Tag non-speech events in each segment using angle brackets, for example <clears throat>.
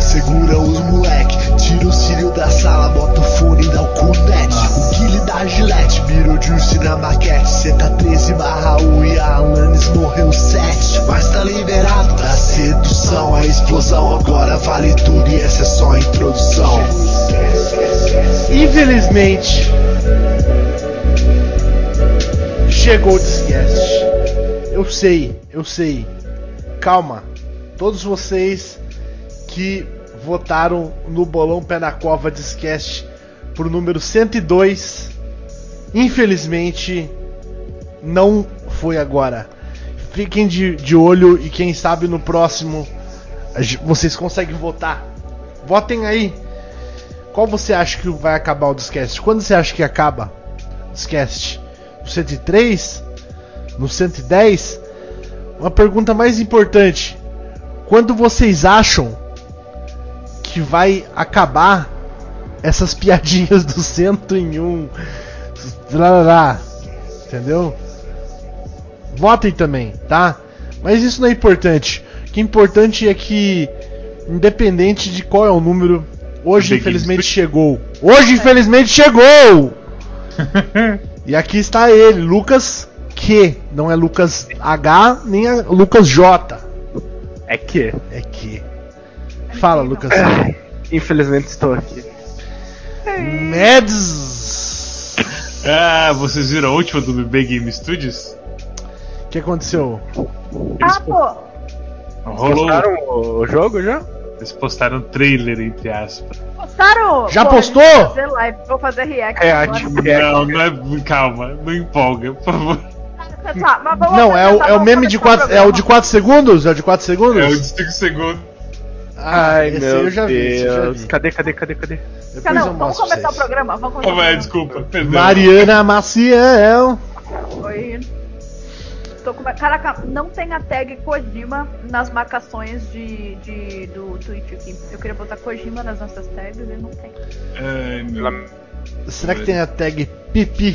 segura os moleque. Tira o cílio da sala, bota o fone e dá o cunete. O Guile da Gillette, virou juice na maquete. Cê tá 13 barra 1 e a Alanis morreu 7. Mas tá liberado pra sedução. A explosão agora vale tudo e essa é só a introdução. Infelizmente, chegou o Discast. Eu sei, eu sei. Calma. Todos vocês que votaram no Bolão Pé na Cova Discast por número 102, infelizmente não foi agora. Fiquem de, de olho e quem sabe no próximo vocês conseguem votar. Votem aí. Qual você acha que vai acabar o Discast? Quando você acha que acaba o Discast? No 103? No 110? Uma pergunta mais importante. Quando vocês acham que vai acabar essas piadinhas do 101? Lá, lá, lá. Entendeu? Votem também, tá? Mas isso não é importante. O que é importante é que, independente de qual é o número, hoje Big infelizmente chegou. Hoje infelizmente chegou! <laughs> E aqui está ele, Lucas Q. Não é Lucas H, nem é Lucas J. É que, É Q. Fala, Lucas. <coughs> infelizmente, estou aqui. Meds. Ah, vocês viram a última do Big Game Studios? O que aconteceu? Ah, pô! Rolou. Postaram o, jogo já? Eles postaram trailer, entre aspas. Postaram! Já Pô, postou? Vou fazer live, vou fazer react. React. agora. Não, não é. Calma, não empolga, por favor. Tá, mas vamos Não, é o, é o meme de começar 4 é o de programa. 4 segundos? É o de 4 segundos? É o de 5 segundos. Ai, esse meu eu já vi, Deus. vi. Cadê, cadê, cadê, cadê? Depois Não, eu vamos começar o programa. Vamos começar Oh, programa. desculpa, perdão. Mariana Maciel. Oi. Tô com... Caraca, não tem a tag Kojima nas marcações de, de, do Twitch aqui. Eu queria botar Kojima nas nossas tags e não tem. Ai, meu Será que tem a tag pipi?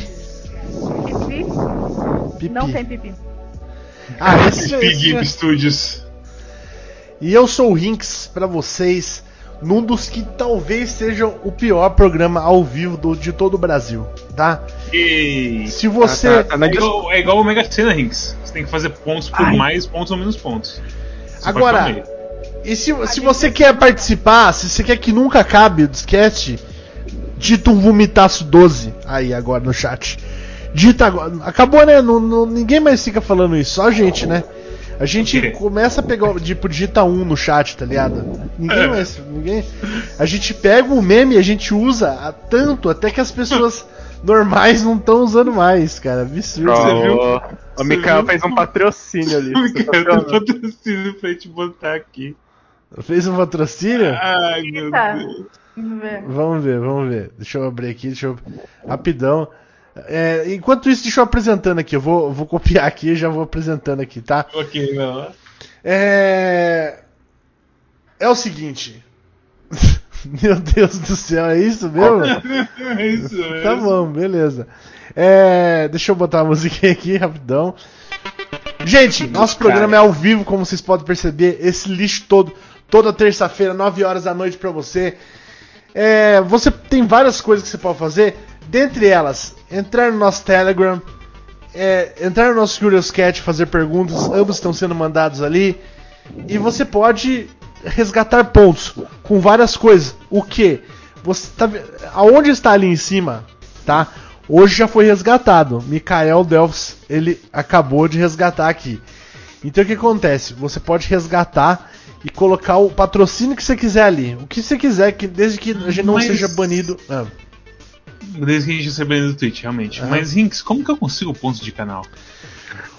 Pipi? Pipi. Não tem pipi. Ah, esse, Big esse Game Studios. E eu sou o Rinks pra vocês, num dos que talvez seja o pior programa ao vivo do- de todo o Brasil, tá? E... Se você. Tá, tá na É igual, é igual o Mega Sena, Rinks. Você tem que fazer pontos por Ai. mais pontos ou menos pontos. Você Agora-. E se, se você quer participar, se você quer que nunca acabe o disquete, dita um vomitaço 12 aí agora no chat. Dita agora. Acabou, né? Não- não- ninguém mais fica falando isso, só a gente, né? A gente começa a pegar, tipo, digita um no chat, tá ligado? Ninguém É. mais. Ninguém. A gente pega o meme e a gente usa a- tanto até que as pessoas <laughs> normais não estão usando mais, cara. Absurdo. Você viu? O, Mikael fez um patrocínio ali. Eu quero Sensacional. patrocínio pra gente botar aqui. Fez um patrocínio? Ai, meu. Deus. Vamos ver. Vamos ver, vamos ver. Deixa eu abrir aqui, deixa eu. Rapidão. É, enquanto isso, deixa eu apresentando aqui. Eu vou, vou copiar aqui e já vou apresentando aqui, tá? Ok, não. É. É o seguinte. <laughs> Meu Deus do céu, é isso mesmo? <laughs> É isso, é Tá bom, beleza. É, deixa eu botar a musiquinha aqui rapidão. Gente, nosso programa é ao vivo, como vocês podem perceber. Esse lixo todo, toda terça-feira, 9 horas da noite pra você. É, você tem várias coisas que você pode fazer. Dentre elas, entrar no nosso Telegram, é, entrar no nosso Curious Cat, fazer perguntas. Ambos estão sendo mandados ali. E você pode resgatar pontos com várias coisas. O que? Você tá, aonde está ali em cima, tá? Hoje já foi resgatado. Mikael Delfs, ele acabou de resgatar aqui. Então o que acontece? Você pode resgatar e colocar o patrocínio que você quiser ali. O que você quiser, que desde que a gente não Mas- seja banido. Ah, Desde que a gente recebeu do Twitch, realmente. Aham. Mas, Rinks, como que eu consigo pontos de canal?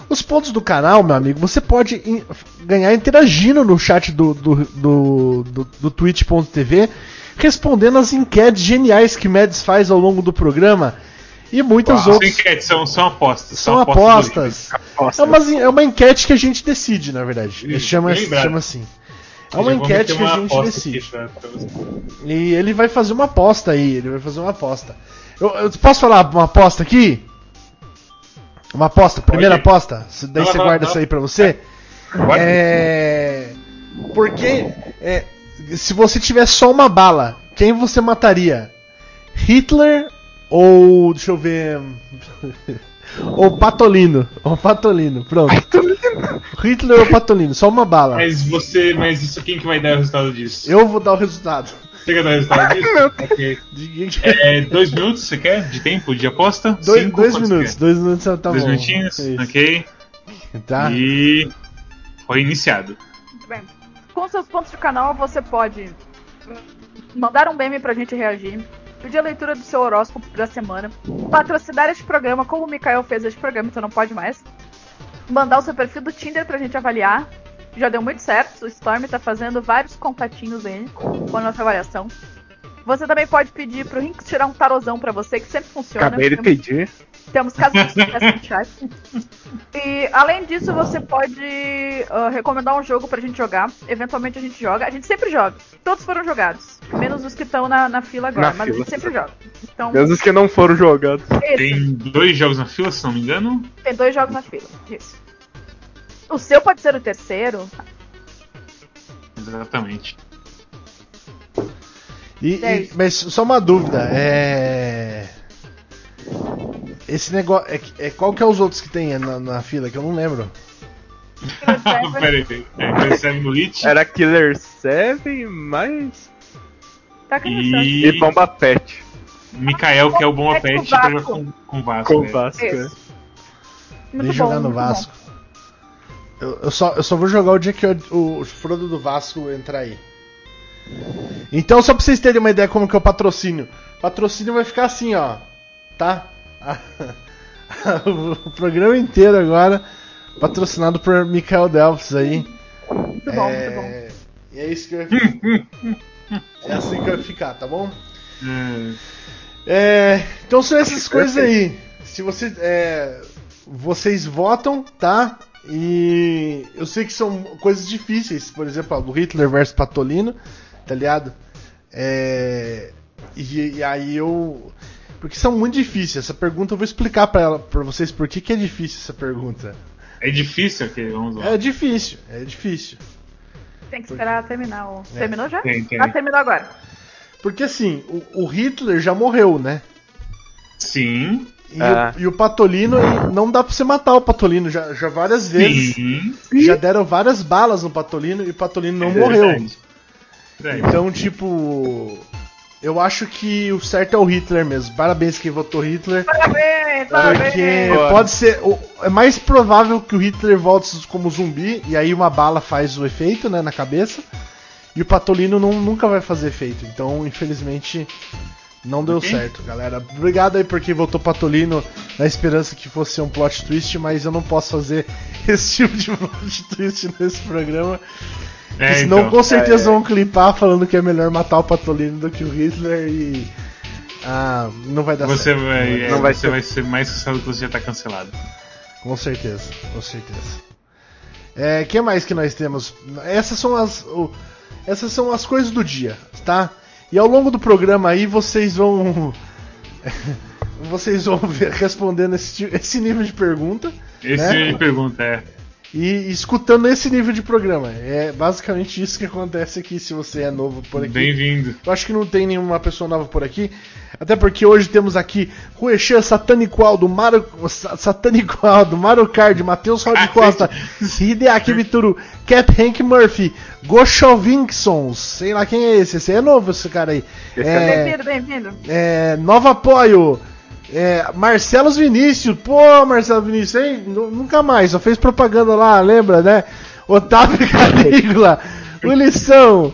Os pontos do canal, meu amigo, você pode in- ganhar interagindo no chat do, do, do, do, do twitch.tv, respondendo as enquetes geniais que Mads faz ao longo do programa e muitas São outras. enquetes, são, são apostas. São do apostas. Aposta. É uma, é uma enquete que a gente decide, na verdade. Isso, chama, chama assim. É uma enquete que a gente decide. aqui. E ele vai fazer uma aposta aí, ele vai fazer uma aposta. Eu, eu posso falar uma aposta aqui? Uma aposta, primeira Pode. aposta? Daí Não, você guarda não. isso aí pra você? Pode? É. Porque é, se você tivesse só uma bala, quem você mataria? Hitler ou. Deixa eu ver. <laughs> ou Patolino. Ou Patolino, pronto. Hitler ou Patolino, só uma bala. Mas você. Mas isso quem que vai dar o resultado disso? Eu vou dar o resultado. Você quer dar resultado disso? Ok. De- É, dois minutos, você quer? De tempo? De aposta? Dois, Cinco? dois minutos, dois minutos tá dois bom. minutinhos? É. Ok. Tá? E. Foi iniciado. Muito bem. Com seus pontos de canal, você pode mandar um meme pra gente reagir, pedir a leitura do seu horóscopo da semana, patrocinar este programa, como o Mikael fez este programa, então não pode mais. Mandar o seu perfil do Tinder pra gente avaliar. Já deu muito certo, o Storm tá fazendo vários contatinhos aí com a nossa avaliação. Você também pode pedir pro Rinks tirar um tarozão pra você, que sempre funciona. Acabei de Temos- pedir. temos casos de sucesso no chat. E além disso, você pode ah, recomendar um jogo pra gente jogar. Eventualmente a gente joga. A gente sempre joga. Todos foram jogados. Menos os que estão na, na fila agora. Na mas a fila. gente sempre joga. Então, Mesmo os que não foram jogados. esse, Tem dois jogos na fila, se não me engano. tem dois jogos na fila. Isso. O seu pode ser o terceiro. Exatamente. E- e- mas só uma dúvida, é. Esse negócio. É, é- qual que é os outros que tem na, na fila que eu não lembro? Pera aí. É, percebe no Lich. Era Killer 7, mais. Tá. E. E Bomba Pet. Mikael, que é o bom É pet com pra Vasco. jogar com, com Vasco. Com né? Vasco. Né? Nem bom, jogar no. Vasco. Eu, eu só, eu só vou jogar o dia que o, o Frodo do Vasco entrar aí. Então, só pra vocês terem uma ideia como que é o patrocínio. Patrocínio vai ficar assim, ó. Tá? <laughs> o programa inteiro agora patrocinado por Mikael Delphs aí. Muito bom, é... muito bom. E é isso que vai ficar. é assim que vai ficar, tá bom? Hum, É, então são essas <laughs> coisas aí. Se você, é, vocês votam, tá? E eu sei que são coisas difíceis, por exemplo, do Hitler versus Patolino, tá ligado? É, e, e aí eu, porque são muito difíceis. Essa pergunta eu vou explicar para ela, para vocês por que, que é difícil essa pergunta. É difícil aqui, vamos lá. É difícil, é difícil. Tem que esperar terminar o. É. Terminou já? Tem, tem. Ah, terminou agora. Porque assim, o, o Hitler já morreu, né? Sim. E, Ah. o, e o Patolino, não dá pra você matar o Patolino já, já várias vezes. Sim. Já deram várias balas no Patolino e o Patolino não É morreu. verdade. Verdade. Então, tipo. Eu acho que o certo é o Hitler mesmo. Parabéns quem votou Hitler. Parabéns, Porque parabéns. Boa. pode ser. o- É mais provável que o Hitler volte como zumbi. E aí uma bala faz o efeito, né, na cabeça. E o Patolino não, nunca vai fazer efeito. Então, infelizmente, não deu Ok. certo, galera. Obrigado aí por quem votou Patolino na esperança que fosse um plot twist, mas eu não posso fazer <laughs> esse tipo de plot twist nesse programa. É, Senão então. com certeza É, é. vão clipar falando que é melhor matar o Patolino do que o Hitler e. Ah, não vai dar Você certo. vai, é, Não vai você ser. vai ser mais cancelado que você já tá cancelado. Com certeza, com certeza. É, que mais que nós temos? Essas são as, o- essas são as coisas do dia, tá? E ao longo do programa aí vocês vão, <laughs> vocês vão ver, <laughs> respondendo esse, esse nível de pergunta Esse Né? me pergunta, é. E escutando esse nível de programa. É basicamente isso que acontece aqui se você é novo por aqui. Bem-vindo. Eu acho que não tem nenhuma pessoa nova por aqui. Até porque hoje temos aqui Ruechan Sataniqual do Mario. Sa- Sataniqual do Mario Kart, Matheus Rod Ah, Costa, Hideaki Vituru, Cat Hank Murphy, Goshovinsons, sei lá quem é esse, esse é novo esse cara aí. Esse É, Bem-vindo, bem-vindo. é, Nova Apoio, é, Marcelos Vinícius, pô, Marcelo Vinícius, hein? Nu- Nunca mais, só fez propaganda lá, lembra, né? Otávio <laughs> Canígula, Ulição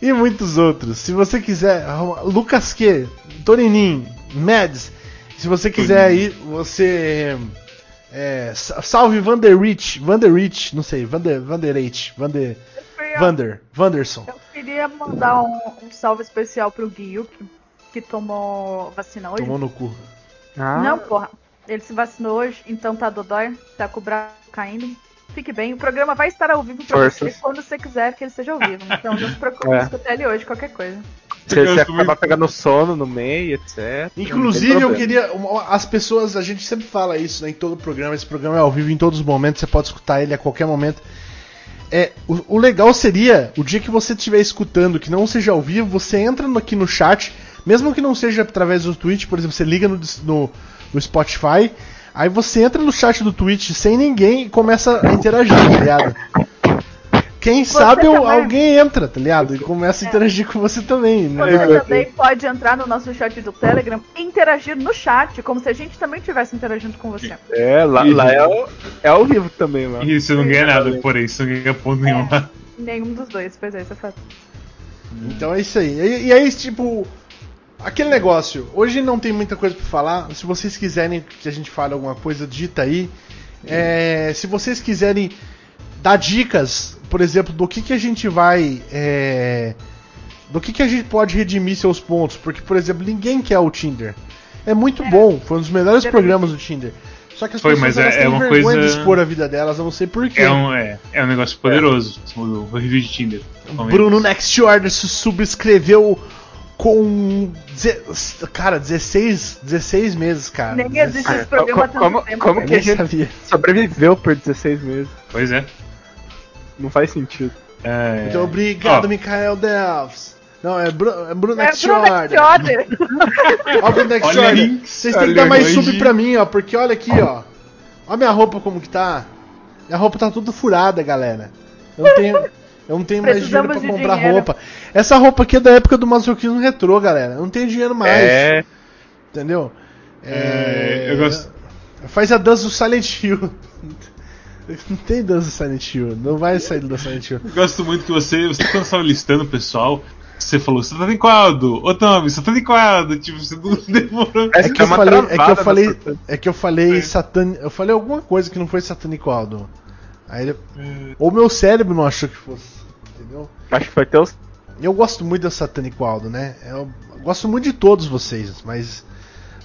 e muitos outros. Se você quiser, Lucas Q, Toninin, Mads, se você quiser aí, você. É, sa- salve Vanderrich, Vanderrich, não sei, Vander, Vanderrich, Vander, Vander, Vanderson. Eu queria mandar um, um salve especial pro Guiu, que, que tomou vacina hoje. Tomou no cu. Ah, Não, porra. Ele se vacinou hoje, então tá dodói, tá com o braço caindo. Fique bem, o programa vai estar ao vivo pra Forças. você quando você quiser que ele seja ao vivo. Então não se preocupe, É. escuta ele hoje, qualquer coisa. Se você acabar também- pegando sono no meio, etc. Inclusive, eu queria. As pessoas, a gente sempre fala isso né, em todo o programa. Esse programa é ao vivo em todos os momentos, você pode escutar ele a qualquer momento. É, o, o legal seria, o dia que você estiver escutando, que não seja ao vivo, você entra aqui no chat, mesmo que não seja através do Twitch, por exemplo, você liga no, no, no Spotify, aí você entra no chat do Twitch sem ninguém e começa a interagir, tá ligado? Quem sabe também. alguém entra, tá ligado? E começa a interagir com você também. né? Você também pode entrar no nosso chat do Telegram e interagir no chat, como se a gente também estivesse interagindo com você. É, lá, lá é, ao- é ao vivo também, mano. E você não ganha nada por isso, você não ganha ponto nenhum lá. Nenhum dos dois, pois é, isso é fato. Então é isso aí. E, e aí, tipo, aquele negócio. Hoje não tem muita coisa pra falar. Se vocês quiserem que a gente fale alguma coisa, digita aí. É, se vocês quiserem dar dicas, por exemplo, do que, que a gente vai. é, do que, que a gente pode redimir seus pontos. Porque, por exemplo, ninguém quer o Tinder. É muito bom, foi um dos melhores programas do Tinder. Só que as Foi, pessoas mas é- elas é têm uma vergonha coisa- de expor a vida delas, eu não sei porquê. É um, é, é um negócio poderoso, o, o review de Tinder. Bruno Next Order se subscreveu com. Cara, 16, 16 meses, cara. Nem existe esse programa há co- tanto como- tempo. como que a gente sabia. sobreviveu por 16 meses? Pois é. Não faz sentido. É, Então, obrigado, ó, Mikael Delves. Não, é, Bru é Bruno É Next Bruno Next Order. Order. Ó, Bruno Next Olha Order. aí. Vocês têm que dar mais sub pra mim, ó, porque olha aqui, ó. Olha minha roupa como que tá. Minha roupa tá tudo furada, galera. Eu não tenho, eu não tenho mais dinheiro Precisamos pra comprar dinheiro. roupa. Essa roupa aqui é da época do masoquismo retrô, galera. Eu não tenho dinheiro mais. É, Entendeu? É, eu gosto- Faz a dança do Silent Hill. <laughs> Não tem dança do Silent Hill. Não vai sair do Silent Hill. eu gosto muito que você, você quando estava listando o pessoal, você falou, você tá em quadro? Ô Tommy, você tá em quadro? Tipo, você não <laughs> demorou. É que eu uma falei, é que eu falei, é que eu falei É. satan, eu falei alguma coisa que não foi satânico Aldo. Aí ele, ou meu cérebro não achou que fosse, entendeu? acho que foi até os. Eu gosto muito da Satânico Aldo, né? Eu gosto muito de todos vocês, mas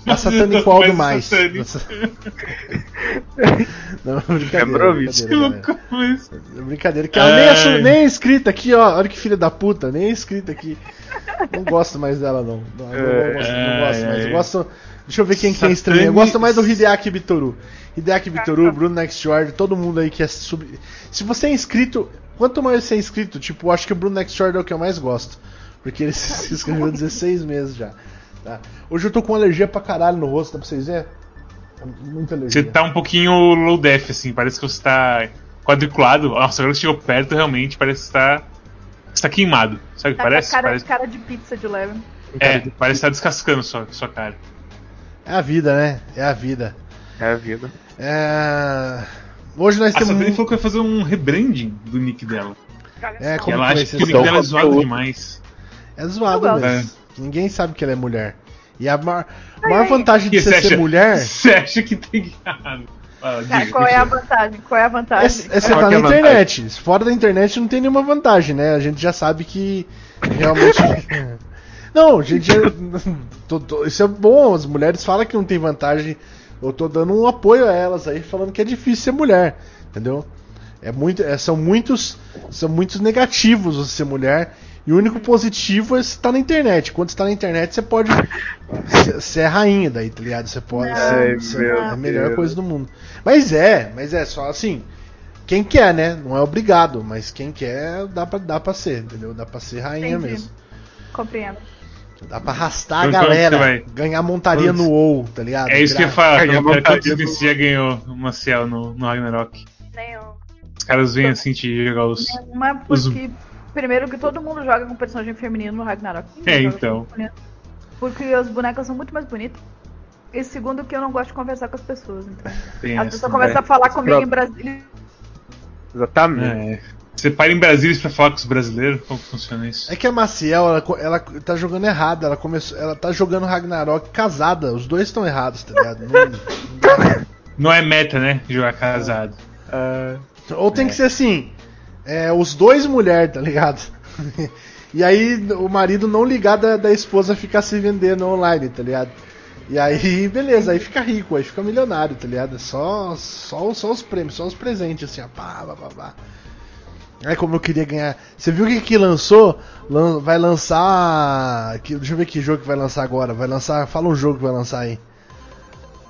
da <laughs> Satânico Aldo mais. Satânico. Da sa- <laughs> Não, brincadeira. Lembrou, brincadeira, isso. Brincadeira, que ela nem, Ai. achou, nem é inscrita aqui, ó. Olha que filha da puta, nem é inscrita aqui. Não gosto mais dela, não. Não, não, É. gosto, não gosto Ai, mais. Eu gosto. Deixa eu ver quem que é estranho. Eu gosto mais do Hideaki Bitoru. Hideaki Bitoru, Bruno Nextward, todo mundo aí que é sub. Se você é inscrito, quanto mais você é inscrito, tipo, acho que o Bruno Nextward é o que eu mais gosto. Porque ele <laughs> se inscreveu 16 meses já. tá? Hoje eu tô com alergia pra caralho no rosto, dá pra vocês verem? Muita alergia. Você tá um pouquinho low def, assim, parece que você tá quadriculado. Nossa, agora que chegou perto, realmente parece que você tá. Você tá queimado. Sabe o que Tá a parece? cara, parece... cara de pizza de leve. É, parece que tá descascando sua, sua cara. É a vida, né? É a vida. É a vida. É... Hoje nós A temos. Sabrina falou que vai fazer um rebranding do nick dela. É, Que como ela que acha que o nick dela é zoado demais. É zoado mesmo. Ninguém sabe que ela é mulher. E a maior, maior vantagem de Que você ser mulher <laughs> Você acha que tem errado? Ah, diga, qual é a vantagem? Qual é a é, vantagem? é você Qual tá que é na a vantagem? internet. Fora da internet não tem nenhuma vantagem, né? A gente já sabe que realmente. <laughs> não, gente. já- <laughs> tô- tô- isso é bom. As mulheres falam que não tem vantagem. Eu tô dando um apoio a elas aí, falando que é difícil ser mulher. Entendeu? É muito, é, são muitos são muitos negativos você ser mulher e o único positivo é você estar na internet. Quando você tá na internet, você pode ser- você é rainha daí, tá ligado? Você pode Ai, ser, é a melhor Deus. coisa do mundo. Mas é, mas é só assim, quem quer, né? Não é obrigado, mas quem quer dá pra, dá pra ser, entendeu? Dá pra ser rainha Entendi. mesmo. Compreendo. Dá pra arrastar a Então, quando galera, ganhar montaria Quando- no WoW, tá ligado? É isso que eu. Ganhar Eu quero já ganhou uma Ciel no, no Ragnarok? Nenhum. Os caras vêm assim te jogar os. Uma Os- porque. Primeiro que todo mundo joga com personagem feminino no Ragnarok. Ninguém É, então. Porque as bonecas são muito mais bonitas. E segundo que eu não gosto de conversar com as pessoas. Então. Tem As pessoas né? começam a falar comigo Próprio. em Brasília. Exatamente. É. Você para em Brasília pra falar com os brasileiros? Como funciona isso? É que a Maciel, ela, ela tá jogando errado, ela começou, ela tá jogando Ragnarok casada, os dois estão errados, tá ligado? Não- não é meta, né? Jogar casado. Ah, Ou tem É. que ser assim, é, os dois mulher, tá ligado? e aí o marido não ligar da, da esposa ficar se vendendo online, tá ligado? E aí, beleza, aí fica rico, aí fica milionário, tá ligado? Só, só, só os prêmios, só os presentes, assim, ó, pá, pá, pá, pá. Aí como eu queria ganhar. Você viu o que que lançou? Lan- vai lançar. Que, deixa eu ver que jogo que vai lançar agora. Vai lançar. Fala um jogo que vai lançar aí.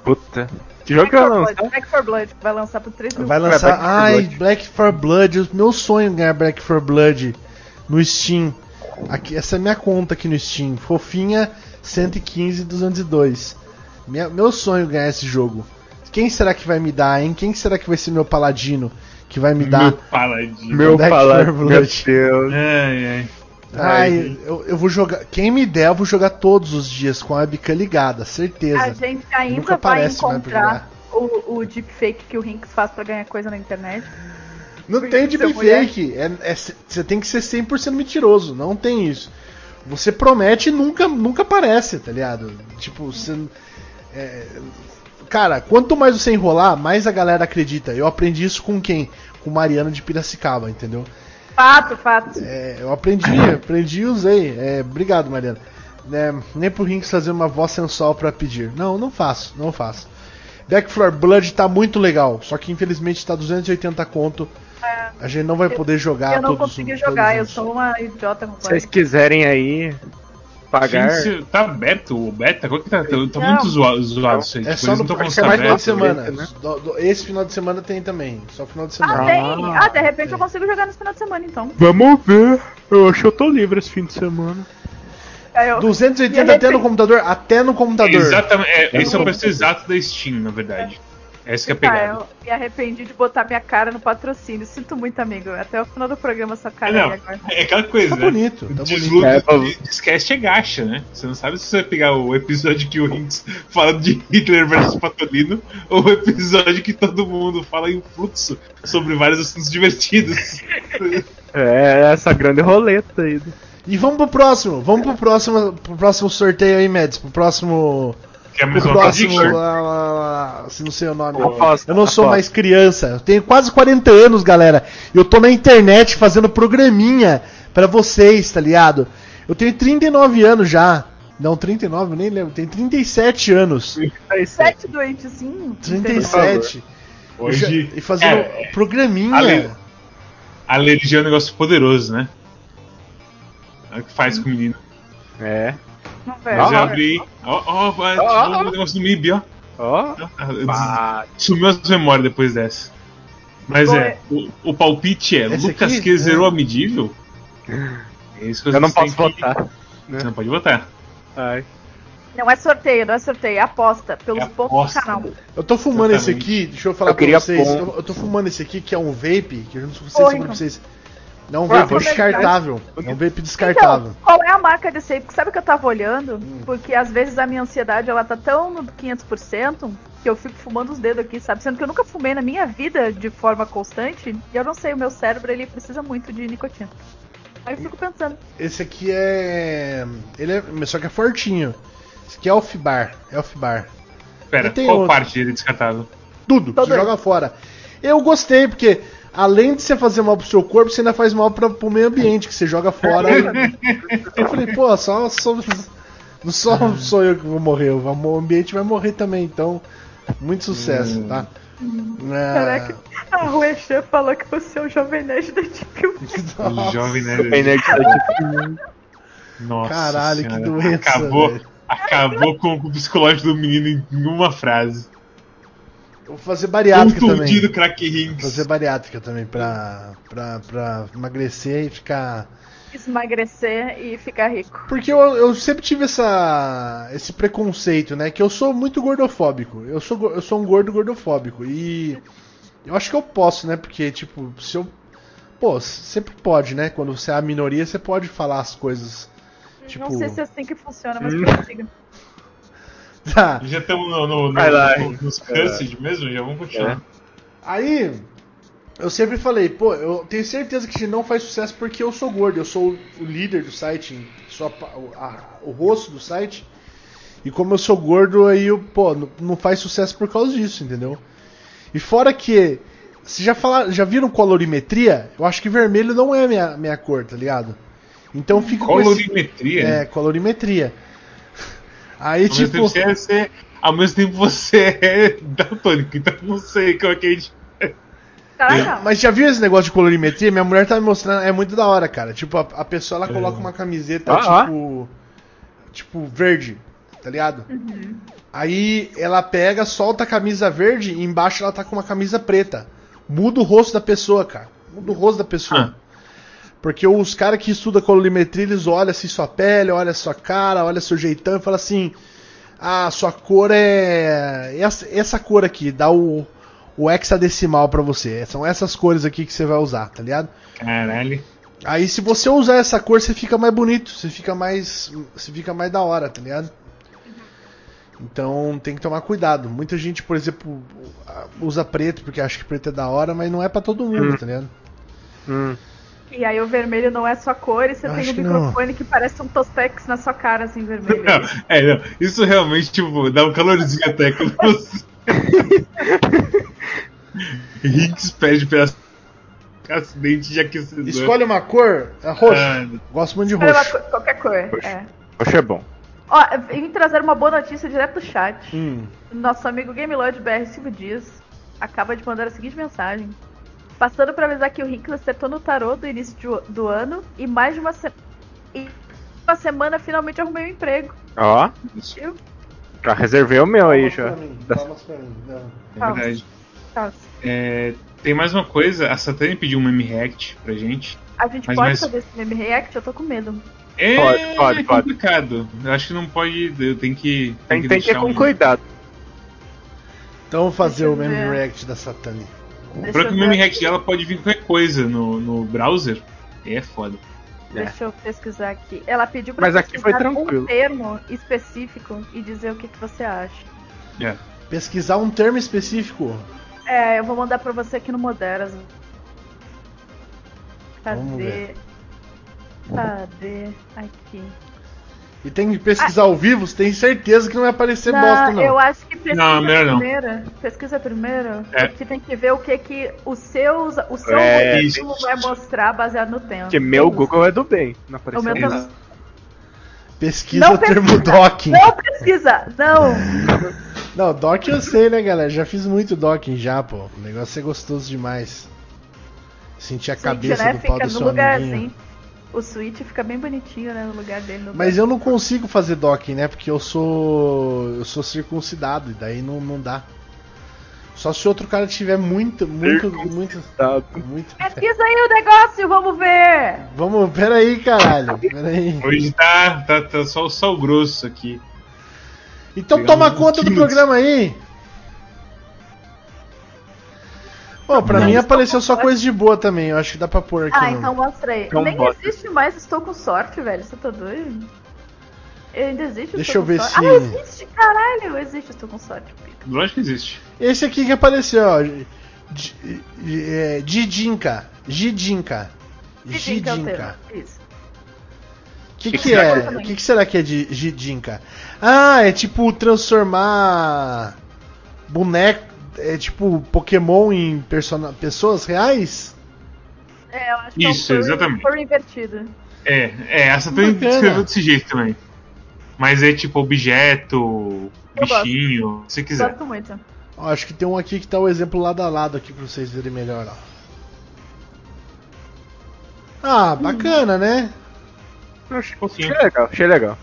Puta. Que jogo que vai for lançar? Blood, Back for Blood, vai lançar por 3 mil. Vai lançar. Black Ai, Blood. Black for Blood. Meu sonho é ganhar Black for Blood no Steam. Aqui, essa é minha conta aqui no Steam. Fofinha 115 202. Minha, meu sonho é ganhar esse jogo. Quem será que vai me dar, hein? Quem será que vai ser meu paladino que vai me dar? Meu paladino. Meu for meu. Deus. Ai, ai. Ai, eu, eu vou jogar. Quem me der, eu vou jogar todos os dias com a webcam ligada, certeza. A gente Nunca ainda vai aparece mais pra encontrar o, o deepfake que o Rinks faz pra ganhar coisa na internet. Não tem deepfake. É, é, você tem que ser 100% mentiroso. Não tem isso. Você promete e nunca, nunca aparece, tá ligado? Tipo, você. é, cara, quanto mais você enrolar, mais a galera acredita. Eu aprendi isso com quem? Com Mariana de Piracicaba, entendeu? Fato, fato. É, eu aprendi, <laughs> aprendi e usei. É, obrigado, Mariana. É, nem pro Rinks fazer uma voz sensual pra pedir. Não, não faço, não faço. Back for Blood tá muito legal, só que infelizmente tá 280 conto. A gente não vai poder jogar eu não todos consegui todos jogar, eu sou uma idiota Se vocês quiserem aí pagar. Gente, tá aberto o beta? Qual que tá? Tá, tá muito zoado, zoado isso aí. É Tipo, só no não é mais final de semana. né? Do- do- esse final de semana tem também. Só final de Ah, semana. tem? Ah, de repente tem. eu consigo jogar nesse final de semana então. Vamos ver. Eu acho que eu tô livre esse fim de semana. Aí eu- 280 De até no computador? Até no computador. Exatamente, é, esse é o preço exato da Steam, na verdade. Essa que é a Tá, pegada. eu me arrependi de botar minha cara no patrocínio. Sinto muito, amigo. Até o final do programa essa cara Não, aí agora. é aquela coisa, Tá né? bonito, tá O bonito. desludo É, é gacha, né? Você não sabe se você vai pegar o episódio que o Hinks <laughs> fala de Hitler versus Patolino ou o episódio que todo mundo fala em fluxo sobre vários assuntos divertidos. <laughs> É, essa grande roleta aí. E vamos pro próximo. Vamos pro próximo, pro próximo sorteio aí, Mads. Pro próximo. É a Pro mesma próximo. prediction. lá, lá, lá, se não sei o nome. Aposta, Eu não sou mais criança. Eu tenho quase 40 anos, galera. E eu tô na internet fazendo programinha pra vocês, tá ligado? Eu tenho 39 anos já. Não, 39, eu nem lembro. Tenho 37 anos. É isso aí. Sete doentezinho. 37. Hoje. E fazendo é, programinha. Ale- a religião é um negócio poderoso, né? É o que faz com o menino. É. Velho. eu abri. Ó, ó, vai, Ó. o negócio do MIB, ó. Ó. Ah, Sumiu as memórias depois dessa. Mas Bom, é, o, o palpite é Esse Lucas aqui? que zerou É. a medível? É isso que Eu não posso têm que- votar. Você não pode votar. Ai. Não é sorteio, não é sorteio, é aposta. Pelos É pontos aposta. do canal. Eu tô fumando Exatamente. esse aqui, deixa eu falar Eu pra vocês. Eu, eu tô fumando esse aqui que é um vape, que eu não sei se Porra, pra então. vocês. Não é um Ah, vape descartável. É um vape descartável. Então, qual é a marca desse aí? Porque sabe o que eu tava olhando? Hum. Porque às vezes a minha ansiedade ela tá tão no 500% que eu fico fumando os dedos aqui, sabe? Sendo que eu nunca fumei na minha vida de forma constante e eu não sei, o meu cérebro ele precisa muito de nicotina. Aí eu fico pensando. Esse aqui é. Ele é. Só que é fortinho. Esse aqui é Elfbar. Elfbar. Pera, tem qual outro. parte dele é descartável? Tudo, Todo você ele. joga fora. Eu gostei, porque além de você fazer mal pro seu corpo, você ainda faz mal pra, pro meio ambiente, que você joga fora. eu falei, pô, só, só, não só sou eu que vou morrer, o ambiente vai morrer também, então. Muito sucesso, tá? Ah, Caraca, a Ruechan falou que você é o jovem nerd da Deep <laughs> nossa. Jovem Nerd. Da Deep Nossa Caralho, que Senhora. doença, Acabou, acabou com o psicológico do menino em uma frase. Eu vou fazer bariátrica Contundido também. crack Vou Hinks. fazer bariátrica também pra, pra, pra emagrecer e ficar. Esmagrecer e ficar rico. Porque eu, eu sempre tive essa, esse preconceito, né? Que eu sou muito gordofóbico. Eu sou, eu sou um gordo gordofóbico. E eu acho que eu posso, né? Porque, tipo, se eu. Pô, sempre pode, né? Quando você é a minoria, você pode falar as coisas. Tipo. Não sei se é assim que funciona, mas Hum. prossiga. <laughs> Tá. Já estamos no, no, no, no- nos cursed mesmo? Já vamos continuar. Aí, eu sempre falei, pô, eu tenho certeza que a gente não faz sucesso porque eu sou gordo, eu sou o- líder do site, sou a a- o rosto do site. E como eu sou gordo, aí eu, pô, não, não faz sucesso por causa disso, entendeu? E fora que, vocês já falaram, já viram colorimetria? Eu acho que vermelho não é a minha, minha cor, tá ligado? Então fica com esse, Colorimetria? É, colorimetria. Aí, Ao mesmo, tipo, tempo você é, você- ao mesmo tempo você é <laughs> daltônico, então não sei como é que a gente. Caraca, Mas já viu esse negócio de colorimetria? Minha mulher tá me mostrando, é muito da hora, cara. Tipo, a, a pessoa ela coloca uma camiseta Ah, ah. tipo. Tipo, verde. tá ligado? Uhum. Aí ela pega, solta a camisa verde e embaixo ela tá com uma camisa preta. Muda o rosto da pessoa, cara. Muda o rosto da pessoa. Porque os caras que estudam colorimetria, eles olham assim sua pele, olham sua cara, olham seu jeitão e falam assim: Ah, sua cor é. Essa, essa cor aqui, dá o, o hexadecimal pra você. São essas cores aqui que você vai usar, tá ligado? Caralho. Aí se você usar essa cor, você fica mais bonito, você fica mais. Você fica mais da hora, tá ligado? Então tem que tomar cuidado. Muita gente, por exemplo, usa preto porque acha que preto é da hora, mas não é pra todo mundo, Hum. tá ligado? Hum. E aí o vermelho não é sua cor e você Eu tem um que microfone que parece um Tostex na sua cara, assim, vermelho. Não, é, não. Isso realmente, tipo, dá um calorzinho até quando você. Higgs pede pela acidente de aquecedor. Escolhe uma cor, é roxo. Ah, Gosto muito de roxo. cor- qualquer cor. Roxo. É. Poxa, é bom. Ó, vim trazer uma boa notícia direto do chat. Hum. Nosso amigo GameLord BR Silvio Dias acaba de mandar a seguinte mensagem. Passando pra avisar que o Rick acertou no tarô do início de- do ano e mais de uma semana. Uma semana finalmente arrumei um emprego. Ó, Viu? já reservei o meu aí já. pra mim, Da- palmas pra mim. Não. é verdade. Tá. É, tem mais uma coisa, a Satani pediu um meme react pra gente. A gente Mas- pode mas- fazer esse meme react? Eu tô com medo. É Pode, pode, pode. complicado. Eu acho que não pode. Eu tenho que. Tem, tem que deixar ir com um- cuidado. Então vamos fazer Deixa o meme react da Satani. Deixa o meme ver- react dela pode vir qualquer coisa no, no browser. É foda. Deixa eu pesquisar aqui. Ela pediu pra Mas aqui foi pesquisar tranquilo. um termo específico e dizer o que, que você acha. É. Pesquisar um termo específico. É, eu vou mandar pra você aqui no Moderas. Vamos Cadê? Cadê? Aqui. E tem que pesquisar ao vivo, você tem certeza que não vai aparecer não, bosta, não. eu acho que pesquisa Não, melhor não. primeiro. Pesquisa primeiro. É. Porque tem que ver o que que o seu, o seu É, algoritmo vai mostrar baseado no tempo. Porque meu Google é do bem. Não O apareceu meu nada. também. Pesquisa Não termo pesquisa. docking. Não pesquisa! Não! <laughs> Não, docking eu sei, né, galera? Já fiz muito docking já, pô. O negócio é gostoso demais. Sentir a cabeça né? do pau Fica do no seu lugarzinho. O Switch fica bem bonitinho, né? No lugar dele. No Mas eu não consigo fazer docking, né? Porque eu sou. Eu sou circuncidado, e daí não, não dá. Só se outro cara tiver muito, muito, muito. Muito. Pesquisa aí o negócio, vamos ver! Vamos, peraí, caralho. Peraí. Hoje tá, tá, tá só o sal grosso aqui. Então Pegar toma um conta do programa aí. Bom, pra Não, mim apareceu só sorte. coisa de boa também. Eu acho que dá pra pôr aqui. Ah, no- então mostra aí. Então Nem bota. existe mais Estou com Sorte, velho. Você tá doido? Ainda existe Deixa Estou eu com ver sorte? se- Ah, existe, caralho! Existe Estou com Sorte. pica. Lógico que existe. Esse aqui que apareceu, ó. É, Gidinka. Gidinka. Didinka é o Gidinka. termo. Isso. O que, Que que que é? é? O que, que será que é de Gidinka? Ah, é tipo transformar boneco. É tipo Pokémon em persona- pessoas reais? É, eu acho Isso, que é um furry- exatamente. furry invertido. É, é, a Satani Bacana. escreveu desse jeito também. Mas é tipo objeto, Eu gosto. bichinho, se quiser. Gosto muito. Ó, acho que tem um aqui que tá o exemplo lado a lado aqui pra vocês verem melhor, ó. Ah, bacana, né? Achei Fofinho. achei legal, achei legal.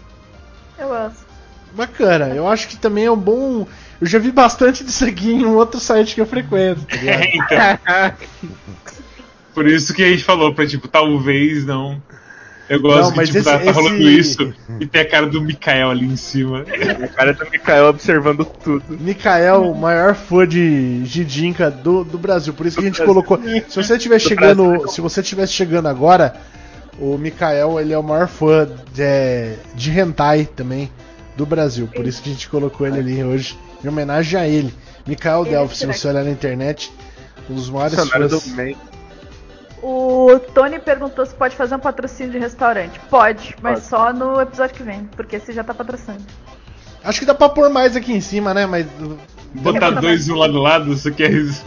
Eu gosto. Bacana. Eu acho que também é um bom. Eu já vi bastante disso aqui em um outro site que eu frequento, tá? É, então. Por isso que a gente falou pra, tipo, talvez não. Eu gosto Não, que, mas tipo, tá, esse- tá rolando esse- isso e tem a cara do Mikael ali em cima. o cara do Mikael observando tudo. Mikael, o maior fã de Gidinka do, do Brasil. Por isso que a gente colocou. Se você estiver Do chegando. Brasil. Se você estiver chegando agora, o Mikael ele é o maior fã de, de hentai também do Brasil. Por isso que a gente colocou ele ali hoje, em homenagem a ele. Mikael Ele Delphi, se você olhar na internet, um dos maiores do fãs. O Tony perguntou se pode fazer um patrocínio de restaurante. Pode, mas Pode. só no episódio que vem, porque esse já tá patrocinando. Acho que dá pra pôr mais aqui em cima, né? Mas. Botar dois um lado a lado, isso aqui é isso.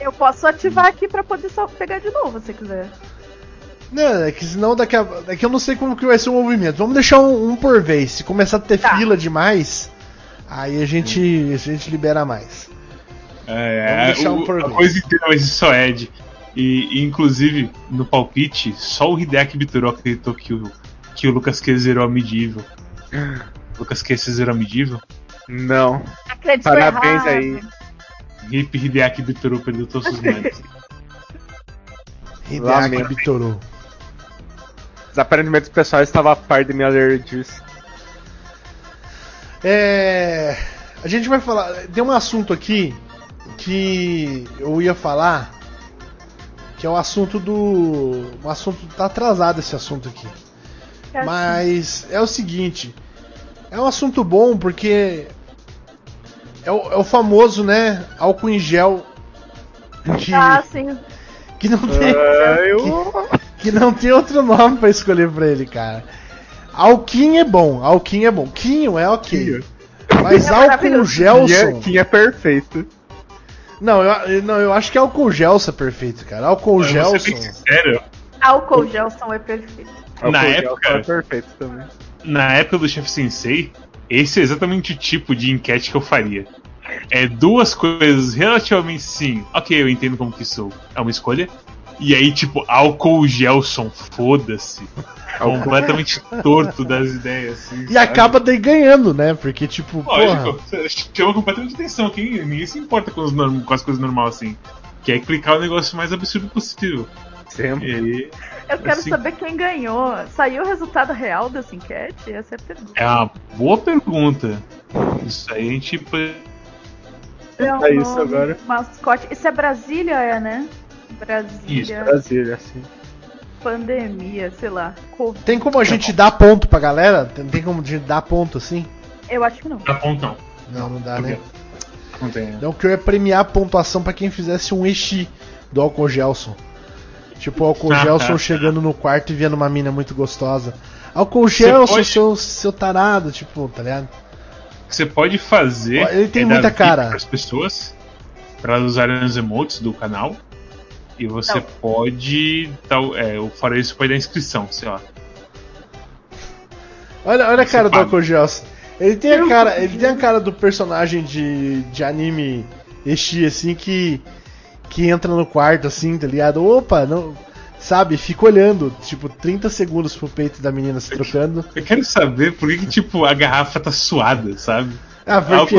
Eu posso ativar aqui pra poder só pegar de novo, se quiser. Não, é que senão daqui a. É que eu não sei como que vai ser o movimento. Vamos deixar um, um por vez. Se começar a ter Tá. fila demais, aí a gente, a gente libera mais. É, Vamos deixar um o- a coisa inteira vai ser só Ed. E, e, inclusive, no palpite, só o Hideaki Bituro acreditou que o, que o Lucas Q zerou a medieval. <laughs> Lucas que esse zero medível. Não. Acreditou Parabéns errado. aí. Hip Hideaki Bitoru perdeu todos os méritos. <laughs> Hideaki. Bitoru. Os aparentemente o pessoal estava a par de minha alergias. É. A gente vai falar. Tem um assunto aqui que eu ia falar. Que é o assunto do. Um assunto. Tá atrasado esse assunto aqui. É assim. Mas é o seguinte. É um assunto bom porque. É o, é o famoso, né? Álcool em gel. Que, Ah, sim. que não tem. Ah, eu... que não tem outro nome pra escolher pra ele, cara. Alquinho é bom, Alquinho é bom. Quinho é ok. Quinho. Mas É álcool gelson. Tinha, tinha perfeito. Não eu, não, eu acho que álcool gelson é perfeito, cara. Álcool gelson. bem sincero, Álcool Gelson é perfeito. Na O época- foi perfeito também. na época do Chef Sensei, esse é exatamente o tipo de enquete que eu faria. É duas coisas relativamente sim. Ok, eu entendo como que isso é uma escolha. E aí, tipo, álcool Gelson, foda-se. Completamente torto das ideias, assim. E sabe? acaba daí ganhando, né? Porque, tipo, porra. Lógico, chama completamente atenção. Quem, ninguém se importa com, os norm- com as coisas normais assim. Quer clicar o negócio mais absurdo possível. Sempre. E aí, Eu quero Assim. saber quem ganhou. Saiu o resultado real dessa enquete? Essa é a pergunta. é uma boa pergunta. Isso aí a gente. É, um É isso agora. Mascote. Isso é Brasília, é, né? Brasília. Isso, Brasília, assim. Pandemia, sei lá. Covid. Tem como a gente dar ponto pra galera? Tem, tem como a gente dar ponto assim? Eu acho que não. Tá bom, não. Não, não dá, né? quê? Não tem. Então que eu ia premiar a pontuação pra quem fizesse um Exi do álcool gelson. Tipo, o álcool <laughs> Ah, gelson tá. chegando no quarto e vendo uma mina muito gostosa. Álcool gelson, pode- seu, seu tarado, tipo, tá ligado? Que você pode fazer. Ele tem é muita cara. Para as pessoas, para elas usarem os emotes do canal. E você Não. pode. Tal, é, o fora isso pode dar inscrição, sei lá. Olha, olha a Você cara do gelson. Ele tem a cara, ele tem a cara do personagem de, de anime Exi, assim, que, que entra no quarto, assim, tá ligado? Opa, não. Sabe, fica olhando, tipo, 30 segundos pro peito da menina se trocando. Eu quero saber por que, que, tipo, a garrafa tá suada, sabe? Ah, porque.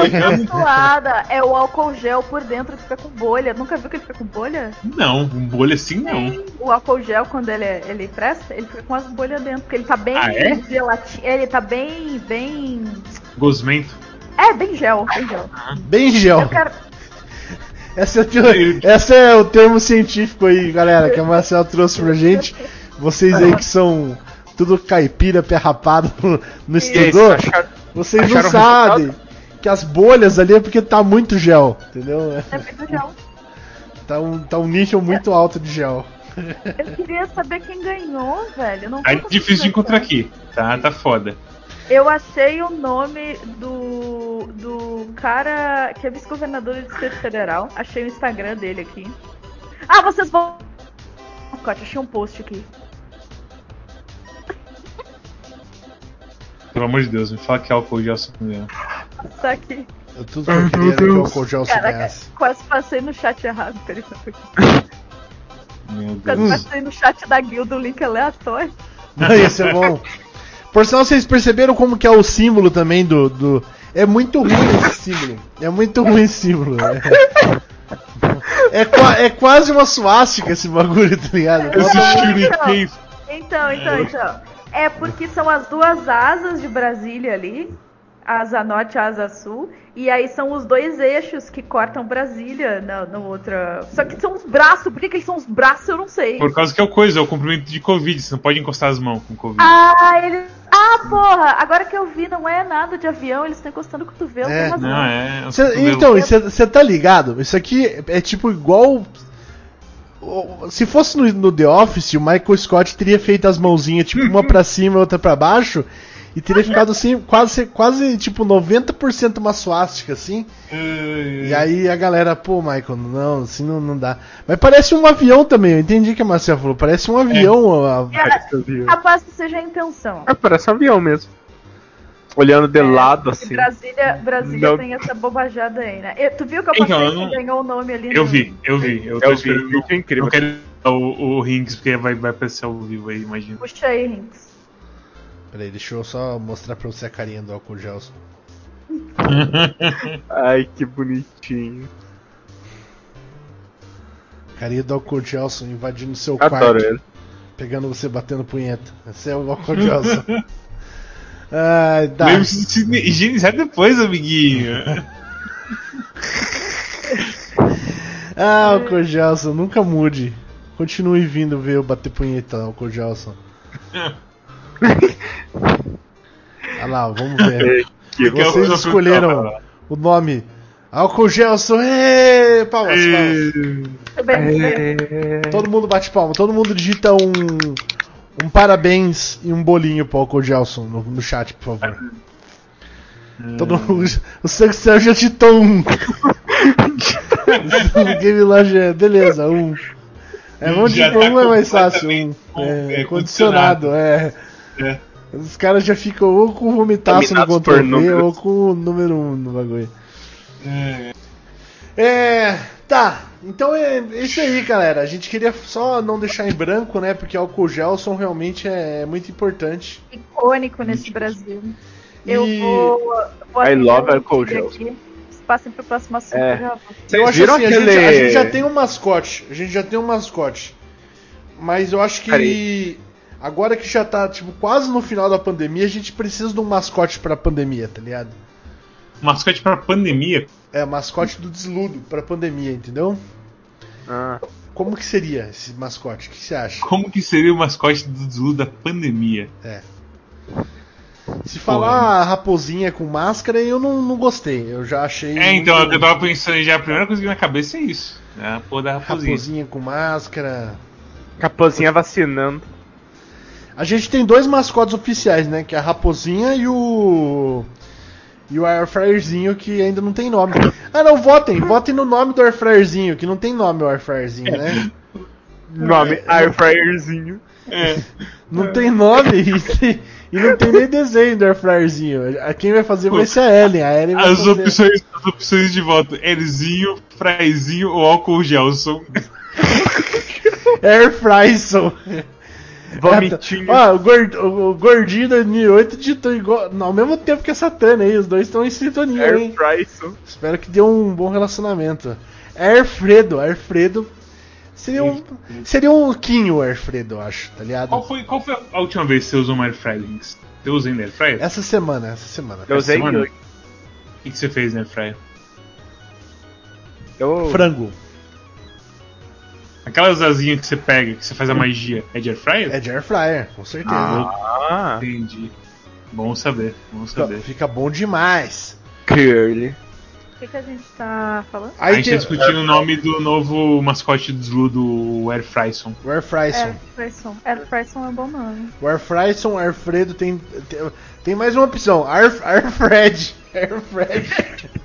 Suada é o álcool gel por dentro que fica com bolha. Nunca viu que ele fica com bolha? Não, um bolho assim não. O álcool gel, quando ele, é- ele presta, ele fica com as bolhas dentro, porque ele tá bem Ah, é? gelatina. Ele tá bem. bem. Gosmento. É, bem gel, bem gel. Bem gel. Eu quero. Esse é, o teu- esse é o termo científico aí, galera, que a Marcel trouxe pra gente. Vocês aí que são tudo caipira, pé rapado, não E aí, estudou, vocês não sabem que as bolhas ali é porque tá muito gel, entendeu? É muito gel. Tá um, tá um nível muito alto de gel. Eu queria saber quem ganhou, velho. Eu não Tá tô difícil de encontrar aqui. Tá, tá foda. Eu achei o nome do, do cara que é vice-governador do Distrito Federal. Achei o Instagram dele aqui. Ah, vocês vão. Scott, achei um post aqui. Pelo amor de Deus, me fala que álcool gel só mesmo. Tá aqui. Eu tudo que eu queria era que o álcool gel Caraca, soubesse. quase passei no chat errado. Peraí. Meu Quase passei no chat da guilda um link aleatório. Não, Isso é bom. Por sinal, vocês perceberam como que é o símbolo também do. do... É muito ruim esse símbolo. É muito ruim esse símbolo. É, é, qua- é quase uma suástica esse bagulho, tá ligado? Esse Não, shuriken. Então, então, então. É porque são as duas asas de Brasília ali. Asa norte e asa sul. E aí são os dois eixos que cortam Brasília na, na outra. Só que são os braços. Por que, que são os braços? Eu não sei. Por causa que é o coisa, é o comprimento de Covid. Você não pode encostar as mãos com Covid. Ah, ele. Ah, porra! Agora que eu vi, não é nada de avião, eles estão encostando o cotovelo. É, tem razão. Não, é. o Cê- cotovelo. então, você tá ligado? Isso aqui é tipo igual. Se fosse no, no The Office, o Michael Scott teria feito as mãozinhas, tipo, uma pra <laughs> cima e outra pra baixo. E teria ficado assim, quase, quase tipo 90% uma suástica, assim. E aí a galera, pô, Michael, não, assim não, não dá. Mas parece um avião também, eu entendi que a Marcia falou, parece um avião. a- É, capaz que seja a intenção. É, parece um avião mesmo. Olhando de lado, E assim. Brasília, Brasília Não. tem essa bobajada aí, né? E Tu viu que eu Então, passei eu que não- ganhou o nome ali? Eu no- vi, eu vi. Eu Eu vi, vídeo é incrível. Não quero o, o Rings, porque vai, vai aparecer ao vivo aí, imagina. Puxa aí, Rinks. Peraí, deixa eu só mostrar pra você a carinha do álcool Gelson. <laughs> Ai, que bonitinho. Carinha do álcool Gelson invadindo seu Adoro quarto, ele. pegando você batendo punheta. Esse é o álcool Gelson. <laughs> Ai, tá. De se higienizar depois, amiguinho. <laughs> Ah, álcool Gelson, nunca mude. Continue vindo ver eu bater punheta, álcool Gelson. <laughs> Olha lá, vamos ver. Eu- Vocês escolheram o nome. Álcool Gelson, ê, palmas, palmas. É... Todo mundo bate palma, todo mundo digita um, um parabéns e um bolinho pro Álcool Gelson no, no chat, por favor. Todo mundo, o Sancel já digitou um. o <laughs> Game Lounge é, beleza, um. É, vamos Já digitar tá um é mais fácil, um. É, é, condicionado, é. É. Os caras já ficam ou com o vomitaço no Ctrl V ou com o número 1 um no bagulho. É, É. Tá, então é isso aí, galera. A gente queria só não deixar em branco, né? Porque álcool Gelson realmente é muito importante. icônico nesse Brasil. Eu E- vou, vou I love álcool Kid gel. aqui. Passem pro próximo assunto. É. eu já. Eu acho viram assim, a, aquele... gente, a gente já tem um mascote. A gente já tem um mascote. Mas eu acho que agora que já tá, tipo, quase no final da pandemia, a gente precisa de um mascote pra pandemia, tá ligado? mascote pra pandemia. É, mascote do desludo pra pandemia, entendeu? Ah, Como que seria esse mascote? O que você acha? Como que seria o mascote do Zulu da pandemia? Se falar raposinha com máscara, eu não, não gostei. Eu já achei. É, então, muito- eu tava pensando já, a primeira coisa que veio na cabeça é isso. É a porra da raposinha. Raposinha com máscara. Capozinha vacinando. A gente tem dois mascotes oficiais, né? Que é a Raposinha e o. E o Airfryerzinho que ainda não tem nome. Ah não, votem! Votem no nome do Airfryerzinho, que não tem nome o Airfryerzinho, né? <laughs> Nome É, Airfryerzinho. É. Não tem nome e, e não tem nem desenho do Airfryerzinho. A- Quem vai fazer vai ser a Ellen. A Ellen vai As fazer... opções, as opções de voto: Erzinho, Fraizinho ou álcool Gelson. <laughs> Airfryson. Vomitinho. Ó, o, gord, o, o gordinho da 2008 digitou igual. Não, ao mesmo tempo que a Satana aí, os dois estão em sintonia, hein? Airfryson. Espero que dê um bom relacionamento. Airfredo, Airfredo. Seria um. Seria um Quinho Airfredo, eu acho, tá ligado? Qual foi, qual foi a última vez que você usou Airfryer, Links? Você usa ainda Airfryer? Essa semana, essa semana. Eu usei semana? O que, que você fez na Airfryer? Eu... Frango. Aquelas asinhas que você pega, que você faz a magia, é de Airfryer? É de Air Fryer, com certeza. Ah, Entendi. Bom saber, bom Fica, saber. fica bom demais. curly. O que, que a gente tá falando? a Aí gente tem tá discutindo o nome do novo mascote do Zulu do Air Fryson. o Air Fryson. Air Fryson. Air Fryson é um bom nome. O Air Fryson, Airfredo tem, tem. Tem mais uma opção. Air, Airfred. <laughs> <laughs>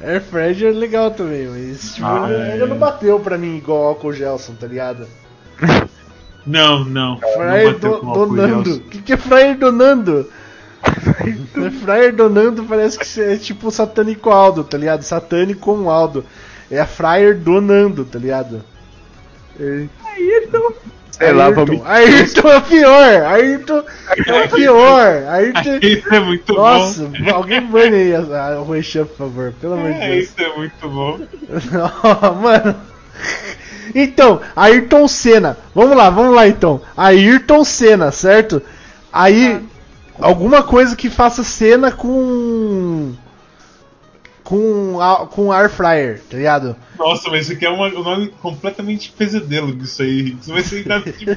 Airfred. Airfred é legal também, mas tipo, Ah, ainda é. não bateu pra mim igual álcool Gelson, tá ligado? <laughs> Não, não. Fryer não bateu do, Donando. O que, que é Fryer Donando? É <laughs> Fryer Donando parece que é tipo satânico Aldo, tá ligado? Satânico com Aldo. É a Fryer Donando, tá ligado? Sei lá, Ayrton. vomitinho. Ayrton é pior! Ayrton é o pior! Ayrton. Isso é muito Nossa, bom. alguém bane aí a, a Rui Chan, por favor, pelo amor de É, Deus. isso é muito bom. <laughs> Mano. Então, Ayrton Senna. Vamos lá, vamos lá então. Ayrton Senna, certo? Aí, alguma coisa que faça cena com. Com, a- com air fryer, tá ligado? Nossa, mas isso aqui é uma- um nome completamente pesadelo disso aí. Isso vai ser nada tipo.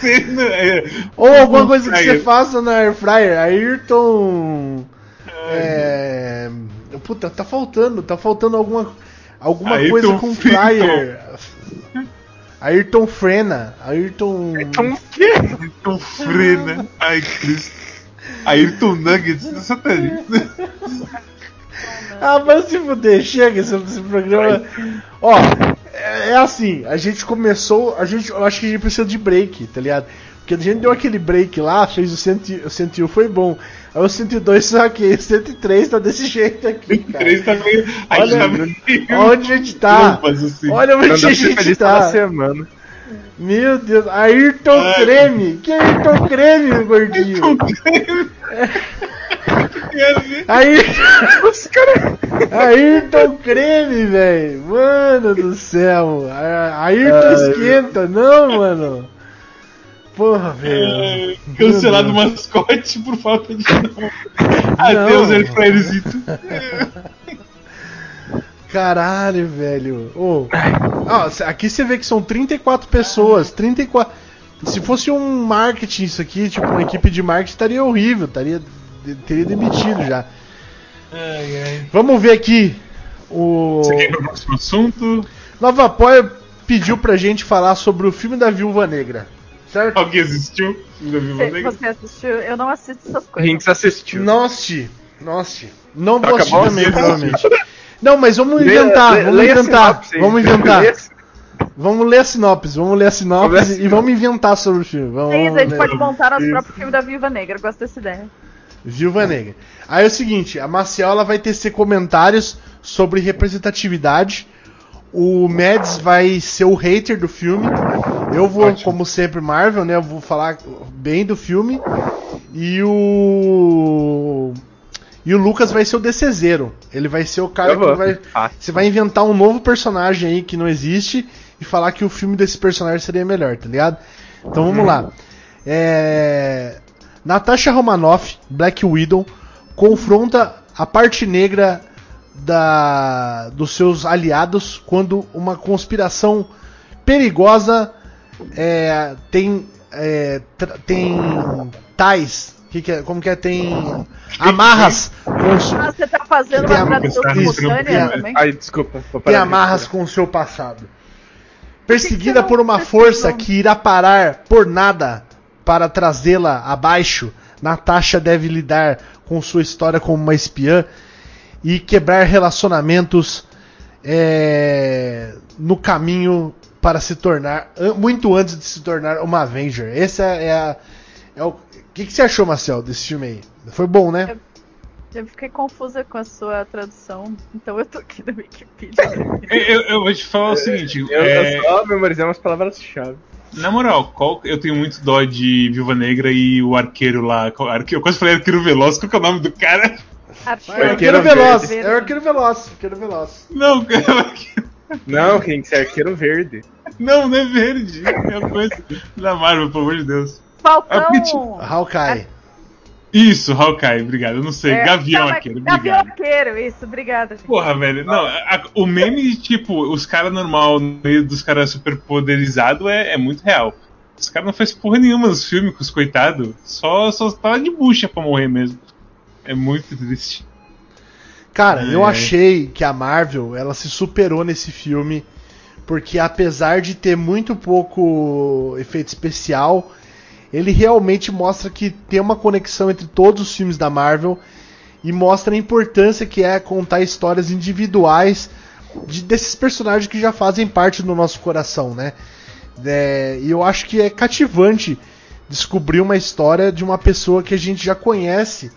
Cena, é, Ou alguma um coisa que você faça na air fryer. Ayrton. É. Puta, tá faltando, tá faltando alguma. Alguma Ayrton coisa com Friton. fryer. Ayrton Frena. Ayrton. O quê? Ayrton Frena. Ai, Cristo. Ayrton Nuggets do satanista. Ah, vai se fuder, chega esse, esse programa. Ó, é, é assim, a gente começou, a gente, eu acho que a gente precisa de break, tá ligado? Porque a gente deu aquele break lá, fez o, 100, o 101 foi bom. Aí o 102 saquei, o 103 tá desse jeito aqui, cara. Três tá meio. Olha tá meio. Onde a gente tá? Assim. Olha onde a gente tá. semana. Meu Deus, Ayrton Ai. Creme! Que Ayrton Creme, gordinho? Quero ver. Ayrton... Ayrton Creme, velho! Mano do céu! Ayrton Ai, esquenta, não, mano! Porra, velho! É, Cancelado o mascote por falta de nome. Adeus, Airfryerito. <laughs> Caralho, velho. Ó, cê- aqui você vê que são 34 pessoas. 34. Se fosse um marketing isso aqui, tipo uma equipe de marketing, estaria horrível. Estaria, teria demitido já. Ai, ai. Vamos ver aqui. O Você quer ir pro próximo assunto? Nova Apoia pediu pra gente falar sobre o filme da Viúva Negra. Certo? Alguém assistiu? Da Viúva Você, Negra? você assistiu? Eu não assisto essas coisas. Rinks assistiu. Não assisti. Não assisti. Não vou assistir também, provavelmente. Não, mas vamos inventar. le- Vamos a inventar. sinopse. Vamos inventar. A- Vamos ler a sinopse, vamos ler a sinopse a e vamos inventar sobre o filme. Vamos, Sim, a vamos gente ler. pode montar nosso Isso. próprio filme da Viva Negra. Eu Gosto dessa ideia. Viúva Negra. Aí é o seguinte, a Maciel ela vai tecer comentários sobre representatividade. O Mads vai ser o hater do filme. Eu vou, Ótimo. como sempre, Marvel, né? Eu vou falar bem do filme. E o. E o Lucas vai ser o DCzeiro. Ele vai ser o cara que vai. Ah, Você vai inventar um novo personagem aí que não existe e falar que o filme desse personagem seria melhor, tá ligado? Então vamos lá. É... Natasha Romanoff, Black Widow, confronta a parte negra da... dos seus aliados quando uma conspiração perigosa é, tem é, tem tais que que é, como que é tem amarras com su- Ah, você tá fazendo Tem a- uma tradução simultânea também? Ai, desculpa. tem amarras com o seu passado. Perseguida por uma pesquisou? força que irá parar por nada para trazê-la abaixo, Natasha deve lidar com sua história como uma espiã e quebrar relacionamentos é, no caminho para se tornar, muito antes de se tornar uma Avenger. Esse é, é a. É o que, que você achou, Marcel, desse filme aí? Foi bom, né? Eu fiquei confusa com a sua tradução, então eu tô aqui na Wikipedia. Eu, eu- eu vou te falar o seguinte. <laughs> Eu, é, eu só memorizei umas palavras-chave. Na moral, qual- eu tenho muito dó de Viúva Negra e o arqueiro lá. arque- Eu quase falei arqueiro veloz, qual que é o nome do cara? Arqueiro, É Arqueiro Arqueiro Veloz. É o Arqueiro Veloz. Arqueiro Veloz. Não, <laughs> cara, Não, tem que ser arqueiro verde. não, não é verde. É a coisa da Marvel, pelo amor de Deus. Falcão! Hawkeye. Isso, Hawkeye, obrigado. Eu não sei. É, Gavião calma, Arqueiro, Gavião obrigado. Arqueiro, isso, obrigada. gente. Porra, velho. Não, a- o meme, tipo, os caras normal no meio dos caras super poderizados é, é muito real. Os caras não fez porra nenhuma nos filmes com os coitados. Só, só tava de bucha pra morrer mesmo. É muito triste. Cara, É. eu achei que a Marvel ela se superou nesse filme porque apesar de ter muito pouco efeito especial, ele realmente mostra que tem uma conexão entre todos os filmes da Marvel e mostra a importância que é contar histórias individuais de- desses personagens que já fazem parte do nosso coração, né? É, e eu acho que é cativante descobrir uma história de uma pessoa que a gente já conhece,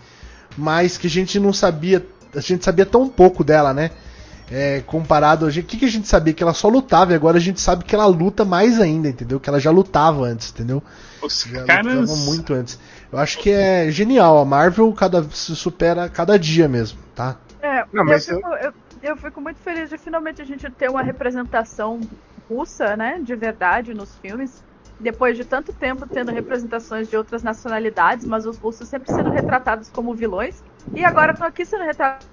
mas que a gente não sabia, a gente sabia tão pouco dela, né? É, comparado a gente, o que, que a gente sabia que ela só lutava e agora a gente sabe que ela luta mais ainda, entendeu? Que ela já lutava antes, entendeu? Os Já caras. lutava muito antes. Eu acho que é genial. A Marvel cada se supera cada dia mesmo, tá? É, Não, mas eu, fico, eu, eu fico muito feliz de finalmente a gente ter uma representação russa, né, de verdade nos filmes. Depois de tanto tempo tendo representações de outras nacionalidades, mas os russos sempre sendo retratados como vilões. E agora estão aqui sendo retratados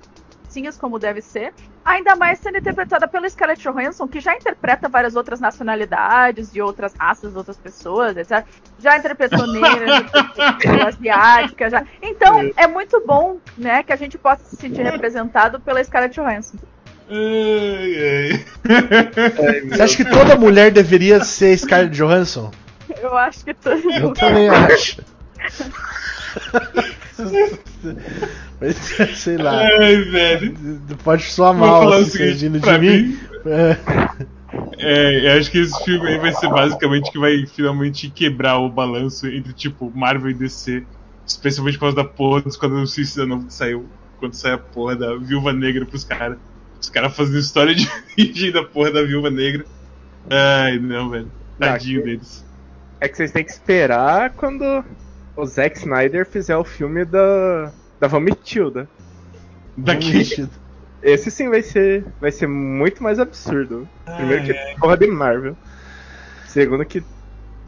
como deve ser. Ainda mais sendo interpretada pela Scarlett Johansson, que já interpreta várias outras nacionalidades, de outras raças, outras pessoas, etc. Já interpretou <laughs> negra, já interpretou asiática, já. Então, é muito bom, né, que a gente possa se sentir representado pela Scarlett Johansson. Ai, ai. Você acha que toda mulher deveria ser Scarlett Johansson? Eu acho que todo Eu também <laughs> acho. <laughs> <laughs> Mas, sei lá. Ai, velho. Pode soar mal assim, seguinte, de mim. mim, É. É, eu acho que esse filme aí vai ser basicamente que vai finalmente quebrar o balanço entre, tipo, Marvel e DC. Especialmente por causa da porra dos quadrinhos Suicida Novo que saiu. Quando sai a porra da Viúva Negra pros caras. Os caras fazendo história de origem da porra da Viúva Negra. Ai, não, velho. Tadinho que- deles. É que vocês têm que esperar quando o Zack Snyder fizer o filme da, da Vomitilda. Daqui. Esse sim vai ser, vai ser muito mais absurdo. Primeiro que porra de Marvel. Segundo que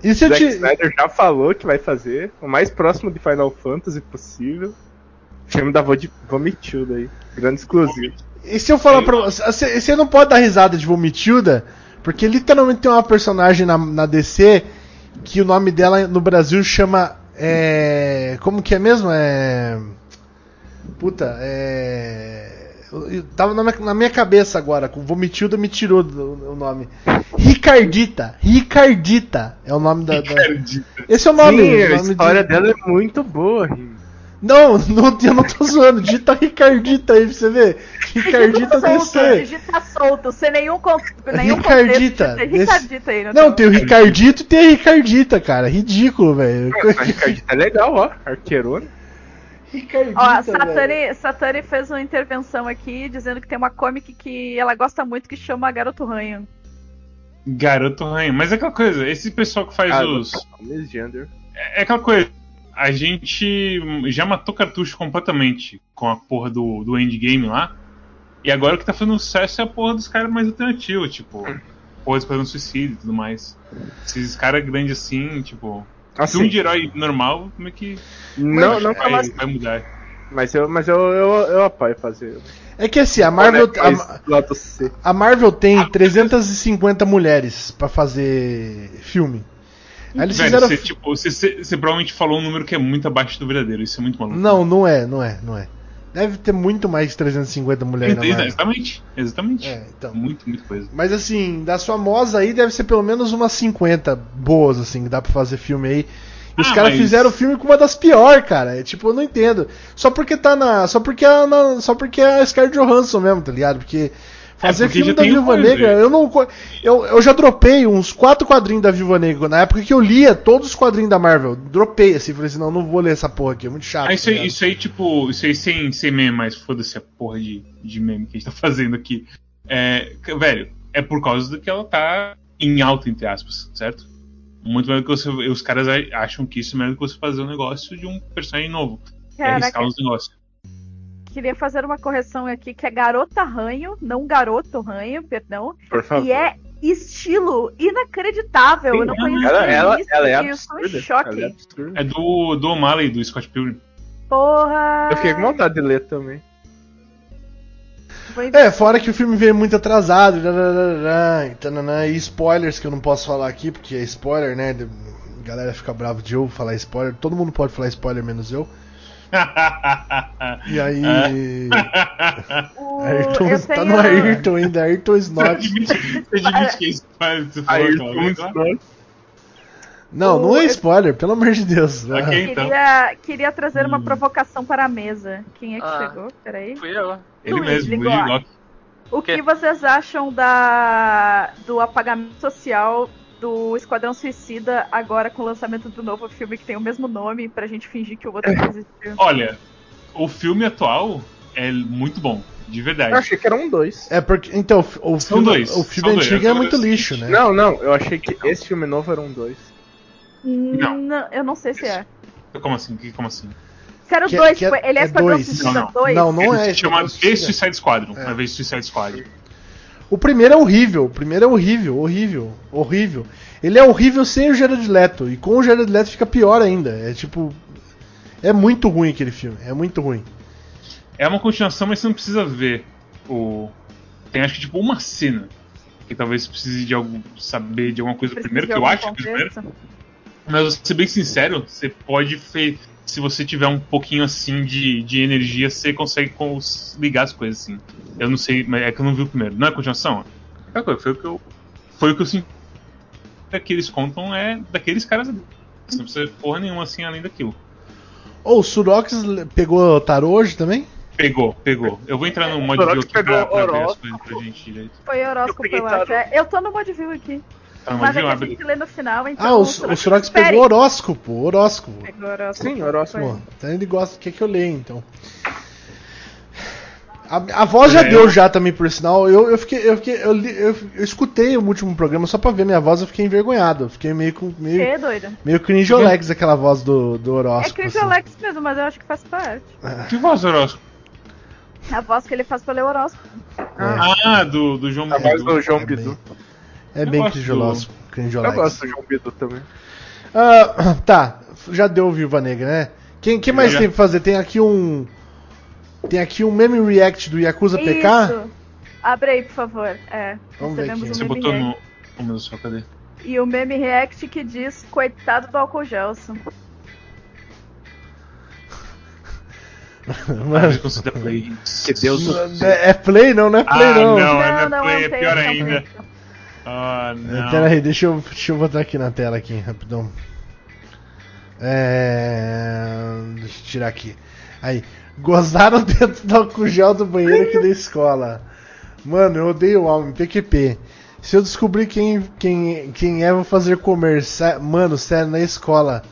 E se Zack te. Snyder já falou que vai fazer o mais próximo de Final Fantasy possível. Filme da Vo- Vomitilda aí. Grande exclusivo. E se eu falar pra você. Você você não pode dar risada de Vomitilda, porque literalmente tem uma personagem na, na DC que o nome dela no Brasil chama. É. Como que é mesmo? É. Puta, é. eu- Tava na minha, na minha cabeça agora, com Vomitilda me tirou do- o nome. Ricardita! Ricardita é o nome da. da- Esse é o nome. Sim, o a nome de- história dela é muito boa, Ri. Não, não, eu não tô zoando. Digita Ricardita aí pra você ver. Ricardita DC. digita solto, sem nenhum, con nenhum Ricardita, contexto. desse- Ricardita aí, Não, tem o Ricardito e tem a Ricardita, cara. Ridículo, velho. A Ricardita é legal, ó. Arqueirona. Ricardita, Ó. Satani, Satani fez uma intervenção aqui dizendo que tem uma comic que ela gosta muito que chama Garoto Ranho. Garoto ranho. Mas é aquela coisa, esse pessoal que faz Ah, os. Gender. É aquela coisa. A gente já matou cartucho completamente com a porra do, do endgame lá. E agora o que tá fazendo sucesso é a porra dos caras mais alternativos, tipo. Porra do Esquadrão Suicídio e tudo mais. Esses caras grandes assim, tipo. Assim, Filme de herói normal, como é que. não, não vai, mas, vai mudar. mas eu, mas eu, eu, eu apoio fazer. É que assim, a Marvel, a, mais a Marvel tem 350 mulheres pra fazer filme. Aí eles Velho, fizeram. você, tipo, você, você- provavelmente falou um número que é muito abaixo do verdadeiro, isso é muito maluco. Não, não é, não é, não é. Deve ter muito mais de 350 mulheres na Marvel. Exatamente, exatamente. É, então. Muito, muito coisa. Mas assim, das famosas aí deve ser pelo menos umas 50 boas, assim, que dá pra fazer filme aí. E os Ah, caras mas- fizeram o filme com uma das piores, cara. É, tipo, eu não entendo. Só porque tá na. Só porque é na, só porque é a Scarlett Johansson mesmo, tá ligado? Porque fazer É, filme da Viúva coisa. Negra, eu não. Eu, eu já dropei uns quatro quadrinhos da Viúva Negra. Na época que eu lia todos os quadrinhos da Marvel. Dropei, assim, falei assim, não, não vou ler essa porra aqui, é muito chato. Ah, isso tá aí, isso aí, tipo, isso aí sem, sem meme, mas foda-se a porra de, de meme que a gente tá <laughs> fazendo aqui. É, velho, é por causa do que ela tá em alta, entre aspas, certo? Muito melhor do que você. Os caras acham que isso é melhor do que você fazer um negócio de um personagem novo. É arriscar Caraca, os negócios. Queria fazer uma correção aqui que é Garota Ranho, não Garoto Ranho, perdão. Por favor. E é estilo inacreditável. eu não Sim, conhecia Ela, ela, isso ela é e eu sou absurda. choque. Ela é absurda. É do, do O'Malley, do Scott Pilgrim. Porra! Eu fiquei com vontade de ler também. É, fora que o filme veio muito atrasado, e tananã, e spoilers que eu não posso falar aqui, porque é spoiler, né? A galera fica brava de eu falar spoiler. Todo mundo pode falar spoiler, menos eu. E aí. O- <laughs> Ayrton, eu tá tenho- no Ayrton ainda, Ayrton Você Snot. admite, você admite que é spoiler que Aí, aquela vez lá? Não, não é spoiler, pelo amor de Deus. Ah, Ok. então. Queria, queria trazer uma Hum. provocação para a mesa. Quem é que Ah. chegou? Peraí. Fui eu. Ele Luiz, mesmo. Luigi Locke. O quê? que vocês acham da do apagamento social do Esquadrão Suicida agora com o lançamento do novo filme que tem o mesmo nome pra gente fingir que o outro não existiu? Olha, o filme atual é muito bom, de verdade. Eu achei que era um dois. É porque. Então, o São filme, dois, o filme são dois, antigo é muito dois. lixo, né? Não, não, eu achei que esse filme novo era um dois. Não. Não, eu não sei se é. Como assim? Que- Como assim? Se era o Que- 2, que é- ele é é Esquadrão dois. Suicida Não, não. 2? Não, não Ele é. se chama Esquadrão The Suicida. Suicide Squadron, É. invés de Suicide Squad. O primeiro é horrível, o primeiro é horrível, horrível, horrível. Ele é horrível sem o Jared Leto, e com o Jared Leto fica pior ainda. É tipo. É muito ruim aquele filme, é muito ruim. É uma continuação, mas você não precisa ver o. Tem acho que tipo uma cena. Que talvez precise de algum. saber de alguma coisa Precisa primeiro, que eu acho que é o primeiro. Mas vou ser bem sincero, você pode fe... Se você tiver um pouquinho assim de, de energia, você consegue cons- ligar as coisas assim. Eu não sei, mas é que eu não vi o primeiro. Não é continuação? É, foi o que eu. Foi o que eu senti. Que eles contam é daqueles caras ali. Você não precisa porra nenhuma assim além daquilo. Ô, o Surox pegou tarô hoje também? Pegou, pegou. Eu vou entrar no mod Sorox view aqui pra, pra ver as coisas pra gente direito. Foi horóscopo, Eu eu acho. É, Eu tô no mod view aqui. Mas mod é que a abre gente lê no final, então. Ah, o, o Surox pegou horóscopo, horóscopo. Pegou horóscopo. Sim, horóscopo. Pô, então ele gosta, quer que eu leia então. A, a voz já É, deu eu- já também, por sinal. Eu, eu fiquei. Eu, fiquei eu, li- eu, eu escutei o último programa só pra ver minha voz, eu fiquei envergonhado. Eu fiquei meio com. Meio, Que doida. meio cringeolex aquela voz do, do É horóscopo. Chris assim. Alex mesmo, mas eu acho que faz parte. Que voz, horóscopo? A voz que ele faz pra ler horóscopo. Ah, do, do João A voz Bidu. do João É Bidu. É Eu bem cringeoléxico. Eu gosto do João Bidu também. Ah, <clears throat> tá, já deu o Viúva Negra, né? Quem, quem mais Já. tem pra fazer? Tem aqui um. Tem aqui um meme react do Yakuza PK. Isso. Abre aí, por favor. É. Vamos ver aqui. um Você botou react. no. Oh, meu céu, cadê? E o meme react que diz coitado do álcool Gelson. Ah, <laughs> Mano, considera play. Que Deus é é play não, não é play Ah, não. não. é não, play, é tem, pior não ainda. tem. Ah, não. Pera aí, deixa eu, deixa eu botar aqui na tela aqui, rapidão. É... Deixa eu tirar aqui. Aí, gozaram <laughs> dentro do álcool gel do banheiro aqui da escola. Mano, eu odeio o Alme, PQP. Se eu descobrir quem, quem, quem é, vou fazer comer. Mano, sério, na escola.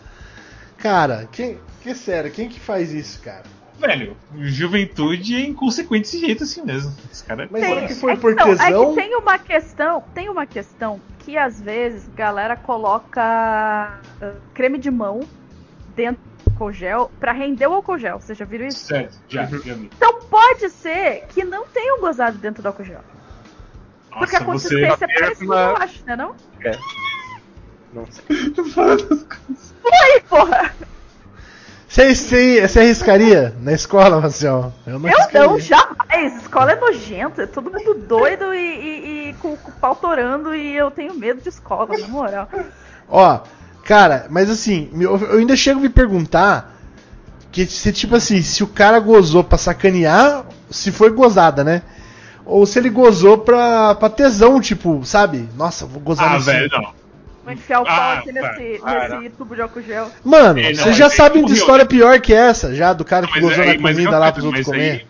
Cara, quem. Que sério, quem que faz isso, cara? Velho, juventude é inconsequente desse jeito assim mesmo. Esse cara Mas Tem- que foi é por não, é tesão? que tem uma questão, tem uma questão que às vezes galera coloca ah, creme de mão dentro do álcool gel pra render o álcool gel. Vocês já viram isso? Certo, já, já vi. Então pode ser que não tenham gozado dentro do álcool gel. Porque a Nossa, você. consistência é parecida, eu acho, né não? Não sei. <laughs> Aí, porra! Você, você, você arriscaria na escola, Marcel? Eu não Eu arriscaria. não, jamais! Escola é nojenta, é todo mundo doido e, e- e com, com o pau torando e eu tenho medo de escola, na moral. Ó, cara, mas assim, eu, eu ainda chego a me perguntar que se tipo assim, se o cara gozou pra sacanear, se foi gozada, né? Ou se ele gozou pra, pra tesão, tipo, sabe? Nossa, vou gozar Ah, velho, não. Vou enfiar o pau Ah, aqui nesse, nesse tubo de álcool gel. Mano, É, vocês mas já ele sabem de morreu, história né? pior que essa, já, do cara que gozou na comida lá pros outros comer. aí-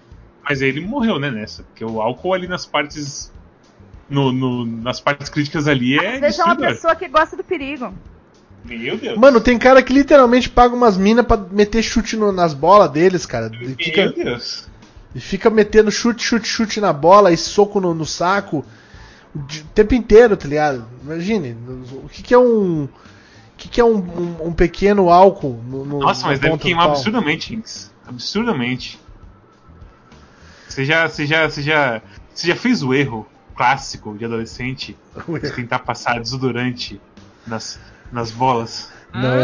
Mas aí ele morreu, né, nessa. Porque o álcool ali nas partes. No, no- nas partes críticas ali é. Vezes é uma pessoa que gosta do perigo. Meu Deus. Mano, tem cara que literalmente paga umas minas pra meter chute no- nas bolas deles, cara. E Meu fica, Deus. e fica metendo chute, chute, chute na bola e soco no, no saco o tempo inteiro, tá ligado? Imagine, o que, que é um. O que, que é um, um- um pequeno álcool no, no Nossa, mas deve ponta do queimar absurdamente, Inks. Absurdamente. Você já, você já, você já, você já fez o erro clássico de adolescente <laughs> de tentar passar desodorante nas, nas bolas? Não,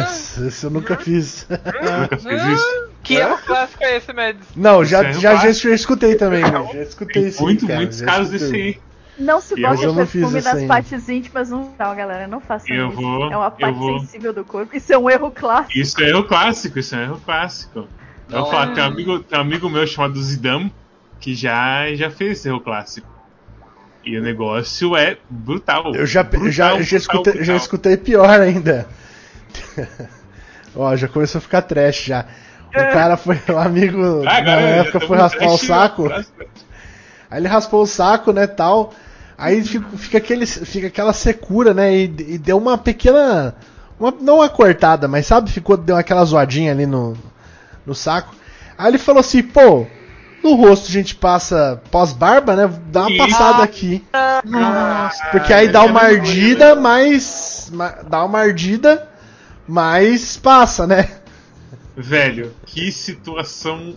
esse eu nunca fiz. Você nunca fez isso? Que erro clássico é esse, Mads? Não, já, Isso é já, já, escutei também, né? já escutei Tem isso. aí, muito, cara, muitos já casos desse aí. Não se Eu- bote eu não fiz perfume nas ainda. partes íntimas, não, não, galera. Não façam Eu isso. vou, é uma eu parte vou. sensível do corpo. Isso é um erro clássico. Isso é erro clássico, isso é erro clássico. Eu vou Não falar, é. tem um amigo, tem um amigo meu chamado Zidam que já, já fez esse erro clássico. E o negócio é brutal. Eu já, brutal, eu já, eu já, brutal, escutei, já brutal. escutei pior ainda. <laughs> Ó, já começou a ficar trash já. O cara foi, o amigo Ah, na já época tamo foi raspar o saco. Aí ele raspou o saco, né, tal. Aí fica, fica, aquele, fica aquela secura, né, e, e deu uma pequena... Uma, não uma cortada, mas sabe, ficou, deu aquela zoadinha ali no, no saco. Aí ele falou assim, pô, no rosto a gente passa pós-barba, né, dá uma passada aqui. Nossa, Porque aí dá uma é ardida, mas... ma- Dá uma ardida, mas passa, né? Velho, que situação.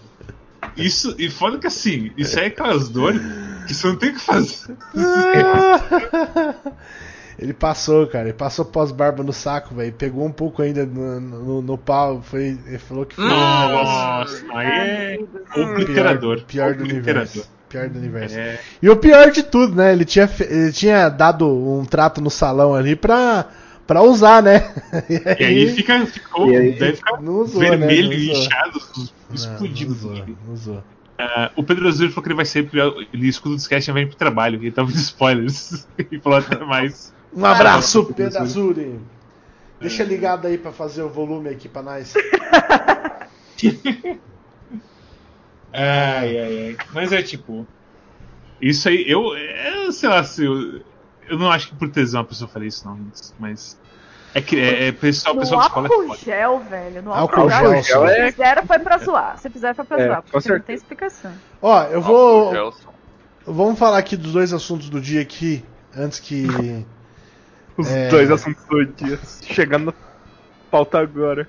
Isso, e foda que assim, isso aí é aquelas você não tem o que fazer. <laughs> Ele passou, cara. Ele passou pós-barba no saco, velho. Pegou um pouco ainda no, no, no pau. Foi, ele falou que foi um Nossa, aí é obliterador. pior, pior do universo. Pior do universo. É, E o pior de tudo, né? Ele tinha, ele tinha dado um trato no salão ali pra, pra usar, né? <laughs> e aí fica, ficou, E aí- deve ficar Não usou, vermelho né? E inchado, Não, explodido. Não usou, não usou. Ah, o Pedro Azul falou que ele vai ser. Ele escuta o discast e vai pro trabalho. Ele tava de spoilers. <laughs> e falou até mais. Um abraço, Ah, Pedro Azuri. Deixa ligado aí pra fazer o volume aqui pra nós. <laughs> Ai, ai, ai. Mas é tipo. Isso aí, eu. eu sei lá se eu. Eu não acho que por tesão a pessoa faria isso, não. Mas. É que é, é pessoal, No pessoal escola é álcool foda. gel, velho. No Álcool álcool, gel, gel. Se fizeram foi pra zoar. Se fizeram foi pra É, zoar. Porque não certeza. tem explicação. Ó, eu vou. Vamos falar aqui dos dois assuntos do dia aqui, antes que. <laughs> Os É. dois assuntos do dia. Chegando na pauta agora.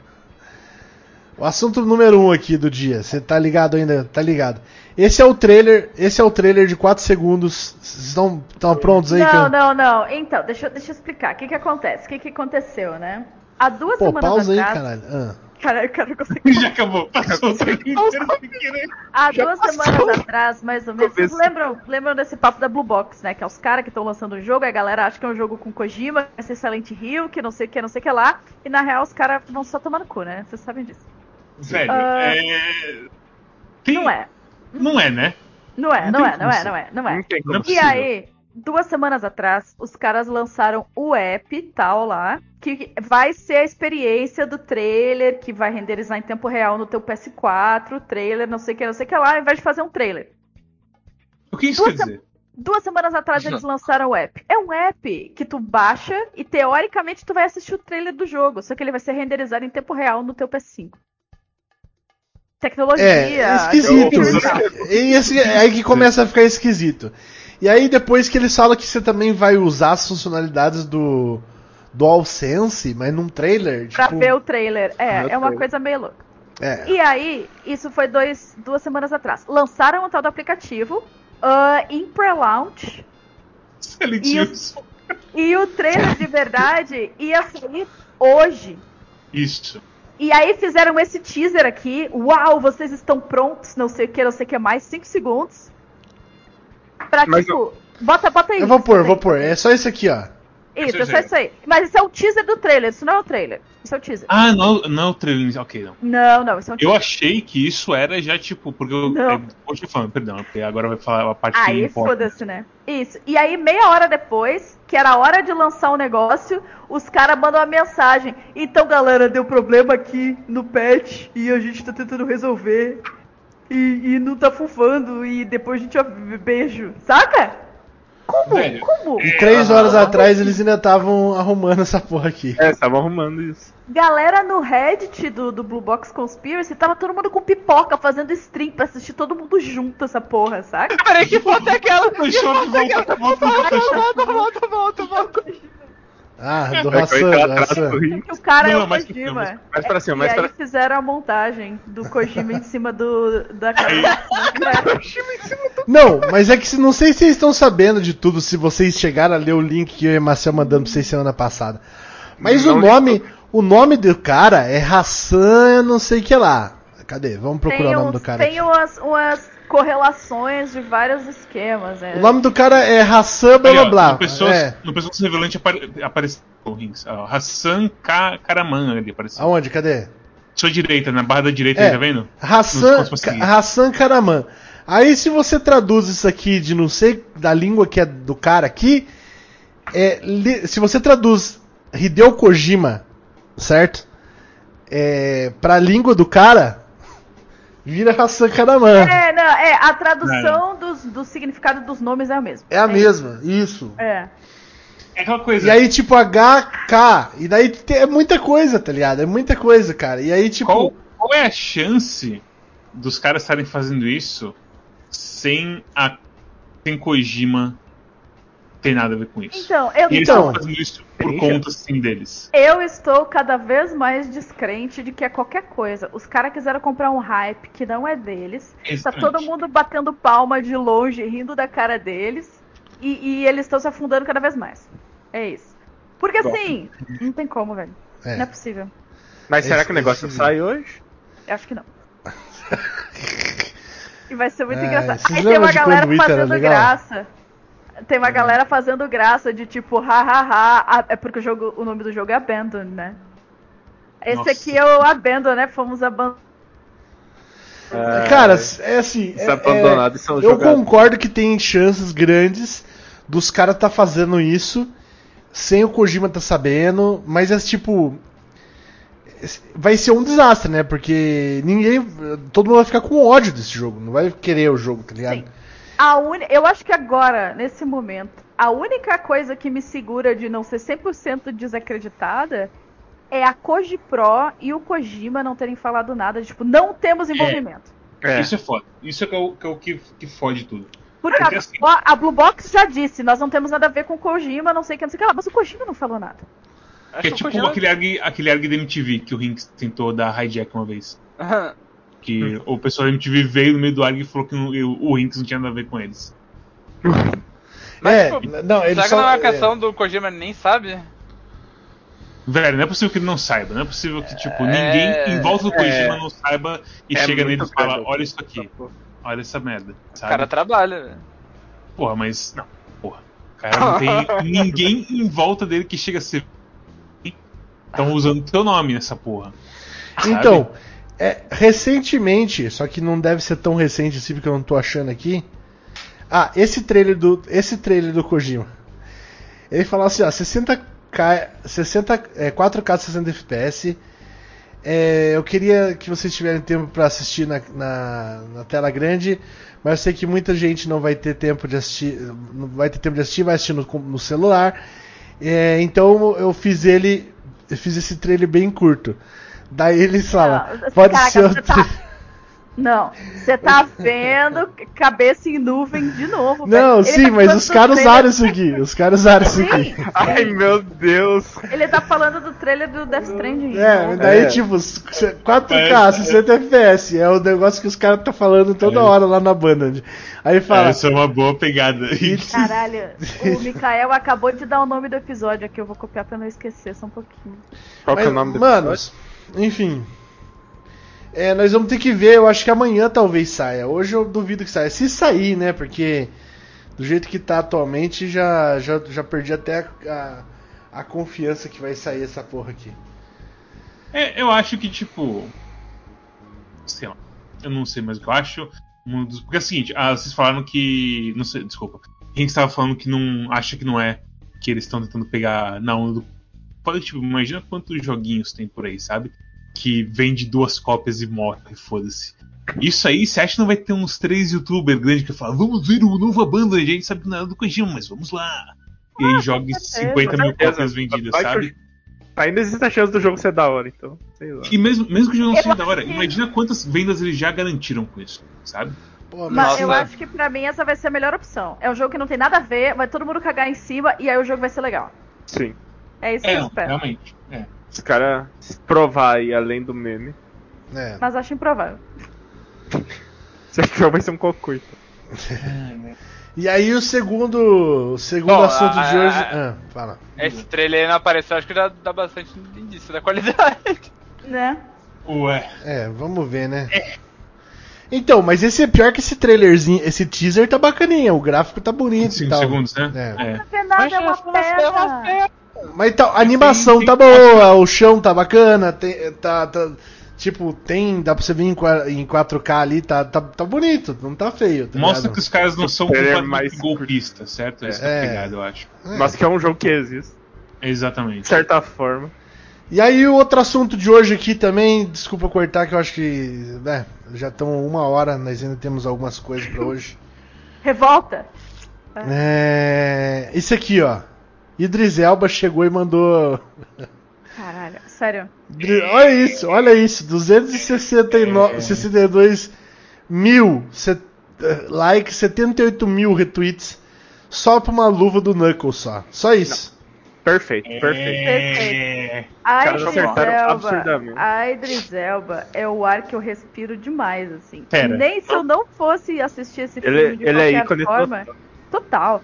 O assunto número um aqui do dia. Você tá ligado ainda? Tá ligado. Esse é o trailer. Esse é o trailer de 4 segundos. Vocês estão, estão prontos aí? que Não, eu- não, não. Então, deixa, eu- deixa eu explicar. O que que acontece? O que que aconteceu, né? Há duas Pô, semanas pausa aí, atrás... caralho. Ah. Caralho, cara, eu não consigo <laughs> Já acabou. Passou o trailer inteiro sem querer. Há Já duas passou. semanas atrás, mais ou menos, vocês lembram, lembram desse papo da Blue Box, né? Que é os caras que estão lançando o jogo, aí a galera acha que é um jogo com Kojima, vai ser Silent Hill, que não sei o que, não sei o que lá. E na real os caras vão só tomar no cu, né? Vocês sabem disso. Velho, Ah. é. Tem- Não é. Não é, né? Não é, Não não tem é, não é, não é, não é. Não como. Não é E aí, duas semanas atrás, os caras lançaram o app tal lá, que vai ser a experiência do trailer, que vai renderizar em tempo real no teu PS4, o trailer, não sei o que, não sei o que lá, ao invés de fazer um trailer. O que isso quer Duas dizer? Duas semanas atrás eles lançaram o app. É um app que tu baixa e teoricamente tu vai assistir o trailer do jogo, só que ele vai ser renderizado em tempo real no teu PS5. Tecnologia. É, é esquisito. tecnologia. E esse, é aí que começa a ficar esquisito. E aí depois que eles falam que você também vai usar as funcionalidades do DualSense, mas num trailer, Pra tipo, ver o trailer. É, é uma coisa meio louca. é. E aí, isso foi dois, duas semanas atrás. Lançaram o tal do aplicativo ah, em pre-launch. Silent E Hill. E o trailer de verdade ia sair hoje. Isso. E aí fizeram esse teaser aqui. Uau, vocês estão prontos, não sei o que, não sei o que mais. 5 segundos. Pra Mas tipo. Bota, bota aí. Eu vou pôr, vou pôr. É só isso aqui, ó. Isso, é aí. isso aí. Mas isso é o teaser do trailer, isso não é o trailer. Isso é o teaser. Ah, não, não é o trailer. Ok, não. Não, não, isso é um Eu teaser. achei que isso era já tipo. Porque eu. É, hoje eu falo, perdão, porque agora vai falar a parte que Aí importa. foda-se, né? Isso. E aí, meia hora depois, que era a hora de lançar o negócio, os caras mandam uma mensagem. Então, galera, deu problema aqui no patch e a gente tá tentando resolver. E, e não tá fufando. E depois a gente. ó, Beijo. Saca? Como? Velho, Como? E três horas atrás eles ainda estavam arrumando essa porra aqui. É, estavam arrumando isso. Galera no Reddit do, do Blue Box Conspiracy tava todo mundo com pipoca fazendo stream pra assistir todo mundo junto essa porra, saca? Peraí, que foto é aquela? Photoshop, volta, volta no Photoshop. Volta, volta, volta, volta. Ah, do Vai Hassan, entrar do Hassan. Que o cara Não, é o mas- Kojima. mas- mais pra cima, e mais aí pra- fizeram a montagem do Kojima em cima do da cara. <laughs> Não, mas é que se- não sei se vocês estão sabendo de tudo, se vocês chegaram a ler o link que eu e a Marcel mandando pra vocês semana passada. Mas Não o nome, o nome do cara é Hassan, não sei o que lá. Cadê? Vamos procurar tem o nome uns- do cara. Tem umas, umas correlações de vários esquemas. né? O nome do cara é Hassan blá blá blá. No Pessoas, É. no Pessoas Revelante apare, apareceu o Hassan Ka- Karaman ali apareceu. Aonde? Cadê? Sua direita, na barra da direita, É. tá vendo? Hassan. Hassan Karaman. Aí se você traduz isso aqui de não sei da língua que é do cara aqui, é, li- se você traduz Hideo Kojima, certo? É, pra língua do cara, vira Hassan Karaman. É, não, é, a tradução dos, do significado dos nomes é a mesma. É a mesma, isso. É. É aquela coisa. E aí, tipo, HK. E daí é muita coisa, tá ligado? É muita coisa, cara. E aí, tipo. qual, qual é a chance dos caras estarem fazendo isso sem a sem Kojima ter nada a ver com isso? Então, eu, e eles então- estão fazendo isso por Tem conta, sim, deles. eu estou cada vez mais descrente de que é qualquer coisa. Os caras quiseram comprar um hype que não é deles. Tá Exatamente. todo mundo batendo palma de longe, rindo da cara deles. E, e eles estão se afundando cada vez mais. É isso. Porque Bom. assim, não tem como, velho. É. Não é possível. Mas será Esse- que o negócio esse- sai hoje? Eu acho que não. <laughs> e vai ser muito É, engraçado. Aí tem lembram uma galera fazendo graça. Tem uma galera fazendo graça de tipo, hahaha. Ah, É porque o, jogo, o nome do jogo é Abandon, né? Esse Nossa. aqui é o Abandon, né? Fomos abandonados. Cara, é assim. É- abandonados é- são eu jogados. concordo que tem chances grandes dos caras tá fazendo isso sem o Kojima tá sabendo, mas é tipo. Vai ser um desastre, né? Porque ninguém. Todo mundo vai ficar com ódio desse jogo. Não vai querer o jogo, tá ligado? Sim. A uni... Eu acho que agora, nesse momento, A única coisa que me segura de não ser 100% desacreditada é a Koji Pro e o Kojima não terem falado nada. Tipo, não temos envolvimento. É. Isso é foda. Isso é, que é o que, é o que, que fode tudo. Porque Porque a, assim- a Blue Box já disse, nós não temos nada a ver com o Kojima, não sei o que, não sei o que lá. Mas o Kojima não falou nada. Acho Que é que o tipo Kojima- aquele ARG, aquele ARG da MTV que o Rinks tentou dar hijack uma vez. Que o pessoal da MTV veio no meio do ARG e falou que o, o Rinks não tinha nada a ver com eles. <laughs> Mas, é, tipo, não, ele Será que só. não é uma é, do Kojima nem sabe? Velho, não é possível que ele não saiba. Não é possível que, tipo, É. ninguém em volta do Kojima É. não saiba e É chega nele e fala. Olha isso aqui, olha essa merda. O Sabe? cara trabalha, velho. Porra, mas. Não, porra. O cara não tem <laughs> ninguém em volta dele que chega a ser. Estão usando teu nome nessa porra. sabe? Então, é, recentemente, só que não deve ser tão recente assim, porque eu não tô achando aqui. Ah, esse trailer do, esse trailer do Kojima. Ele falou assim, ó, 60K, 60, é, 4K 60 FPS. É, eu queria que vocês tiverem tempo para assistir na, na, na tela grande, mas eu sei que muita gente não vai ter tempo de assistir, não vai ter tempo de assistir, vai assistir no, no celular. É, então eu fiz ele, eu fiz esse trailer bem curto. Daí ele fala, Não, pode caraca, ser o você tá- <laughs> Não, você tá vendo cabeça em nuvem de novo. Não, velho. Sim, tá mas os caras trailer- usaram isso aqui. Os caras usaram isso aqui. Sim, Ai, meu Deus. ele tá falando do trailer do Death Stranding. É, daí É. tipo, s- 4K, Parece- 60 FPS. É o negócio que os caras estão falando toda É. hora lá na banda. Aí fala. Essa é uma boa pegada. <laughs> <laughs> Caralho, o Mikael acabou de dar o nome do episódio aqui, eu vou copiar pra não esquecer só um pouquinho. Qual que é o nome do Manos, enfim. É, nós vamos ter que ver, eu acho que amanhã talvez saia. Hoje eu duvido que saia. Se sair, né? Porque do jeito que tá atualmente, já, já, já perdi até a, a, a confiança que vai sair essa porra aqui. É, eu acho que, tipo. Sei lá. Eu não sei mais o que eu acho. Porque é o seguinte, ah, vocês falaram que. Não sei, desculpa. Quem estava falando que não. acha que não é. Que eles estão tentando pegar na onda do. Pode, tipo, imagina quantos joguinhos tem por aí, sabe? Que vende duas cópias e morre, foda-se. Isso aí, você acha que não vai ter uns três youtubers grandes que falam, vamos ver o novo banda, a gente sabe nada do Kojima, mas vamos lá. E aí joga em certeza. 50 mil cópias vendidas, Vai sabe? Ainda existe a chance do jogo ser da hora, então. Sei lá. E mesmo, mesmo que o jogo não seja da hora, que- imagina quantas vendas eles já garantiram com isso, sabe? Pô, Mas Nossa. eu acho que pra mim essa vai ser a melhor opção. É um jogo que não tem nada a ver, vai todo mundo cagar em cima e aí o jogo vai ser legal. Sim. É isso que eu espero. realmente. É. Os caras provar aí além do meme. É. Mas acho improvável. Esse jogo vai ser um cocô. então. E aí o segundo, o segundo Bom, assunto a- de hoje. a- Ah, fala. Esse trailer aí não apareceu, acho que já dá bastante indício da qualidade. Né? Ué. É, vamos ver, né? Então, mas esse é pior que esse trailerzinho, esse teaser tá bacaninha, o gráfico tá bonito e 5 tal. segundos, né? É. Não vê nada, é uma pedra. Mas tá, a animação sim. tá boa, o chão tá bacana, tem, tá, tá- tipo, tem, dá pra você ver em, qua- em 4K ali, tá, tá, tá bonito, não tá feio. Tá Mostra ligado? que os caras não são é mais golpistas, certo? Essa é É. pegada, eu acho. É. Mas que é um jogo que existe. De Exatamente. certa forma. E aí o outro assunto de hoje aqui também, desculpa cortar que eu acho que, né, já estão uma hora, nós ainda temos algumas coisas pra hoje. Revolta. É, isso aqui, ó. Idris Elba chegou e mandou Caralho, sério. Olha isso, olha isso, 269, 62 mil set- likes, 78 mil retweets, só pra uma luva do Knuckles só, só isso. Perfeito, perfeito. É... A caras Idris acertaram Elba, absurdamente. a Idris Elba é o ar que eu respiro demais, assim. Pera. Nem se eu não fosse assistir esse filme Ele- de ele é qualquer ícone forma. Total.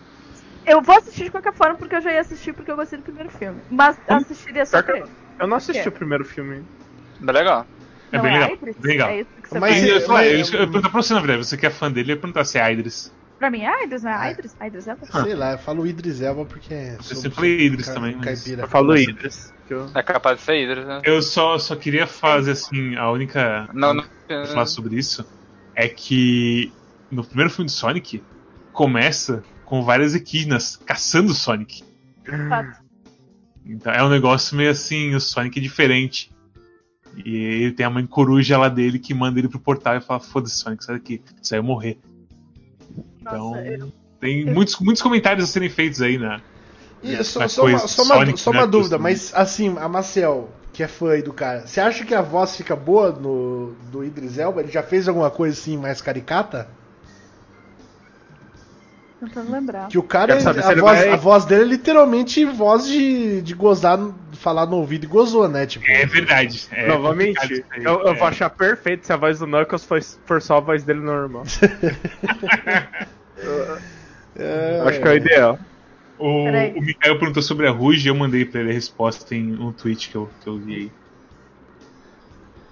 Eu vou assistir de qualquer forma porque eu já ia assistir porque eu gostei do primeiro filme. Mas assistiria só. Eu não assisti É. o primeiro filme. Bem legal. É Não bem é legal. Idris? Bem legal. É isso que você Mas eu, ia falar, mas- eu, eu perguntar pra você, na verdade, você que é fã dele, eu ia perguntar se é Idris. Pra mim é Idris, não é a Idris? A Idris Elba? Sei lá, eu falo Idris Elba porque sou- sempre falei Idris também, mas-. Eu falo Idris. eu- É capaz de ser Idris, né? Eu só, só queria fazer assim, a única. Não, não. falar sobre isso é que no primeiro filme de Sonic começa com várias equinas caçando o Sonic. Fato. Então é um negócio meio assim, o Sonic é diferente. E ele tem a mãe coruja lá dele que manda ele pro portal e fala: Foda-se, Sonic, sai daqui, você vai morrer. Nossa, Então eu- Tem muitos, muitos comentários a serem feitos aí, né? E As- só, só uma, só uma, Sonic, só uma Knuckles, dúvida, né? mas assim, a Maciel, que é fã aí do cara, você acha que a voz fica boa no do Idris Elba? Ele já fez alguma coisa assim mais caricata? Tentando lembrar. Que o cara, se a, voz, vai- a voz dele é literalmente voz de, de gozar, falar no ouvido e gozou, né? Tipo, É verdade. É não vou mentir. aí, Eu, eu é. vou achar perfeito se a voz do Knuckles for, for só a voz dele normal. <laughs> é, Acho que é o ideal. O, o Mikael perguntou sobre a Ruge e eu mandei pra ele a resposta em um tweet que eu, que eu vi aí.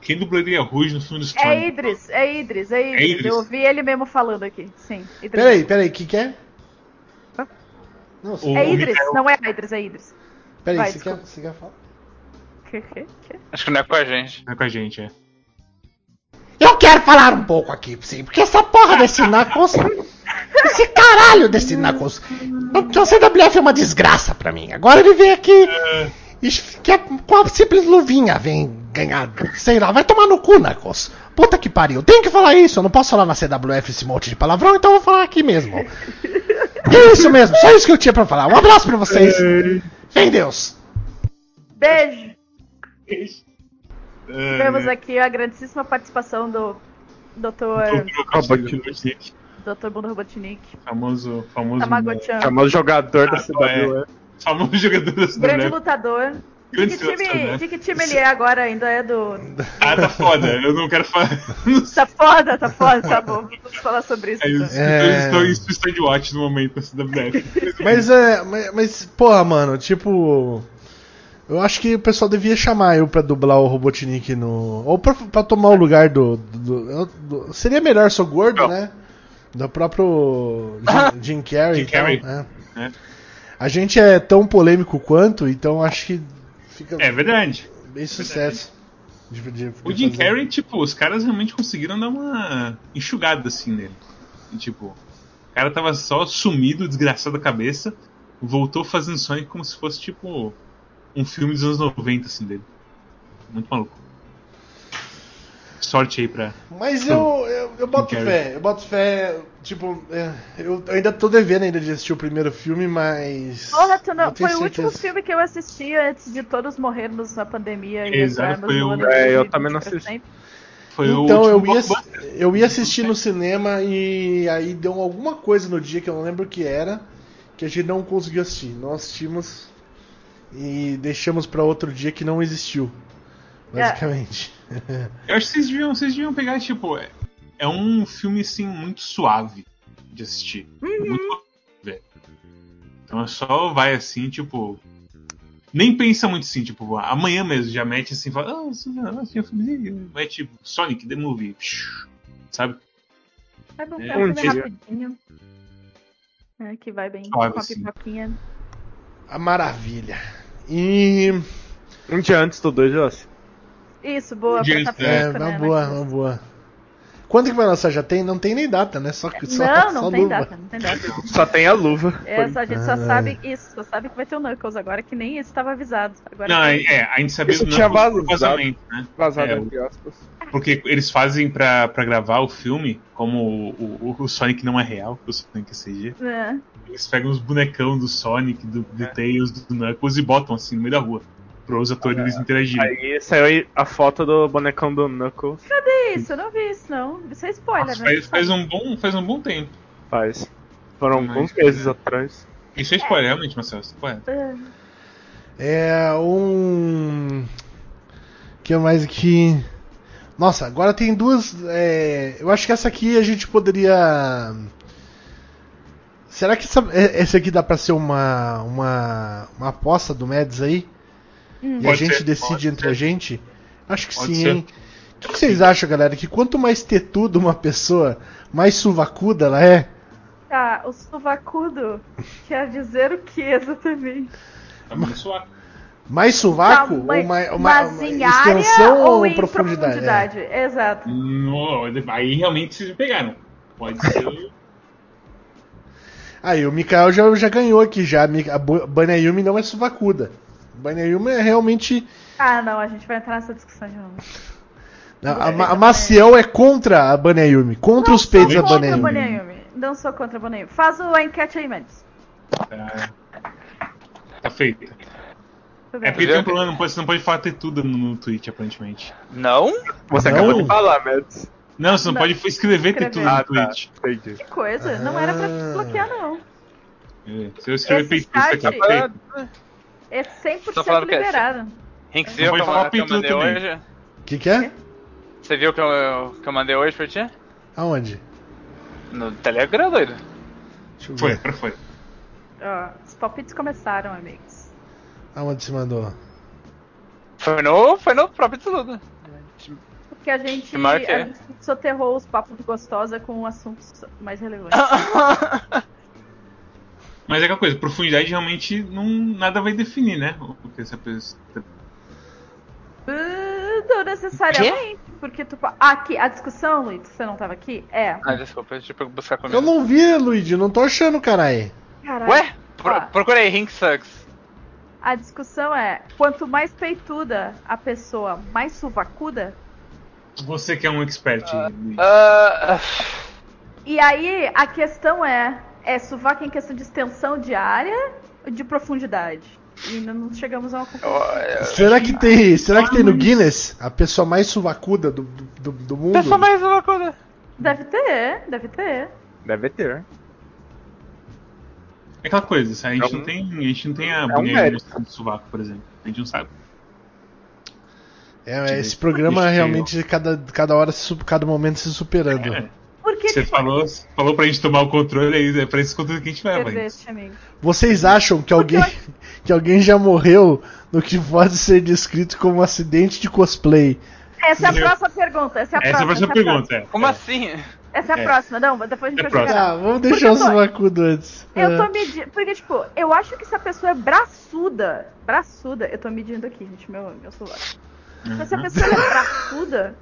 Quem dublaria a Ruge no filme do Storm? É Idris, é Idris, é Idris. Idris? Eu ouvi ele mesmo falando aqui. Sim. Idris. Peraí, peraí, o que, que é? Não, O- É Idris, Mikael- não é Idris, é Idris. peraí, vai, você, quer, você quer falar? Acho que não é com a gente. Não é com a gente, é. Eu quero falar um pouco aqui, sim, porque essa porra desse Knuckles. <laughs> Esse caralho desse Knuckles. O CWF é uma desgraça pra mim. Agora ele vem aqui. E que com a simples luvinha vem ganhar. Sei lá, vai tomar no cu, Knuckles. Puta que pariu. Tenho que falar isso. Eu não posso falar na CWF esse monte de palavrão, então eu vou falar aqui mesmo. É isso mesmo, só isso que eu tinha pra falar. Um abraço pra vocês. Vem Deus. Beijo. É, Tivemos aqui a grandíssima participação do Dr. Robotnik. Dr. Bunda Robotnik. Famoso, famoso. Famoso jogador da Ah, CWF. famoso jogador da Grande CWF. lutador. De que, time, de que time ele é agora? Ainda é do. Ah, tá foda. Eu não quero falar. <laughs> Tá foda, tá foda, tá bom. Vamos falar sobre isso. É, então. eu É. estou em Suicide Watch no momento CWF. Mas é. Mas, mas, porra, mano, tipo. Eu acho que o pessoal devia chamar eu pra dublar o Robotnik no. Ou pra, pra tomar o lugar do. do- do- seria melhor, sou gordo, Não. né? Do próprio <laughs> Jim, Jim Carrey. Jim Carrey. é. É. A gente é tão polêmico quanto, então acho que fica É verdade. bem sucesso. de- de- de O Jim fazer. Carrey, tipo, os caras realmente conseguiram dar uma enxugada assim nele. E, tipo, o cara tava só sumido, desgraçado da cabeça, voltou fazendo Sonic como se fosse, tipo, um filme dos anos 90, assim, dele. Muito maluco. Sorte aí pra. Mas <laughs> eu, eu, eu boto fé, eu boto fé, tipo, é, eu ainda tô devendo ainda de assistir o primeiro filme, mas. Porra, tu não- foi o último certeza- filme que eu assisti antes de todos morrermos na pandemia e Exato, entrarmos foi no o- É, eu 2020 também não assisti. sempre. Foi o Então eu último ia, eu ia assistir no cinema e aí deu alguma coisa no dia que eu não lembro o que era, que a gente não conseguiu assistir. Não assistimos e deixamos pra outro dia que não existiu. Basicamente. <laughs> Eu acho que vocês deviam, vocês deviam pegar, tipo, é, é um filme assim muito suave de assistir. É muito gostoso de ver. Então é só vai assim, tipo. Nem pensa muito assim, tipo, amanhã mesmo já mete assim, fala, ah, isso assim, filme mete Sonic the Movie, psh, sabe? É bom, É, é um filme dia. rapidinho. É, que vai bem com a sim. pipoquinha. A maravilha. E. Um dia antes do 2 eu assisti. Isso, boa, pra tá É, fresco, uma né? boa, uma boa. Quando que vai lançar? Já tem? Não tem nem data, né? Só que só, Não, não só tem luva. data, não tem data. <laughs> Só tem a luva. É, só, a gente só Ah. sabe isso, só sabe que vai ter o Knuckles agora, que nem isso estava avisado. Agora Não, tem. é, é, a gente sabia Isso do tinha vazado. vazamento, né? Vazado É, entre aspas. Porque eles fazem pra, pra gravar o filme, como o, o, o Sonic não é real, o Sonic é CG. É. Eles pegam os bonecão do Sonic, do, do Tails, do Knuckles e botam assim no meio da rua. Para os atores interagirem. Aí saiu aí a foto do bonecão do Knuckles. Que isso? Eu não vi isso, não. Isso é spoiler, Nossa, né? faz, faz um bom, faz um bom tempo. Faz. Foram Mas- alguns meses atrás. Isso é spoiler, realmente, Marcelo. Isso é spoiler. É. É um. que mais aqui? Nossa, agora tem duas. é, Eu acho que essa aqui a gente poderia. Será que essa, é- esse aqui dá pra ser uma, uma, uma aposta do Mads aí? E a Pode gente ser, decide entre ser. a gente? Acho que Pode sim, ser. hein? O que que vocês acham, galera? Que quanto mais tetudo uma pessoa, mais suvacuda ela é? Tá, o sovacudo quer dizer o que exatamente? Tá. Mais sovaco? Tamanho- ou mais, uma, mas uma extensão ou ou em profundidade? profundidade? Exato. No, aí realmente vocês pegaram. Pode ser. Aí, o Mikael já, já ganhou aqui já. A Bu- Banya Yumi não é suvacuda. Banya Yumi é realmente. Ah, não, a gente vai entrar nessa discussão de novo. A, a, Ma- a Maciel é contra a Banya Yumi. Contra os peitos da Contra Banya a Yumi. Banya Yumi. Não sou contra, Boninho. Faz o a enquete aí, Mendes. Tá, tá feito. Tudo É porque tem um problema, não pode, você não pode falar ter tudo no, no Twitch, aparentemente. Não? Você Não. acabou de falar, Mads. Não, você não, Não. pode escrever ter Escrever. tudo no Ah, tá. Twitch. Entendi. Que coisa. Não era pra Ah. bloquear, não. É, Se eu escrever Esse peitudo, tá feito. É 100% Tô falando que é liberado. Henk, você viu que, eu- que mandei hoje? O que, que é? Você viu o que eu, que eu mandei hoje pra ti? Aonde? No Telegram, doido. Deixa eu Foi, foi. Ó, os palpites começaram, amigos. Aonde você mandou? Foi no, foi no próprio Tsuruda. Porque a gente, Que marca é? a gente soterrou os papos de gostosa com assuntos mais relevantes. <laughs> Mas é aquela coisa, profundidade realmente não, nada vai definir, né? O que essa pessoa. Uh, Não necessariamente, porque tu. Ah, aqui, a discussão, Luiz, você não tava aqui? É. ah, desculpa, deixa eu buscar comigo. Eu não vi, Luigi, não tô achando, carai. Caralho. Ué? Pro, Ó. procurei Hink Sucks. A discussão é: quanto mais peituda a pessoa, mais suvacuda. Você que é um expert. Luiz. Ah, E aí, a questão é: é sovaco em questão de extensão de área ou de profundidade? E ainda não chegamos a uma conclusão. eu- Será que tem, será que tem no Guinness a pessoa mais suvacuda do, do, do mundo? Pessoa mais loucura. Deve ter, deve ter. Deve ter. É aquela coisa, a gente, É um- não tem, a gente não tem a um boneca mérito. mostrando sovaco, por exemplo. A gente não sabe. É, esse programa realmente cada, cada hora, cada momento se superando. É, Porque, você tipo, falou, falou pra gente tomar o controle aí, é pra esse controle que a gente leva. amigo. Vocês acham que alguém, <laughs> que alguém já morreu no que pode ser descrito como um acidente de cosplay? Essa é a próxima pergunta. Essa é a Essa é a próxima. próxima pergunta, é. Como É. assim? Essa é a É. próxima. Não, mas depois a gente É vai chegar. Tá, vamos deixar o Porque, pô, suvacudo antes. Eu É. tô medindo. Porque, tipo, eu acho que se a pessoa é braçuda. Braçuda, eu tô medindo aqui, gente, meu, meu celular. Mas se a Uhum. pessoa é braçuda,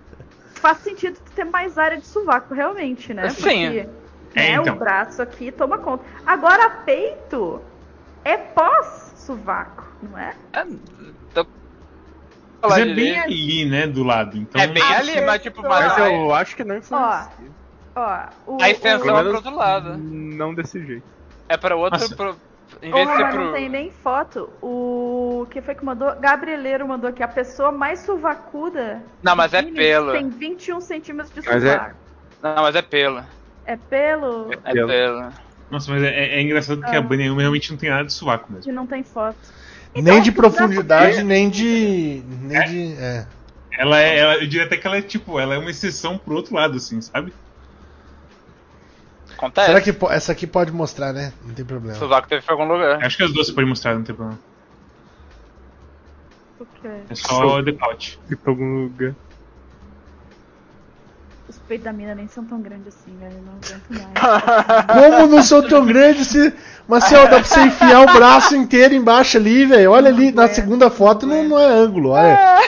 faz sentido tu ter mais área de sovaco, realmente, né? Sim. Porque É, né, então. o braço aqui toma conta. Agora, peito é pós-sovaco, não é? É, tô... Mas Falar é bem ali, né, do lado. Então, É bem ali, mas tipo, mas Mas eu acho que não influencia. Ó, o, a extensão Pelo é pro outro lado. Não desse jeito. É pra outro. Pro... Em vez de pro. não tem nem foto. O que foi que mandou? Gabrieleiro mandou que a pessoa mais suvacuda. Não, mas é Guinness pelo. Tem 21 centímetros de Mas é- sovaco. Não, mas é pelo. É pelo É Pelo. pelo. Nossa, mas é, é- é engraçado que Ah. a Bunny realmente não tem nada de sovaco que mesmo. não tem foto. Nem de Então, dá pra profundidade, nem de. Nem de. É. Ela é, ela, eu diria até que ela é tipo, ela é uma exceção pro outro lado, assim, sabe? Acontece. Será que essa aqui pode mostrar, né? Não tem problema. O sovaco teve em algum lugar. Acho que as duas você pode mostrar, não tem problema. O quê? É só o decote. Ir pra algum lugar. Os peitos da mina nem são tão grandes assim, velho. Não aguento mais. <laughs> Como não são tão grandes se. Marcel, dá pra você enfiar o braço inteiro embaixo ali, velho. Olha ali, na segunda foto não, não é ângulo, olha.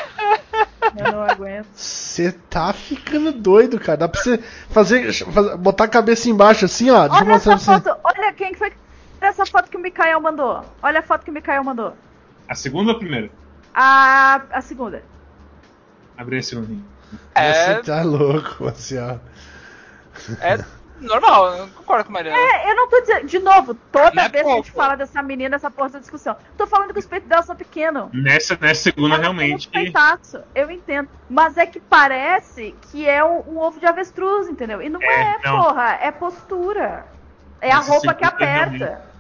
Eu não aguento. Você tá ficando doido, cara. Dá pra você fazer, fazer- botar a cabeça embaixo assim, ó. Olha essa foto. Olha quem que foi. Olha essa foto que o Mikael mandou. Olha a foto que o Mikael mandou. A segunda ou a primeira? A, a segunda. Abri a segunda. É, Você tá louco, assim, ó. é normal, eu concordo com a Mariana. É, eu não tô dizendo. De novo, toda Não é vez que a gente fala dessa menina, essa porra da discussão. Tô falando que os peitos dela são pequenos. Nessa, nessa segunda, Ela realmente. Tem um peitaço, eu entendo. Mas é que parece que é um, um ovo de avestruz, entendeu? E não é, É, não. porra, é postura. É a Essa roupa que aperta. realmente.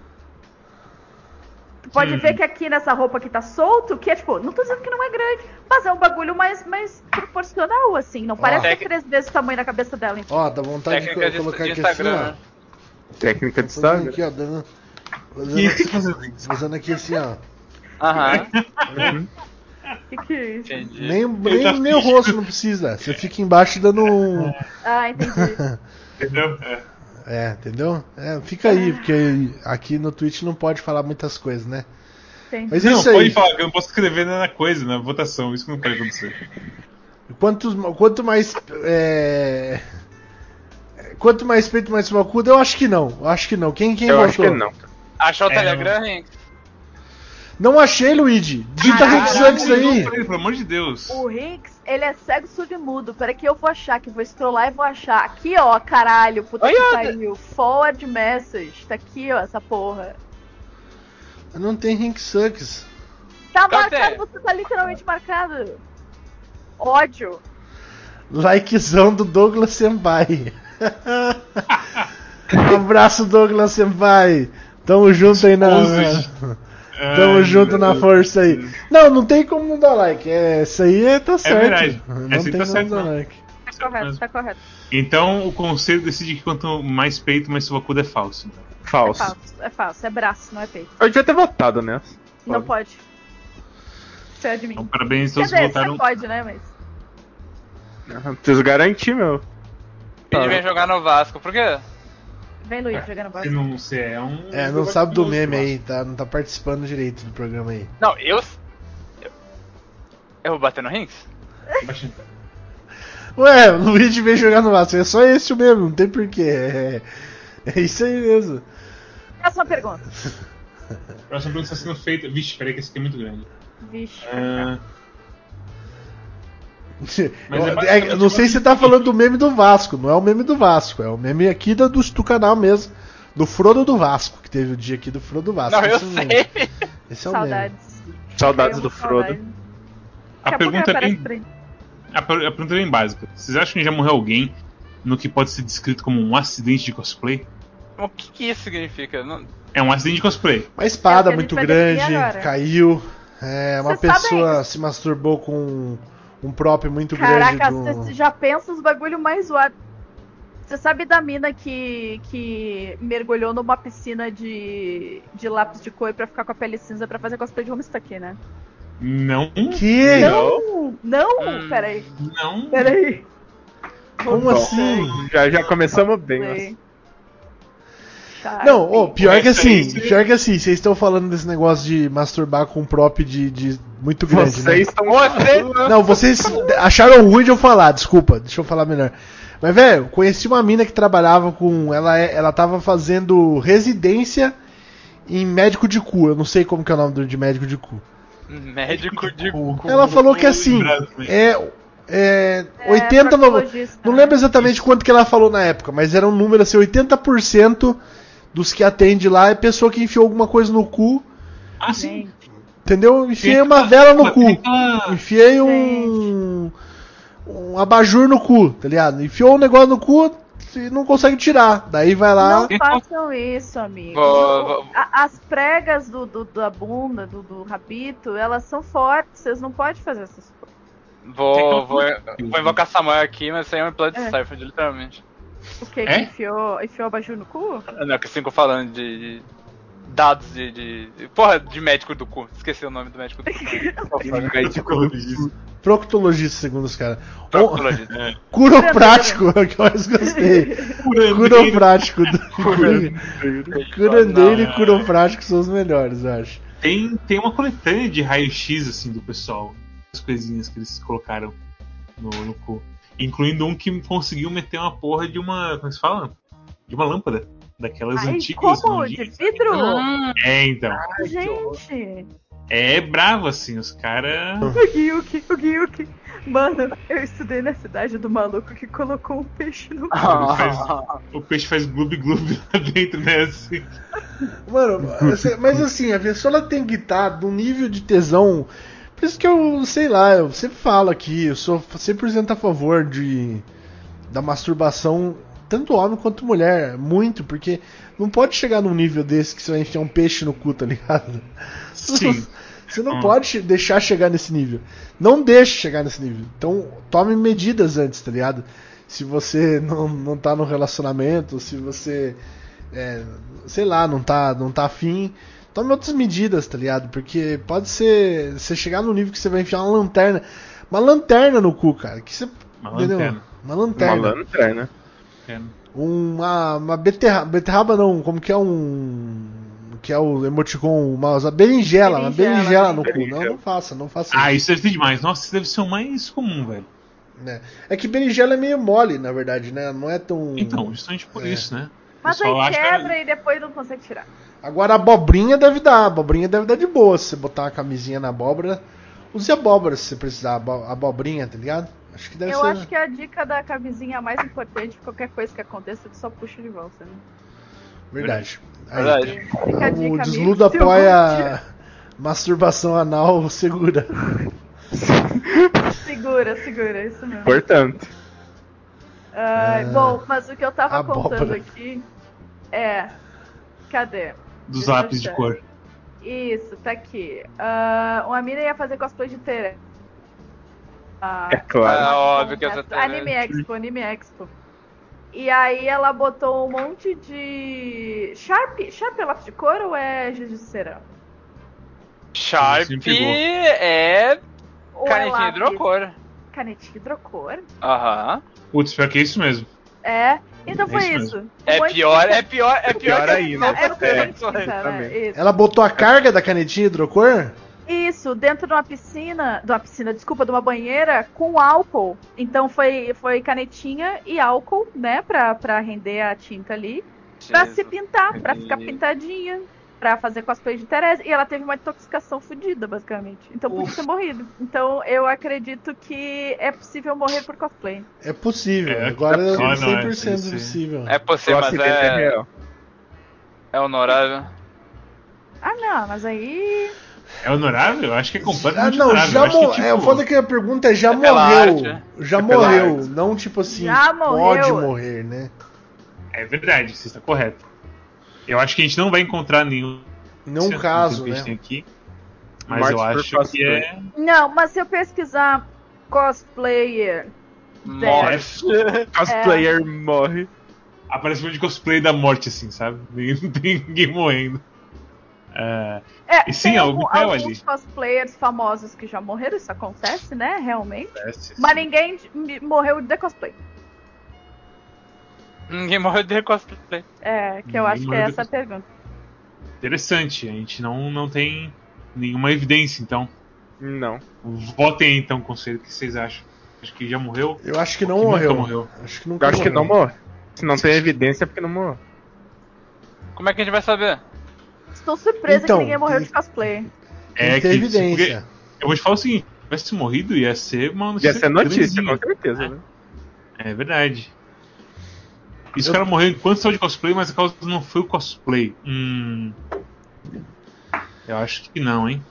Pode Hum. ver que aqui nessa roupa que tá solto, que é tipo, não tô dizendo que não é grande, mas é um bagulho mais, mais proporcional, assim. Não parece Tec- ter três vezes o tamanho da cabeça dela. entendeu? Ó, dá vontade de Técnica de, colocar de aqui Instagram. assim, né? Técnica de ó. Fazendo Instagram. aqui, ó, dando. Fazendo, tá fazendo? aqui assim, ó. Aham, <laughs> Que que é isso? entendi. Nem, nem, nem o rosto não precisa. Você fica embaixo dando um. Ah, entendi. <laughs> Entendeu? É. É, entendeu? É, fica aí, porque aqui no Twitch não pode falar muitas coisas, né? Mas é Não, isso aí. pode falar que eu não posso escrever na coisa, na votação. Isso que não pode acontecer. Quanto, quanto mais. É... Quanto mais peito, mais subacudo, eu acho que não. Eu acho que não. Quem, quem Eu votou? acho que não. Achou o É, Telegram, Henk? Não achei, Luigi. Digita Sucks Caralho, aí. Pelo amor de Deus. O Hinks, ele é cego surdo e mudo. Peraí que eu vou achar, que vou scrollar e vou achar. Aqui, ó, caralho, puta Olha, que pariu. Forward message. Tá aqui, ó, essa porra. Não tem Rick Sucks. Tá Cadê? marcado, você tá literalmente marcado. Ódio. Likezão do Douglas Senpai. Um <laughs> Abraço, Douglas Senpai. Tamo junto aí na. Esposas. Tamo Ai, junto na força aí. Não, não tem como não dar like. É, isso aí é, tá certo. verdade. Não Essa aí tem tá como certo, dar não. like. Tá correto, tá correto. Então o conselho decide que quanto mais peito, mais subacudo é falso. É Falso. falso, é falso. É braço, não é peito. Eu devia ter votado nessa. Não pode. Você é de mim. Então parabéns a Quer todos que dizer, votaram. você pode, né, mas... Preciso garantir, meu. Ele vem jogar no Vasco, por quê? Vem, Luiz, jogando Você bola. não, você é um. É, não sabe do meme aí, tá? Não tá participando direito do programa aí. Não, eu. Eu, eu vou bater no Rinks? Ué, o Luigi veio jogar no Vasco. É só esse o mesmo, não tem porquê. É, é isso aí mesmo. Próxima pergunta. Próxima pergunta está sendo feita. Vixe, peraí que esse aqui é muito grande. Vixe. Mas é É, não sei se você tá falando do meme do Vasco, não é o meme do Vasco, é o meme aqui do, do, do canal mesmo. Do Frodo do Vasco, que teve o dia aqui do Frodo do Vasco. Não, eu Esse é o meme. sei. Esse é o meme. Saudades. Saudades Tenho do Frodo. saudades. a pergunta é bem. A, per- a pergunta é bem básica. Vocês acham que já morreu alguém no que pode ser descrito como um acidente de cosplay? O que, que isso significa? Não- É um acidente de cosplay. Uma espada É muito grande, caiu. É, uma Você pessoa se masturbou com um próprio muito Caraca, grande. do- você já pensa os bagulho mais zoado. Você sabe da mina que, que mergulhou numa piscina de, de lápis de cor pra ficar com a pele cinza pra fazer cosplay de Homestuck, né? Não. Que? Não! Não! Hum. Peraí, Não. peraí. Como Bom, assim? Já, já começamos bem. mas- Não, ô, pior que Essa assim, pior que assim, vocês estão falando desse negócio de masturbar com um prop de, de muito grande, né? Vocês estão. Você. Não, vocês acharam ruim de eu falar, desculpa, deixa eu falar melhor. Mas, velho, conheci uma mina que trabalhava com. Ela, é- ela tava fazendo residência em médico de cu. Eu não sei como que é o nome de médico de cu. Médico de cu. Ela falou que assim, é. É, É, 80, no- proctologista, não né? lembro exatamente quanto que ela falou na época, mas era um número assim, 80% dos que atende lá é pessoa que enfiou alguma coisa no cu, Ah, sim. Entendeu? Enfiei uma vela no cu. Enfiei um. Um abajur no cu, tá ligado? Enfiou um negócio no cu e não consegue tirar. Daí vai lá. Não façam isso, amigo. As pregas do, do- da bunda, do, do rabito, elas são fortes, vocês não podem fazer essas coisas. Vou, vou, vou invocar Samuel aqui, mas isso aí é um episódio de É. Cypher, literalmente. O que? É? Que enfiou, enfiou abajur no cu? Não, que assim que eu falando de, de dados de, de, de- Porra, de médico do cu. Esqueci o nome do médico do cu. <laughs> Proctologista, segundo os caras. Proctologista. É. <laughs> Curoprático, é o que eu mais gostei. Curoprático. Do... Curandeiro e curoprático são os melhores, eu acho. Tem, tem uma coletânea de raio-x assim do pessoal. As coisinhas que eles colocaram no, no cu. Incluindo um que conseguiu meter uma porra de uma. Como se fala? De uma lâmpada. Daquelas Ai, antigas. como? De vidro? É, então. Gente! É bravo, assim, os caras. O Gyuki, o Gyuki. Mano, eu estudei na cidade do maluco que colocou um peixe no cu. O peixe faz gloob-gloob lá dentro, né? Assim. Mano, mas assim, a pessoa ela tem que estar nível de tesão. Por isso que eu, sei lá, eu sempre falo aqui, eu sou 100% a favor de da masturbação, tanto homem quanto mulher. Muito, porque não pode chegar num nível desse que você vai enfiar um peixe no cu, tá ligado? Sim. <laughs> Você não Hum. pode deixar chegar nesse nível. Não deixe chegar nesse nível. Então, tome medidas antes, tá ligado? Se você não, não tá no relacionamento, se você. é, sei lá, não tá, não tá afim. Tome outras medidas, tá ligado? Porque pode ser. Você chegar no nível que você vai enfiar uma lanterna. Uma lanterna no cu, cara. Que você, Uma entendeu? lanterna. Uma lanterna. Uma lanterna. É. Uma, uma beterraba, beterraba não, como que é um. Que é o emoticon, uma, uma berinjela, uma Berinjela, berinjela no cu. berinjela. Não, não faça, não faça Ah, isso. deve ser demais. Nossa, isso deve ser o mais comum, velho. né? É que berinjela é meio mole, na verdade, né? Não é tão. Então, justamente por É. isso, né? Mas aí acha- quebra e depois não consegue tirar. Agora a abobrinha deve dar, a abobrinha deve dar de boa. Se você botar uma camisinha na abóbora, use abóbora se você precisar, abo- abobrinha, tá ligado? Acho que deve Eu ser. acho que a dica da camisinha é a mais importante. Qualquer coisa que aconteça, tu só puxa de volta. Né? Verdade. Aí, Verdade. Fica a dica, o desludo apoia <laughs> masturbação anal <laughs> <laughs> segura. Segura, segura, é isso mesmo. Portanto. Ah, bom, mas o que eu tava abóbora. contando aqui é. Cadê? Dos lápis de cor. Isso, tá aqui. Ah, uma mina ia fazer cosplay de Tere. Ah, É claro. É óbvio que essa Anime Expo, Anime Expo. E aí ela botou um monte de. Sharp, Sharp é lápis de cor ou é giz de cera? Sharp é Ou é canetinha lápis? hidrocor. Canetinha hidrocor? Aham. Putz, pior que é isso mesmo. É. Então É foi isso isso. Um É monte de- pior, é pior, é pior, Pior que ainda. É É, né? Isso. Ela botou a carga da canetinha hidrocor? Isso, dentro de uma piscina, de uma piscina, desculpa, de uma banheira com álcool. Então foi, foi canetinha e álcool, né, pra, pra render a tinta ali, pra se pintar, pra ficar pintadinha, pra fazer cosplay de Teresa. E ela teve uma intoxicação fodida, basicamente. Então podia Uf. ter morrido. Então eu acredito que é possível morrer por cosplay. É possível. É, Agora é é possível, 100% não é? Sim. possível. É possível, mas é é, real. é honorável. Ah, não, mas aí. É honorável? Eu acho que é Ah, completamente não, honorável. já Eu acho que, mo- tipo, é, o foda é que a pergunta é já É morreu. arte? Já É morreu. arte. Não tipo assim, Já pode morreu. morrer, né? É verdade, você está correto. Eu acho que a gente não vai encontrar nenhum Não caso, que a gente tem né? aqui. Mas eu acho que é. Não, mas se eu pesquisar cosplayer. Morte. <laughs> Cosplayer morre. Aparece um de cosplay da morte, assim, sabe? <laughs> Ninguém- Não tem ninguém morrendo. É, É, E sim, tem é algum- alguns ali. cosplayers famosos que já morreram, isso acontece, né? Realmente. parece, Mas ninguém morreu de cosplay. Ninguém morreu de cosplay. É, que eu Ninguém acho que é morreu de essa a pergunta. Interessante, a gente não, não tem nenhuma evidência, então. Não. Votem aí, então, conselho, o que vocês acham? Acho que já morreu? Eu acho que não Que morreu. morreu. Acho que nunca Eu acho que não morreu. morre. Se não tem evidência é porque não morre. Como é que a gente vai saber? Estou surpresa Então, que ninguém morreu de cosplay. Tem que ter É que- evidência. Eu vou te falar o seguinte: se tivesse morrido, ia ser uma Ia notícia. ser notícia, com certeza, né? É verdade. E se Eu- o cara morreu enquanto estava de cosplay, mas a causa não foi o cosplay. Hum. Eu acho que não, hein?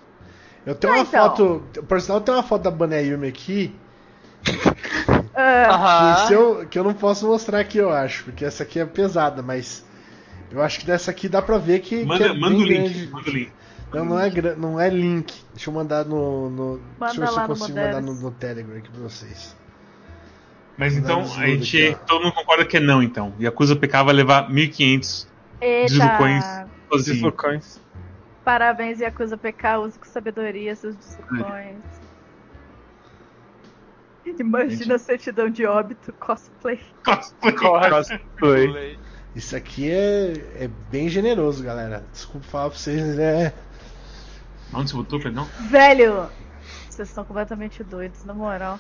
Eu tenho Ah, uma então. foto. Por sinal, tem uma foto da Banayumi aqui. <laughs> Ah, Aham. Que, eu, que eu não posso mostrar aqui, eu acho. Porque essa aqui é pesada, mas. Eu acho que dessa aqui dá pra ver que. que Manda, é manda o link. Manda o link. Não, não é, não é link. Deixa eu mandar no. no Manda deixa eu ver se eu no consigo mandar no, no Telegram aqui pra vocês. Mas então, a gente. todo mundo concorda que é não, então. Yakuza PK vai levar 1.500 deslucões eita. sozinho. Parabéns, Yakuza PK. Use com sabedoria seus discursos. Imagina a certidão de óbito cosplay. Cosplay. Cosplay. Isso aqui é, é bem generoso, galera. Desculpa falar pra vocês, é. Onde você botou, perdão? Velho, vocês estão completamente doidos, na moral.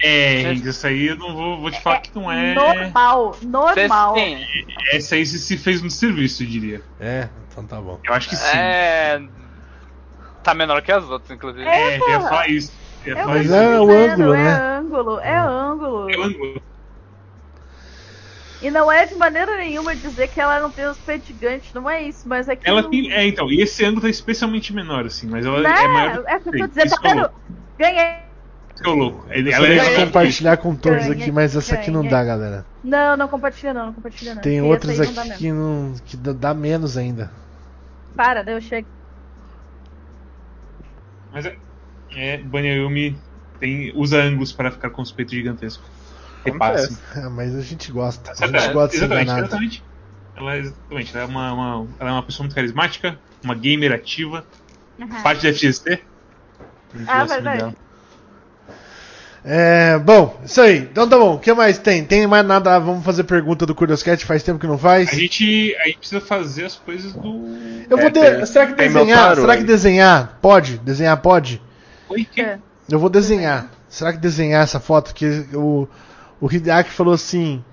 É, gente, essa aí eu não vou, vou te falar que não é. Normal, normal. Sim, Essa aí se, fez um serviço, eu diria. É, então tá bom. Eu acho que sim. é. Tá menor que as outras, inclusive. É, É, eu falar isso. Eu ia Eu Mas isso. é o dizendo, ângulo, é né? ângulo, é ângulo. É ângulo. E não é de maneira nenhuma dizer que ela não tem os peitos gigantes, não é isso, mas é que. Ela não- tem. É, então, e esse ângulo tá especialmente menor, assim, mas ela Né? é maior. do que É o que eu tô dizendo, Isso tá que é vendo? Ganhei. É o louco. Ele, Eu ela é compartilhar com todos Ganhei, aqui, mas essa aqui não dá, galera. Não, não compartilha não, não compartilha não. Tem porque outras não aqui dá que, não, que dá- menos ainda. Para, daí eu chego. Mas é. É, Banyayumi tem, usa ângulos para ficar com os peitos gigantescos. Repasse. Ah, mas a gente gosta. A gente Exatamente, gosta de ser exatamente, enganado. exatamente. Ela, é- exatamente, ela é uma, uma- ela é uma pessoa muito carismática, uma gamer ativa, parte da gente Ah, verdade. dela. É, bom, isso aí. Então tá bom. O que mais tem? Tem mais nada? Vamos fazer pergunta do Curioscat? Faz tempo que não faz. A gente, a gente precisa fazer as coisas do. Eu vou É, de... tem- Será que desenhar? Será que aí. desenhar? Pode? Desenhar pode? Oi, que? É. Eu vou desenhar. Será que desenhar essa foto? Que o, o Hideaki falou assim: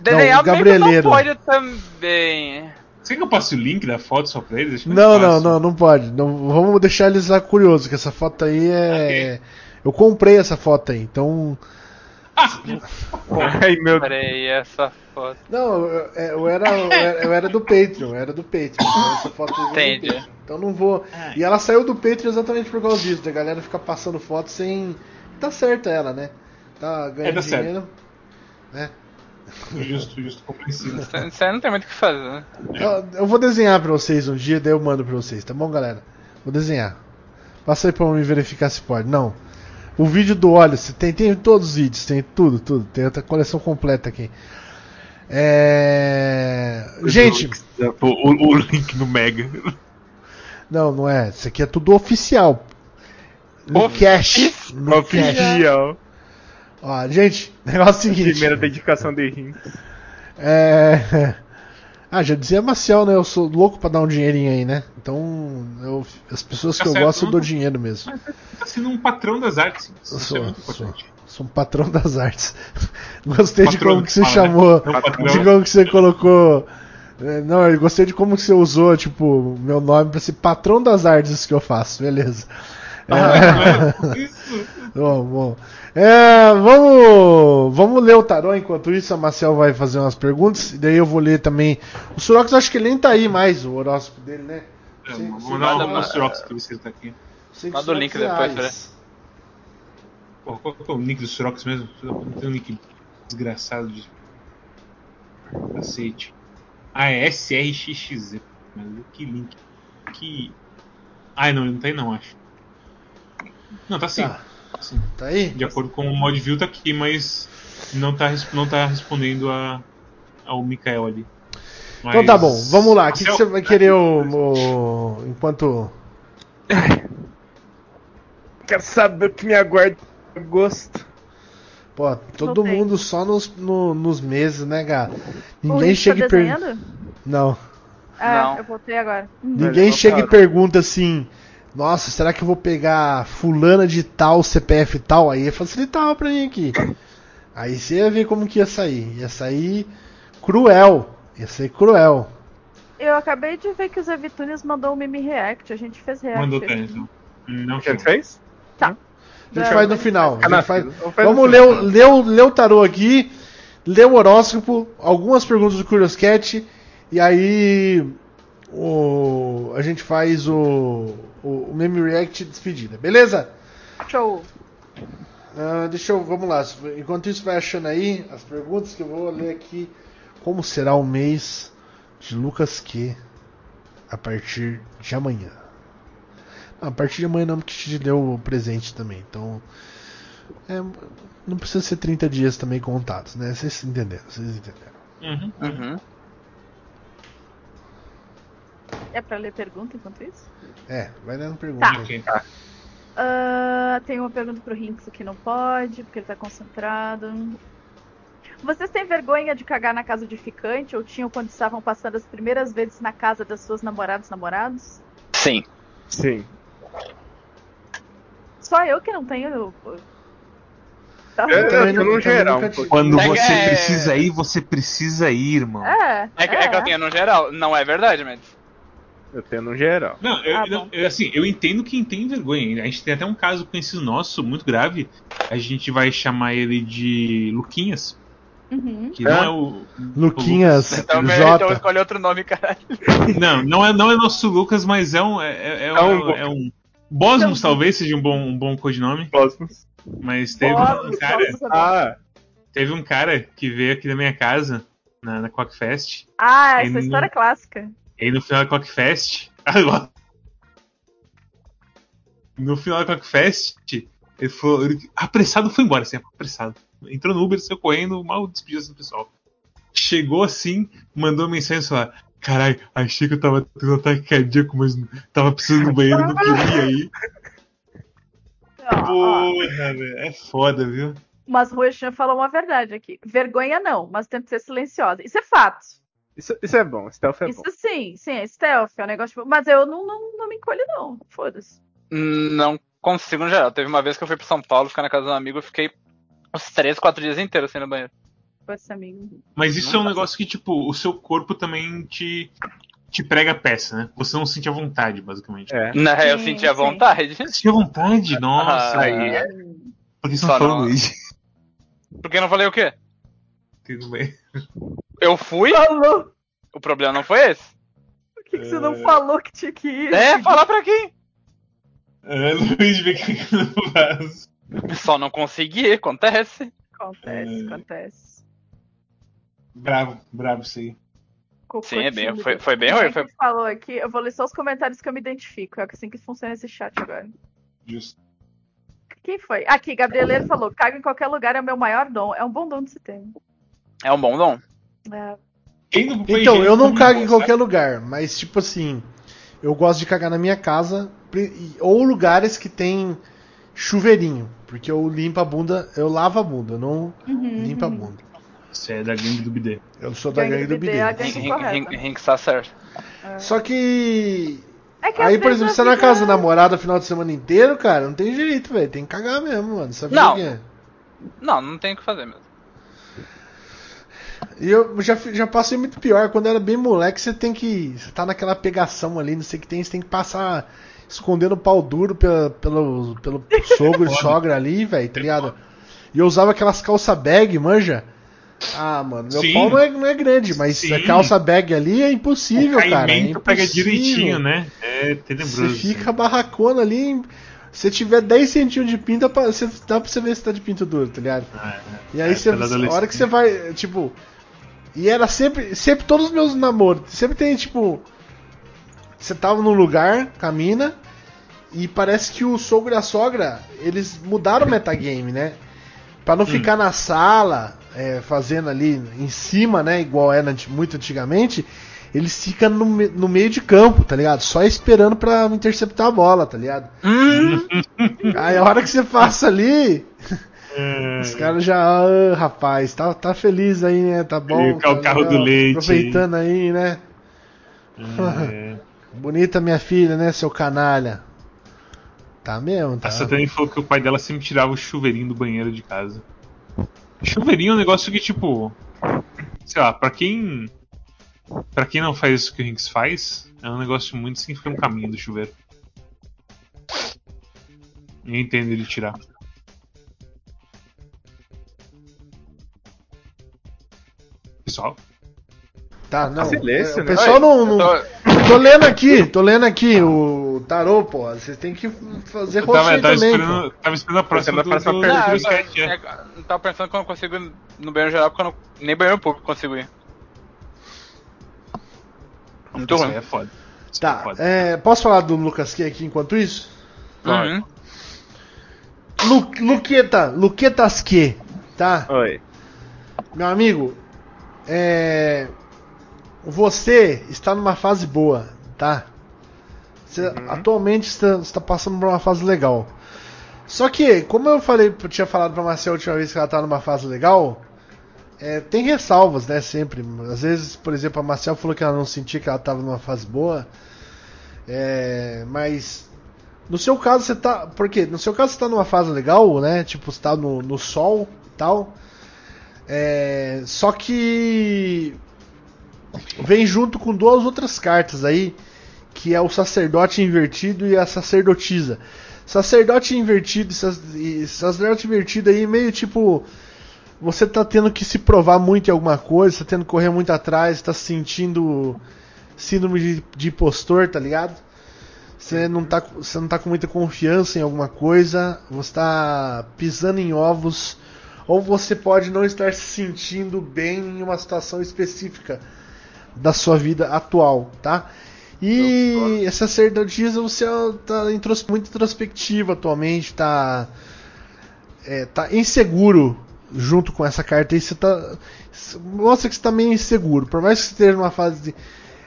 Desenhar o meio que Gabrieleiro. não pode também. Você quer que eu passe o link da foto só pra eles? Mais Não, não, não, não pode. Não, vamos deixar eles lá curiosos, que essa foto aí é. Eu comprei essa foto aí, então. Ai, meu Deus. Peraí, essa foto. Não, eu, é, eu era, eu era, eu era do Patreon, eu era do Patreon. Então essa foto do Entendi. Patreon. Então não vou. E ela saiu do Patreon exatamente por causa disso, da galera ficar passando foto sem. Tá certo ela, né? Tá ganhando É, dinheiro. Né? Justo, justo, compreensível. Isso isso aí não tem muito o que fazer, né? Eu, eu vou desenhar pra vocês um dia, daí eu mando pra vocês, tá bom, galera? Vou desenhar. Passa aí pra me verificar se pode. Não. O vídeo do você tem, tem todos os vídeos, tem tudo, tudo. Tem outra coleção completa aqui. É. Gente, O, o- o link no Mega. não, não é. Isso aqui é tudo oficial. No cash. No cash. Oficial. Ó, gente, <laughs> negócio é o seguinte. Primeira dedicação de rim. É. Ah, já dizia Maciel, né? Eu sou louco pra dar um dinheirinho aí, né? Então, eu- as pessoas Tá que eu gosto, eu dou dinheiro mesmo. Tá sendo um patrão das artes. Isso sou, é muito sou, importante. sou um patrão das artes. <laughs> Gostei de Patrão como que você fala, né? chamou. Patrão. De como que você colocou. é, Não, eu gostei de como que você usou, tipo, meu nome pra ser patrão das artes que eu faço, beleza. É, Isso. <laughs> bom, bom. É, vamos, vamos ler o tarô enquanto isso. A Marcel vai fazer umas perguntas. E daí eu vou ler também. O Surox, acho que ele nem tá aí mais, o horóscopo dele, né? É, Sim, Vou mandar manda, manda. Surox pra ver se ele tá aqui. Que Manda o link depois, Ares. Pô, qual que é o link do Surox mesmo? Não tem um link desgraçado de. Cacete. Ah, é SRXZ. Mas que link. Que. Ai, não, ele não tá aí não, acho. Não, tá sim. Tá. Tá sim. Tá aí? De acordo com o Modview tá aqui, mas não tá, não tá respondendo a, ao Mikael ali. Então Mas- tá bom, vamos lá. O que, que você vai querer o, o- enquanto. <laughs> Quero saber o que me aguarda em agosto. Pô, todo mundo só nos, no- nos meses, né, cara? O Ninguém Rick chega tá e pergunta. Não. É, Não. eu voltei agora. Ninguém chega e pergunta assim. Nossa, será que eu vou pegar fulana de tal, CPF tal? Aí facilitava pra mim aqui. Aí você ia ver como que ia sair. Ia sair cruel. Ia ser cruel. Eu acabei de ver que o Zé Vitunes mandou um meme react. A gente fez react. Mandou tá, aqui. então. Não O que a foi. gente fez? A gente faz no final. Faz-. Vamos ler ler, o, ler o tarô aqui, ler o horóscopo, algumas perguntas do Curious Cat, e aí o, a gente faz o, o, o Meme React de despedida, beleza? Show. Ah, deixa eu, vamos lá. Enquanto isso vai achando aí as perguntas que eu vou ler aqui. Como será o mês de Lucas Q a partir de amanhã? Não, a partir de amanhã não, porque te deu o presente também. Então, é, não precisa ser 30 dias também contados, né? Vocês entenderam, vocês entenderam. Uhum. Uhum. É pra ler pergunta enquanto isso? É, vai dando pergunta. Tá. aí. Ok. Ah, tem uma pergunta pro Rinks que não pode, porque ele tá concentrado. Vocês têm vergonha de cagar na casa de ficante ou tinham quando estavam passando as primeiras vezes na casa das suas namoradas namorados? Sim. Sim. Só eu que não tenho. Tá. É, eu tô não- no geral. Quando É, você é- precisa ir, você precisa ir, irmão. É, É, que- é que eu tenho no geral. Não é verdade, mas. Eu tenho no geral. Não, eu, Ah, não, eu, assim, eu entendo quem tem vergonha. A gente tem até um caso conhecido nosso, muito grave. A gente vai chamar ele de Luquinhas, Uhum. que não É? é o. Luquinhas, Então, melhor então J. escolhe outro nome, caralho. <laughs> Não, não é, não é nosso Lucas, mas é um. É, é, é É um é um- Bosmos talvez seja um bom, um bom codinome, Cosmos. mas teve Posso- um cara. saber? Ah, Teve um cara que veio aqui na minha casa, na, na Cockfest. Ah, essa não- história é clássica. E aí no final da Cockfest. <laughs> No final da Cockfest, ele falou. Ele, apressado foi embora, assim, apressado. Entrou no Uber, saiu correndo, mal despediu do pessoal. Chegou assim, mandou mensagem lá. Caralho, achei que eu tava tendo um ataque cardíaco, mas tava precisando do banheiro, não queria. Ó, ó, <laughs> Porra, velho, é foda, viu? mas Roxan falou uma verdade aqui. Vergonha não, mas tenta ser silenciosa. Isso é fato. Isso, isso é bom. Stealth é Isso bom. sim, sim, é stealth, é um negócio. Mas eu não, não, não me encolho, não. Foda-se. Não consigo no geral. Teve uma vez que eu fui pra São Paulo ficar na casa de um amigo, eu fiquei uns 3, 4 dias inteiros assim no banheiro. Pode ser amigo. Mas isso Não é um negócio que, tipo, o seu corpo também te, te prega a peça, né? Você não sente a vontade, basicamente. É. Não, eu Sim, senti a vontade. Sentir a vontade? Nossa, Ah, aí. é. Por que você Só não falou não- Luigi? Por que eu não falei o quê? Tudo bem. Eu fui? Falou! O problema não foi esse. Por que, que você não falou que tinha que ir? É, falar pra quem? É, que que não faz. Só não consegui, acontece. Acontece, É. acontece. Bravo, bravo isso aí. Cocô Sim, é bem- foi- foi bem ruim, é foi- falou aqui? Eu vou ler só os comentários que eu me identifico. É assim que funciona esse chat agora. Justo. Quem foi? Aqui, Gabrieleiro falou: caga em qualquer lugar é o meu maior dom. É um bom dom de se ter. É um bom dom. É. Então, eu não cago em qualquer lugar, mas tipo assim, eu gosto de cagar na minha casa ou lugares que tem chuveirinho, porque eu limpo a bunda, eu lavo a bunda, eu não Uhum, limpo a uhum. bunda. Você é da gangue do bidê. Eu sou da Gangue gangue do do bidê, bidê. a gangue Rin- correta. Rin- Rin tá certo. Só que É que aí, por exemplo, você tá na casa da namorada final de semana inteiro, cara, não tem jeito, velho, tem que cagar mesmo, mano. Sabe Não. o que é? Não, não tem o que fazer mesmo. E eu já, já passei muito pior. Quando era bem moleque, você tem que. Você tá naquela pegação ali, não sei o que tem, você tem que passar escondendo o pau duro pela, pelo, pelo <laughs> sogro e sogra ali, velho, tá ligado? E eu usava aquelas calça bag, manja. Ah, mano, meu Sim. pau não é, não é grande, mas Sim. a calça bag ali é impossível, o cara. É caimento pega impossível. direitinho, né? É Você tenebroso. fica barracona ali. Se tiver 10 centímetros de pra, você, dá pra você ver se tá de pinto duro, tá ligado? Ah, E aí É, você, a hora que você vai, tipo. E era sempre, sempre todos os meus namoros, sempre tem tipo. Você tava num lugar com a mina, e parece que o sogro e a sogra, eles mudaram o metagame, né? Pra não ficar na sala, é, fazendo ali em cima, né? Igual era muito antigamente, eles ficam no, no meio de campo, tá ligado? Só esperando pra interceptar a bola, tá ligado? Aí a hora que você passa ali, <laughs> É, os caras já, ah, rapaz, tá, tá feliz aí, né? Tá bom. E tá o carro do leite Aproveitando aí, né? é. <laughs> Bonita minha filha, né, seu canalha? Tá mesmo, tá? A Satani falou que o pai dela sempre tirava o chuveirinho do banheiro de casa. Chuveirinho é um negócio que, tipo. Sei lá, pra quem. Pra quem não faz isso que o Rinks faz, é um negócio muito sem ficar no caminho do chuveiro. Eu entendo ele tirar. Pessoal, Tá, não. silêncio, é, o né? pessoal Oi, não. não- tô- Tô lendo aqui, tô lendo aqui o tarô, pô. Vocês tem que fazer eu tava, tava também, esperando, pô. tava esperando a próxima, próxima do, do, do Não, sketch, eu, é. é, eu tava pensando que eu não consigo ir no banheiro geral porque eu não, nem banheiro público consigo ir. Muito ruim. é foda. Isso aí é Tá, foda. é, posso falar do Lucas Q aqui enquanto isso? Uhum. Lu, Luqueta, Luquetas Q, tá? Oi. Meu amigo, é. Você está numa fase boa, tá? Você atualmente está, está passando por uma fase legal. Só que, como eu falei, eu tinha falado pra Marcel a última vez que ela tá numa fase legal, é, tem ressalvas, né? Sempre. Às vezes, por exemplo, a Marcel falou que ela não sentia que ela estava numa fase boa. É, mas no seu caso você tá. Por quê? No seu caso você tá numa fase legal, né? Tipo, você tá no, no sol e tal. É, só que vem junto com duas outras cartas aí, que é o sacerdote invertido e a sacerdotisa. Sacerdote invertido e sac- sacerdote invertido aí meio tipo você tá tendo que se provar muito em alguma coisa, tá tendo que correr muito atrás, tá se sentindo síndrome de, de impostor, tá ligado? Você não, tá, você não tá com muita confiança em alguma coisa, você tá pisando em ovos, ou você pode não estar se sentindo bem em uma situação específica da sua vida atual, tá? E essa sacerdotisa você tá intros- muito introspectiva atualmente, tá, é, tá inseguro junto com essa carta aí, você tá. Mostra que você tá meio inseguro. Por mais que você esteja numa fase de-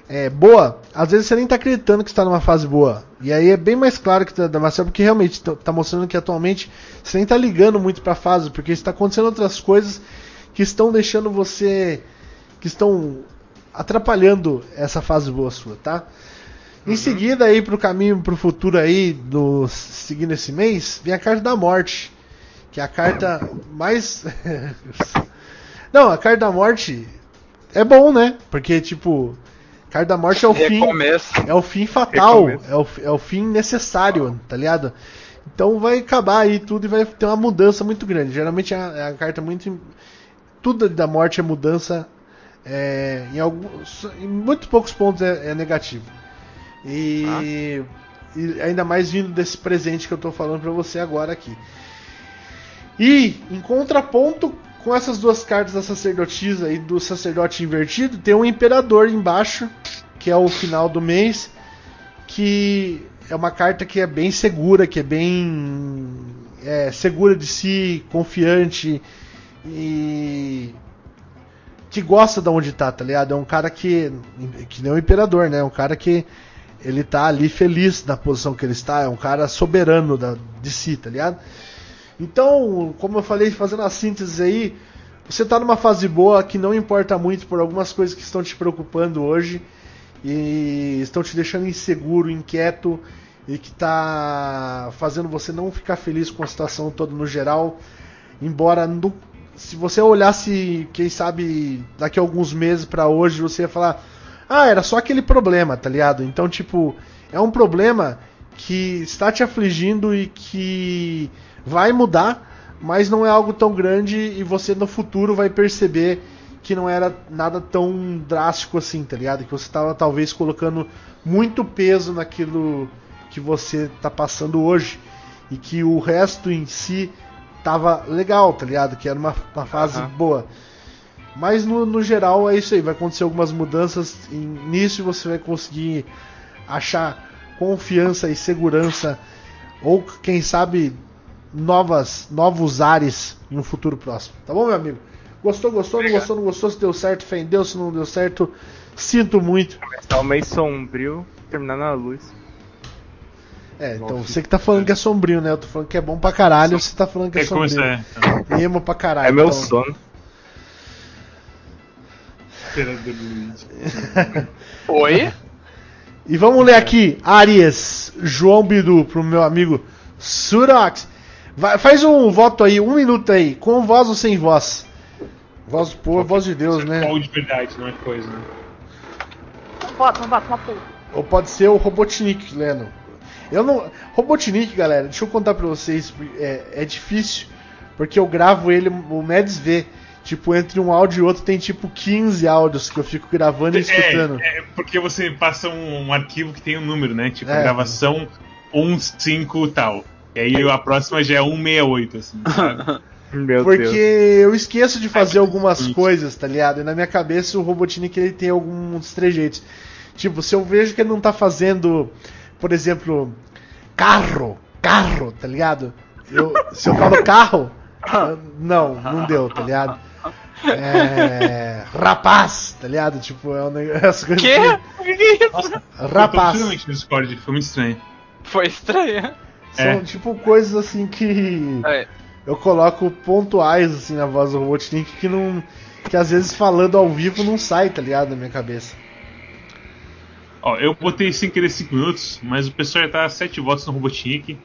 é, boa, às vezes você nem tá acreditando que está numa fase boa. E aí é bem mais claro que tá da Marcel, porque realmente tá- tá mostrando que atualmente você nem tá ligando muito pra fase, porque está acontecendo outras coisas que estão deixando você. que estão atrapalhando essa fase boa sua, tá? Em seguida aí pro caminho pro futuro aí do seguindo esse mês, vem a carta da morte, que é a carta mais <laughs> Não, a carta da morte é bom, né? Porque, tipo, carta da morte é o fim. É o fim fatal, é o, é o fim necessário, tá ligado? Então vai acabar aí tudo e vai ter uma mudança muito grande. Geralmente é a, é a carta muito. Tudo da morte é mudança. é, em, alguns, em muito poucos pontos é, é negativo. E, e ainda mais vindo desse presente que eu tô falando pra você agora aqui. E em contraponto com essas duas cartas da sacerdotisa e do sacerdote invertido, tem um imperador embaixo, que é o final do mês, que é uma carta que é bem segura, que é bem é, segura de si, confiante e que gosta de onde tá, tá ligado? É um cara que que nem o imperador, né? É um cara que ele tá ali feliz na posição que ele está, é um cara soberano da, de si, tá ligado? Então, como eu falei, fazendo a síntese aí, você tá numa fase boa que não importa muito por algumas coisas que estão te preocupando hoje e estão te deixando inseguro, inquieto e que tá fazendo você não ficar feliz com a situação toda no geral. Embora no- se você olhasse, quem sabe, daqui a alguns meses pra hoje, você ia falar: "Ah, era só aquele problema", tá ligado? Então, tipo, é um problema que está te afligindo e que vai mudar, mas não é algo tão grande e você no futuro vai perceber que não era nada tão drástico assim, tá ligado? Que você estava talvez colocando muito peso naquilo que você tá passando hoje e que o resto em si tava legal, tá ligado? Que era uma, uma fase boa. Mas no, no geral é isso aí, vai acontecer algumas mudanças e nisso você vai conseguir achar confiança e segurança ou quem sabe novas novos ares em um futuro próximo. Tá bom, meu amigo? Gostou, gostou, não gostou, não gostou, se deu certo, fé em Deus, se não deu certo, sinto muito. Começar o mês sombrio, terminar na luz. É, então você que tá falando que é sombrio, né? Eu tô falando que é bom pra caralho, você tá falando que é É sombrio. é. Emo pra caralho. É meu então. sono. <laughs> Oi? E vamos ler aqui, Arias, João Bidu, pro meu amigo Surax. Vai, faz um voto aí, um minuto aí, com voz ou sem voz? Voz do povo, voz de Deus, né? Qual de verdade, não é coisa, né? Não não bota, uma porra. Ou pode ser o Robotnik lendo. Eu não. Robotnik, galera, deixa eu contar pra vocês. É, é difícil. Porque eu gravo ele, o Mads vê. Tipo, entre um áudio e outro tem tipo 15 áudios que eu fico gravando e escutando. É, é porque você passa um, um arquivo que tem um número, né? Tipo, É. gravação 15 tal. E aí a próxima já é 168, assim, <laughs> sabe? Meu Porque Deus. eu esqueço de fazer algumas isso. coisas, tá ligado? E na minha cabeça o Robotnik ele tem alguns trejeitos. Tipo, se eu vejo que ele não tá fazendo, por exemplo, carro, carro, tá ligado? Eu, se eu falo carro, eu- <laughs> não, não deu, tá ligado? É, rapaz, tá ligado? Tipo, é um negócio. <laughs> Que? Rapaz. Totalmente no Discord, foi muito estranho. Foi estranho. São É. tipo coisas assim que. É, eu coloco pontuais assim na voz do Robotnik que não. Que às vezes falando ao vivo não sai, tá ligado? Na minha cabeça. Ó, eu botei sem querer 5 minutos, mas o pessoal já tá a 7 votos no Robotnik.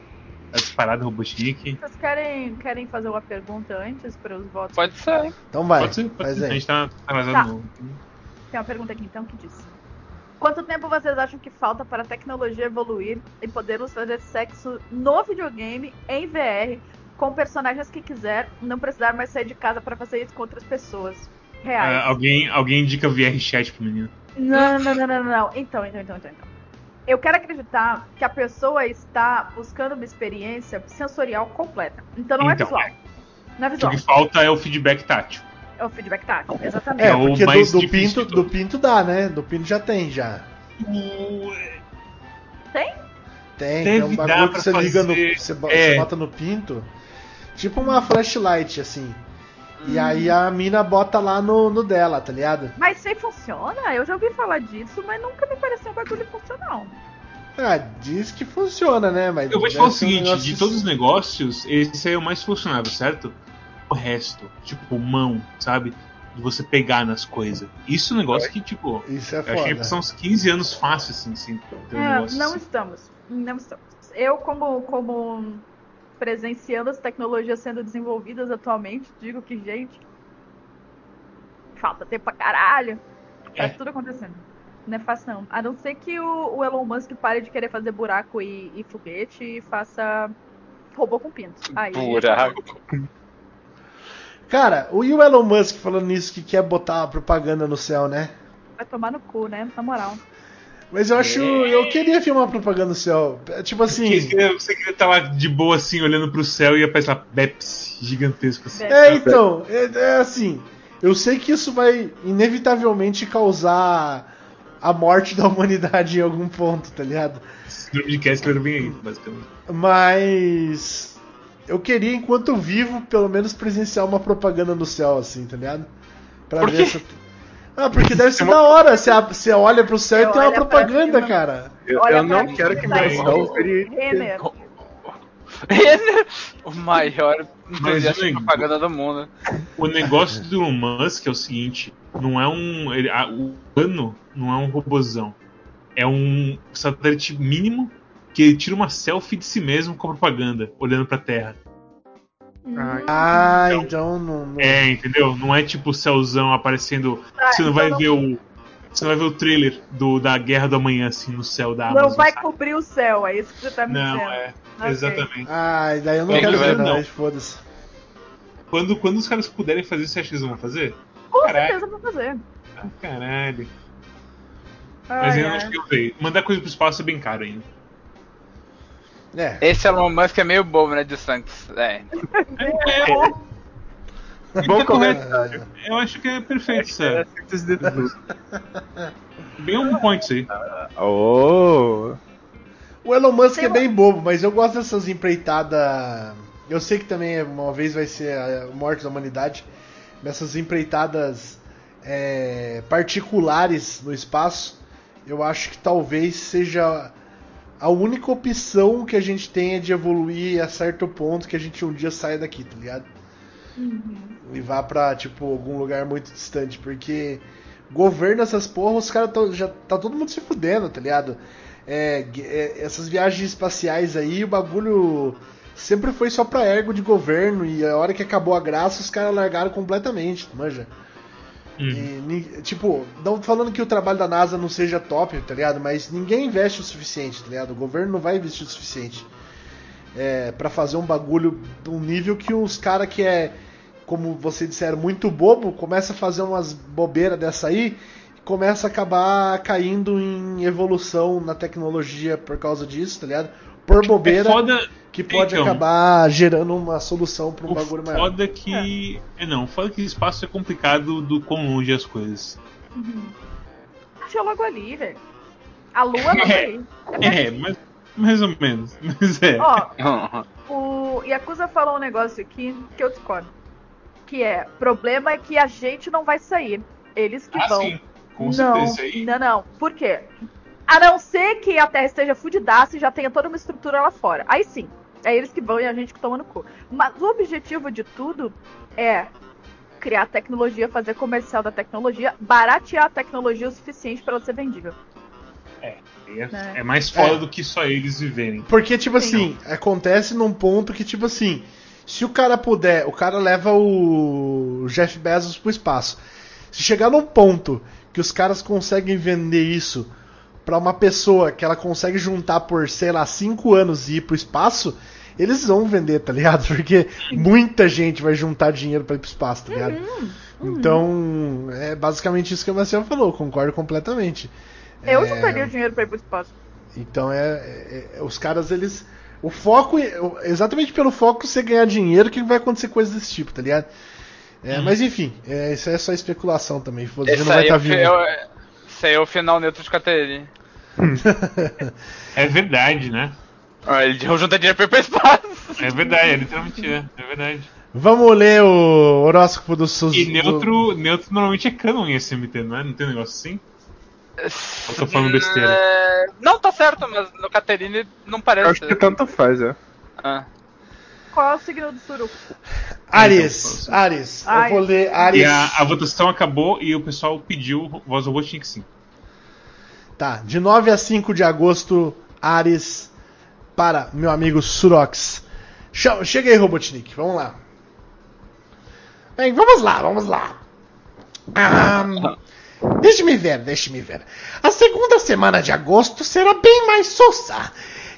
Tá disparado o Robotnik. Vocês querem, querem fazer uma pergunta antes para os votos? pode ser. Então vai, pode ser, pode faz ser. A gente tá atrasado Tá. no. Tem uma pergunta aqui então que diz: Quanto tempo vocês acham que falta para a tecnologia evoluir e podermos fazer sexo no videogame em VR com personagens que quiser, não precisar mais sair de casa para fazer isso com outras pessoas reais? Ah, alguém, alguém indica VR chat pro menino. Não, não, não, não, não. Então, então, então, então, então. Eu quero acreditar que a pessoa está buscando uma experiência sensorial completa. Então não Então, é visual. Não é O visual. que falta é o feedback tátil. É o feedback tátil. Exatamente. É, É porque do, do pinto, do pinto dá, né? Do pinto já tem, já. Tem? Tem, Deve tem um bagulho que você liga no. fazer- Você, é. você bota no pinto. Tipo uma flashlight, assim. Hum. E aí a mina bota lá no, no dela, tá ligado? Mas isso aí funciona? Eu já ouvi falar disso, mas nunca me pareceu um bagulho funcional. Ah, diz que funciona, né? Mas Eu vou te falar o um seguinte, de que- todos os negócios, esse aí é o mais funcionável, certo? O resto, tipo, mão, sabe? De você pegar nas coisas. Isso é um negócio que, tipo, Isso é eu achei que são uns 15 anos fáceis, assim, ter um É, não assim. estamos. Não estamos. Eu, como, como presenciando as tecnologias sendo desenvolvidas atualmente, digo que, gente, falta tempo pra caralho. Tá É. tudo acontecendo. Não é fácil, não. A não ser que o, o Elon Musk pare de querer fazer buraco e, e foguete e faça robô com pinto. Aí, Buraco. <laughs> Cara, o e o Elon Musk falando nisso que quer botar propaganda no céu, né? vai tomar no cu, né? Na moral. Mas eu acho. Eu queria uma propaganda no céu. É, Tipo assim. Você queria, você queria estar lá de boa assim, olhando pro céu e aparecer lá Pepsi gigantesco assim. É, então, é, é assim. Eu sei que isso vai inevitavelmente causar a morte da humanidade em algum ponto, tá ligado? Síndrome de Kessler vem aí, basicamente. Mas eu queria, enquanto vivo, pelo menos presenciar uma propaganda no céu, assim, tá ligado? Pra Por ver quê? essa. Ah, porque deve <laughs> ser da hora. Você, a- você olha pro céu Você e tem uma propaganda, cima. cara. Eu, eu não mim, quero que meu aí, céu o vire. Renner. <laughs> o maior entusiasta de propaganda do mundo. O negócio do Elon Musk é o seguinte: não é um. ele- a- o plano não é um robozão. É um satélite mínimo que ele tira uma selfie de si mesmo com a propaganda, olhando pra Terra. Ai, Ah, então não. não- É, entendeu? Não é tipo o céuzão aparecendo. Tá, você não então vai não- ver o. Você não vai ver o trailer do, da Guerra do Amanhã, assim, no céu da Amazon. Não vai sabe? cobrir o céu, é isso que você tá me Não, dizendo. é. Ok. Exatamente. Ah, daí eu não É, quero ver, não. não. Foda-se. Quando, quando os caras puderem fazer isso, você acha que eles vão fazer? Com Caralho. certeza vou fazer. Ah, caralho. Mas Ai, ainda não ai. acho que eu. Mandar coisa pro espaço é bem caro ainda. É. Esse Elon Musk é meio bobo, né, de Santos. É. Bom comentário. Eu acho que é perfeito, É sério. Bem um point isso aí. Oh! O Elon Musk Tem é bem bobo, mas eu gosto dessas empreitadas. Eu sei que também uma vez vai ser a morte da humanidade, dessas empreitadas é, particulares no espaço. Eu acho que talvez seja a única opção que a gente tenha de evoluir a certo ponto que a gente um dia saia daqui, tá ligado? E vá pra, tipo, algum lugar muito distante, porque governo essas porra, os caras já tá todo mundo se fudendo, tá ligado? É, é, essas viagens espaciais aí, o bagulho sempre foi só pra ergo de governo e a hora que acabou a graça, os caras largaram completamente, manja? Uhum. E, tipo, não falando que o trabalho da NASA não seja top, tá ligado? Mas ninguém investe o suficiente, tá ligado? O governo não vai investir o suficiente é, para fazer um bagulho um nível que os caras que é, como vocês disseram, muito bobo, começa a fazer umas bobeiras dessa aí e começa a acabar caindo em evolução na tecnologia por causa disso, tá ligado? Por bobeira É foda, que pode então. acabar gerando uma solução para um bagulho maior. foda que. É. não, foda que o espaço é complicado do quão longe as coisas. Achei logo ali, velho. A lua não sei. É, mas mais ou menos. <laughs> Mas é. Ó, <laughs> o Yakuza falou um negócio aqui que eu discordo. Que é, problema é que a gente não vai sair. Eles que ah, vão. sim. Com não, certeza. Aí. não, não. Por quê? A não ser que a Terra esteja fudidaça e já tenha toda uma estrutura lá fora. Aí sim. É eles que vão e a gente que toma no cu. Mas o objetivo de tudo é criar tecnologia, fazer comercial da tecnologia, baratear a tecnologia o suficiente para ela ser vendível. É, né? é mais foda É. do que só eles viverem. Porque, tipo Sim. assim, acontece num ponto que, tipo assim, se o cara puder, o cara leva o Jeff Bezos pro espaço. Se chegar num ponto que os caras conseguem vender isso pra uma pessoa que ela consegue juntar por, sei lá, 5 anos e ir pro espaço, eles vão vender, tá ligado? <laughs> Porque muita gente vai juntar dinheiro pra ir pro espaço, tá ligado? Então, é basicamente isso que o Marcelo falou, concordo completamente. Eu É, juntaria o dinheiro pra ir pro espaço. então é, é- é- os caras eles o foco exatamente pelo foco você ganhar dinheiro que vai acontecer coisas desse tipo, tá ligado? É, Mas enfim, é, isso é só especulação também. Você não vai estar é o fi- vivo. é o- esse aí é o final neutro de Caterine. <laughs> É verdade, né? Ah, Ele junta dinheiro pra ir pro espaço. É verdade, é literalmente é. É verdade. Vamos ler o horóscopo dos seus. E do- neutro, neutro normalmente é canon em SMT, não é? Não tem um negócio assim? Eu tô falando besteira. É, Não, tá certo, mas no Caterine não parece. Eu acho que tanto faz, é. Ah. Qual é o signo do Suru? Ares, Ares. Eu vou ler Ares. E a, a votação acabou e o pessoal pediu voz robô tinha que sim. Tá, de 9 a 5 de agosto, Ares para meu amigo Surox. Chega aí, Robotnik, vamos lá. Bem, vamos lá, vamos lá. Ah, deixe-me ver, deixe-me ver. A segunda semana de agosto será bem mais sossa.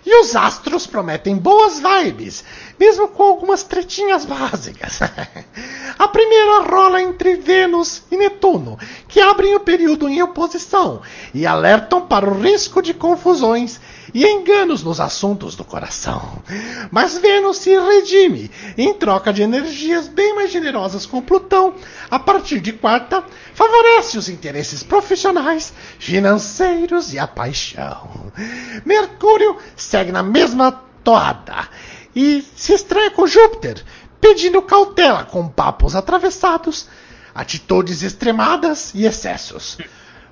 E os astros prometem boas vibes, mesmo com algumas tretinhas básicas. <laughs> A primeira rola entre Vênus e Netuno, que abrem o período em oposição e alertam para o risco de confusões e enganos nos assuntos do coração. Mas Vênus se redime em troca de energias bem mais generosas com Plutão. A partir de quarta, favorece os interesses profissionais, financeiros e a paixão. Mercúrio segue na mesma toada e se estranha com Júpiter, pedindo cautela com papos atravessados, atitudes extremadas e excessos.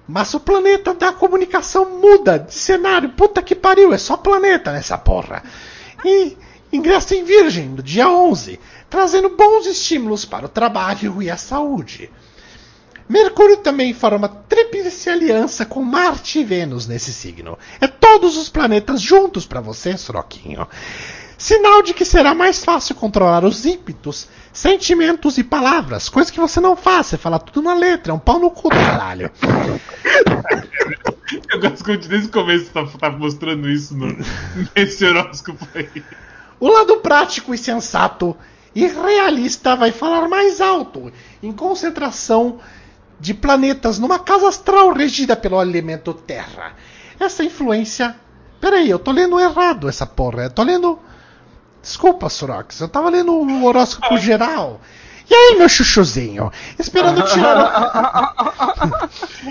Mas o planeta da comunicação muda de cenário. Puta que pariu, é só planeta nessa porra. E ingressa em Virgem no dia 11, trazendo bons estímulos para o trabalho e a saúde. Mercúrio também forma tríplice aliança com Marte e Vênus nesse signo. É todos os planetas juntos para você, Soroquinho. Sinal de que será mais fácil controlar os ímpetos, sentimentos e palavras, coisa que você não faz, você fala tudo na letra, é um pau no cu do caralho. <laughs> Eu gosto que desde o começo tá, tá mostrando isso no, nesse horóscopo aí. O lado prático e sensato e realista vai falar mais alto, em concentração de planetas numa casa astral regida pelo elemento Terra. Essa influência. Peraí, eu tô lendo errado essa porra. Eu tô lendo. Desculpa, Sorox, eu tava lendo o horóscopo geral. E aí, meu chuchuzinho? Esperando tirar. <laughs>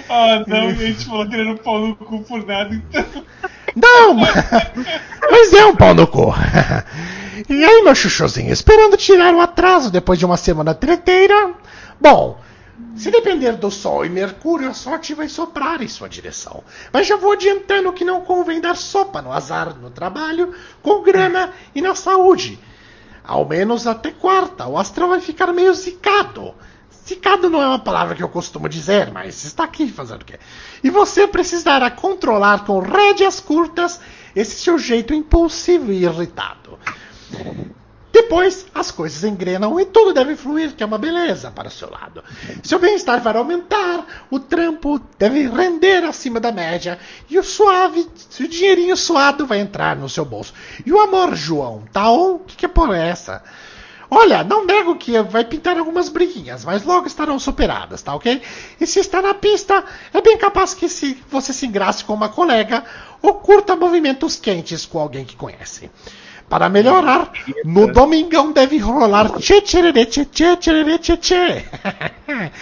Ah, não, a gente falou querendo pau no cu por nada, então. Não, <laughs> mas é um pau no cu. <laughs> E aí, meu chuchuzinho, esperando tirar o atraso depois de uma semana treteira? Bom, se depender do Sol e Mercúrio, a sorte vai soprar em sua direção. Mas já vou adiantando que não convém dar sopa no azar no trabalho, com grana e na saúde. Ao menos até quarta, o astral vai ficar meio zicado. Zicado não é uma palavra que eu costumo dizer, mas está aqui fazendo o quê? E você precisará controlar com rédeas curtas esse seu jeito impulsivo e irritado. Depois as coisas engrenam e tudo deve fluir, que é uma beleza para o seu lado. Seu bem-estar vai aumentar, o trampo deve render acima da média e o suave, o dinheirinho suado vai entrar no seu bolso. E o amor, João, tá on? O que, que é por essa? Olha, não nego que vai pintar algumas briguinhas, mas logo estarão superadas, tá ok? E se está na pista, é bem capaz que se você se engrace com uma colega ou curta movimentos quentes com alguém que conhece. Para melhorar, no domingão deve rolar tchê tchê tchê tchê tchê tchê tchê. <laughs>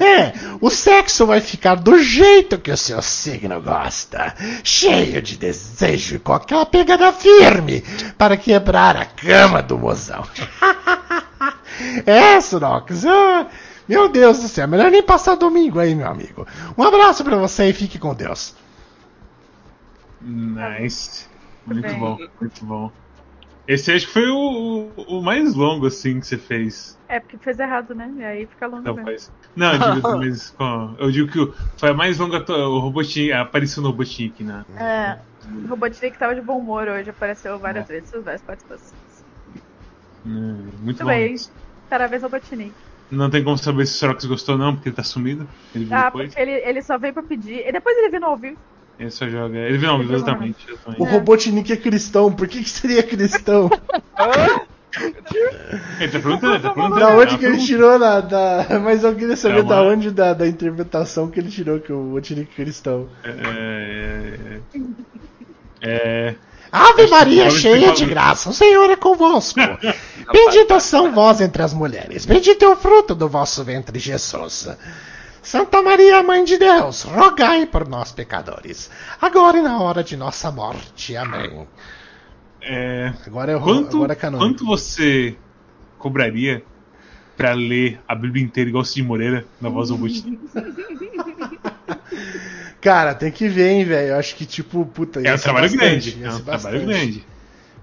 É, o sexo vai ficar do jeito que o seu signo gosta, cheio de desejo e com aquela pegada firme para quebrar a cama do mozão. <laughs> É, Sunox, ah, meu Deus do céu, melhor nem passar domingo aí, meu amigo. Um abraço para você e fique com Deus. Nice. Muito bom, muito bom. Esse acho que foi o, o, o mais longo, assim, que você fez. É porque fez errado, né? E aí fica longo Não, mesmo. faz. Não, eu digo, <laughs> mas, com- eu digo que foi a mais longa. to- O Robotnik, a aparição do Robotnik na. É, o Robotnik tava de bom humor hoje, apareceu várias É. vezes, várias participações. Hum, Muito Muito bem. Parabéns, Robotnik. Não tem como saber se o Sorox gostou, não, porque ele tá sumido. Ele Ah, depois. porque ele, ele só veio pra pedir. E depois ele viu no ao vivo. Ele só joga. Ele viu, não, viu exatamente. O exatamente. Robotnik é cristão, por que, que seria cristão? <laughs> Ele tá perguntando, ele tá perguntando. da é onde que ele pergunta. tirou na, da. Mas eu queria saber É uma- da onde da, da interpretação que ele tirou que o Robotnik é cristão. É. É. Ave Maria, cheia de graça, o Senhor é convosco. <laughs> Bendita são vós entre as mulheres, bendito é o fruto do vosso ventre, Jesus. Santa Maria, Mãe de Deus, rogai por nós, pecadores, agora e na hora de nossa morte. Amém. é... Agora é, o- Quanto, agora é canônico. quanto você cobraria pra ler a Bíblia inteira igual o Cid Moreira na voz do Robotnik? <laughs> Cara, tem que ver, hein, velho. Eu acho que, tipo, puta. É um trabalho bastante, grande. É um trabalho grande.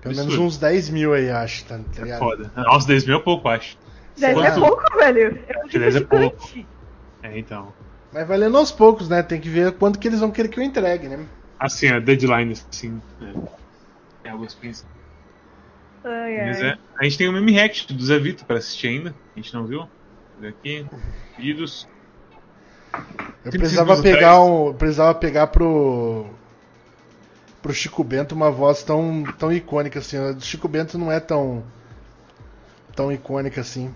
Pelo menos uns 10 mil aí, acho, tá, tá É foda. Nossa, 10 mil é pouco, acho. Dez é Quanto? pouco, velho. É um livro 10 é pouco. <laughs> <laughs> É, então. Mas vai lendo aos poucos, né? Tem que ver quanto que eles vão querer que eu entregue, né? Assim, a deadline, assim. É, é algo assim. Ai, Mas ai. é. A gente tem o meme react do Zé Vito pra assistir ainda. A gente não viu? Vê aqui. Vídeos. Eu 35 precisava pegar atrás. um. Precisava pegar pro. Pro Chico Bento uma voz tão, tão icônica assim. A do Chico Bento não é tão. tão icônica assim.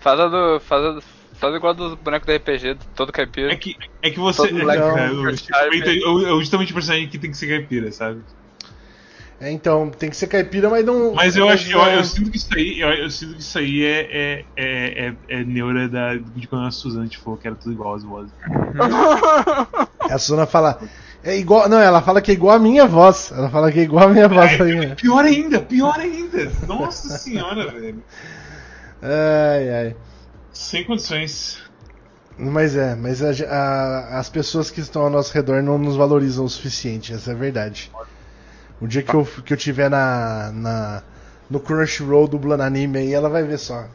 Faz a do. Faz, a do, faz igual dos bonecos do RPG, do todo caipira. É que, é que você. É, cara, é o- é justamente o personagem que tem que ser caipira, sabe? É, então, tem que ser caipira, mas não. Mas eu acho eu, é- eu sinto que isso aí, eu, eu sinto que isso aí é, é, é, é, é neura da, de quando a Suzane falou que era tudo igual as vozes. <laughs> A Suna fala. É igual. Não, ela fala que é igual a minha voz. Ela fala que é igual a minha voz aí. né? Pior ainda, pior ainda! Nossa senhora, velho. Ai, ai. Sem condições. Mas é, mas a a- as pessoas que estão ao nosso redor não nos valorizam o suficiente, essa é a verdade. O dia que eu, que eu tiver na, na no Crunchyroll dublando anime aí, ela vai ver só.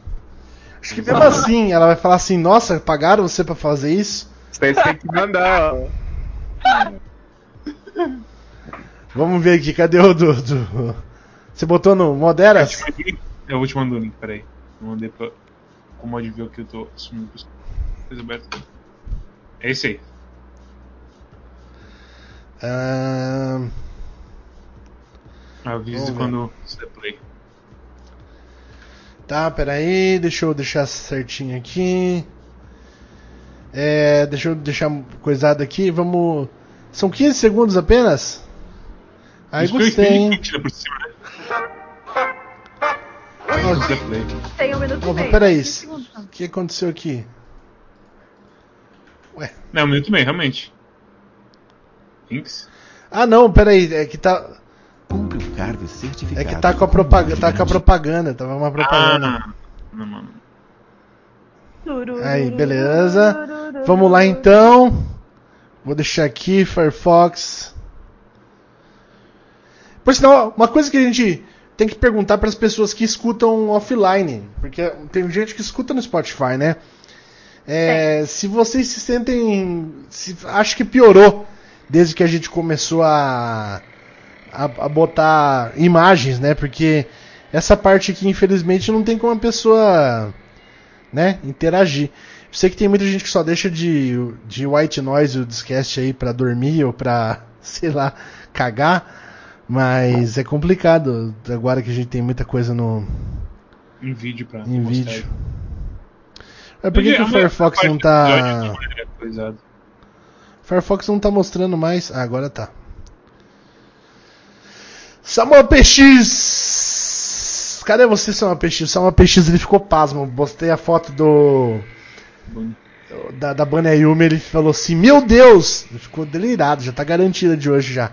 Acho que mesmo assim, ela vai falar assim, nossa, pagaram você pra fazer isso? Isso daí você tem que mandar. ó. Vamos ver aqui, cadê o do. do- Você botou no Moderas? Eu vou te mandar o link, peraí. Eu mandei pra. Como pode ver que eu tô assumindo aberta. É esse aí. Ahn, Avise quando você play. Tá, peraí, deixa eu deixar certinho aqui. É, deixa eu deixar coisado aqui, vamos. São 15 segundos apenas? Aí Isso eu gostei, que por cima, né? Play. Tem um minuto e meio. peraí. 15 segundos. O que aconteceu aqui? Não, um minuto e meio, realmente. Links? Ah, não, peraí, é que tá. Compre um card certificado. É que tá com a propaganda. Tá com a propaganda, tava uma propaganda. Ah, não, mano. Aí, beleza. Vamos lá então. Vou deixar aqui, Firefox. Por sinal, uma coisa que a gente tem que perguntar para as pessoas que escutam offline, porque tem gente que escuta no Spotify, né? É, se vocês se sentem. Se, acho que piorou desde que a gente começou a, a, a botar imagens, né? Porque essa parte aqui, infelizmente, não tem como a pessoa né, interagir. Eu sei que tem muita gente que só deixa de, de white noise o discast aí pra dormir ou pra, <laughs> sei lá, cagar. Mas é complicado agora que a gente tem muita coisa no Em vídeo pra em vídeo. É por que, que o Firefox não tá. é atualizado. Firefox não tá mostrando mais. Ah, agora tá. Samuel PX! Cadê você, Samuel PX? Samuel PX ele ficou pasmo. Postei a foto do. Da, da Bunny Yumi, ele falou assim: Meu Deus! Ele ficou delirado, já tá garantida de hoje já.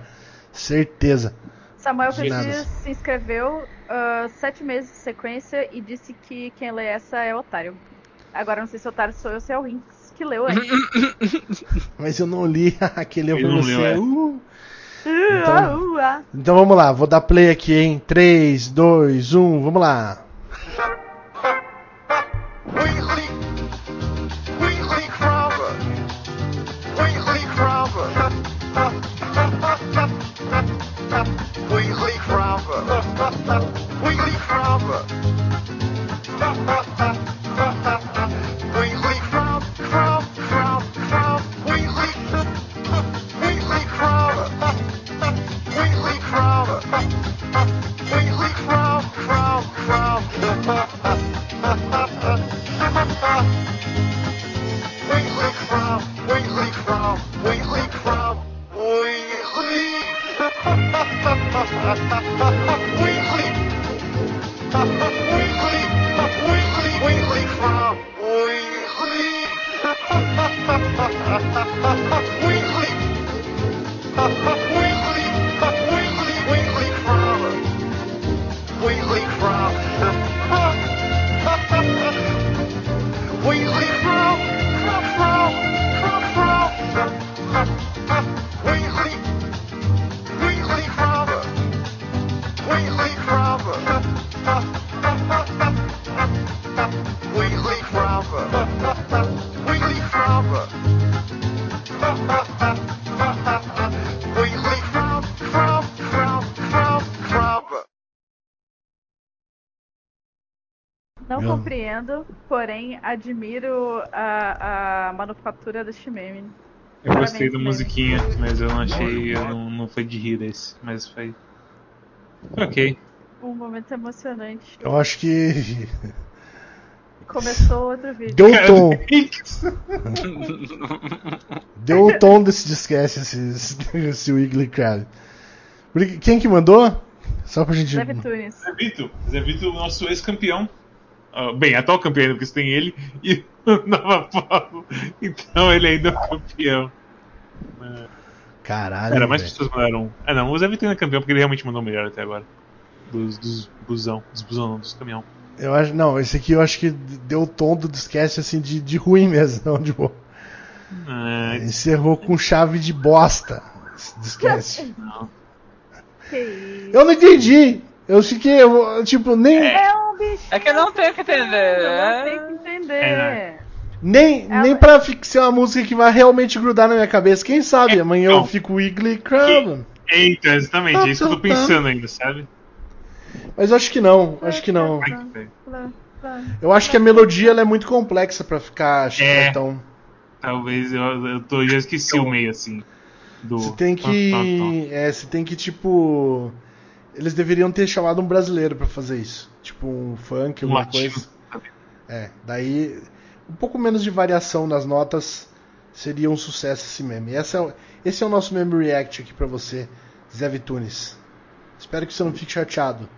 Certeza. Samuel. Petit se inscreveu ah, sete meses de sequência e disse que quem lê essa é otário. Agora não sei se otário sou eu ou se é o Rinks que leu aí. <laughs> <laughs> Mas eu não li <laughs> aquele eu não você. leu, é. Uh. Uh, uh, ah. Então vamos lá, vou dar play aqui, hein? 3, 2, 1, vamos lá. Porém admiro a, a manufatura deste meme. Eu gostei da Meme. musiquinha, mas eu não achei. Eu não, não foi de rir esse, mas foi. foi Ok. Um momento emocionante. Eu acho que. Começou outro vídeo. Deu o tom. <laughs> <laughs> Deu o tom desse disquete, esse, esse Wiggly Crab. Quem que mandou? Só pra gente. Zé Tunes. Zé Vito, Zé Vito, nosso ex-campeão. Ah, bem, atual campeão ainda, porque você tem ele e <laughs> o Nova Paulo. Então ele ainda é o campeão. Caralho. Era, mais pessoas mandaram. Ah não, o Zé Vito ainda é campeão porque ele realmente mandou o melhor até agora. Dos, dos busão, dos busão não, dos caminhão. Eu acho, não, esse aqui eu acho que deu o tom do disquete assim de, de ruim mesmo, <laughs> não de bom. Ah, Encerrou com chave de bosta. Esse disquete. <laughs> Que isso. Eu não entendi. Eu fiquei, eu, tipo, nem, É um bicho. É que eu não tenho que entender. Não tem É... que entender. É, nem, Ela- nem pra ser uma música que vai realmente grudar na minha cabeça. Quem sabe amanhã eu Não. fico Wiggly Crab. é, então, exatamente, é isso que eu tô pensando ainda, sabe? Mas eu acho que não, acho que não. Eu acho que a melodia ela é muito complexa pra ficar chicletão. Talvez eu, eu tô, já esqueci o meio assim. Do... Você tem que. É, você tem que, tipo. Eles deveriam ter chamado um brasileiro pra fazer isso. Tipo um funk, Um alguma latino. coisa. É, daí. Um pouco menos de variação nas notas seria um sucesso esse meme. Esse é, o- esse é o nosso meme react aqui pra você, Zé Vitunes. Espero que você não fique chateado.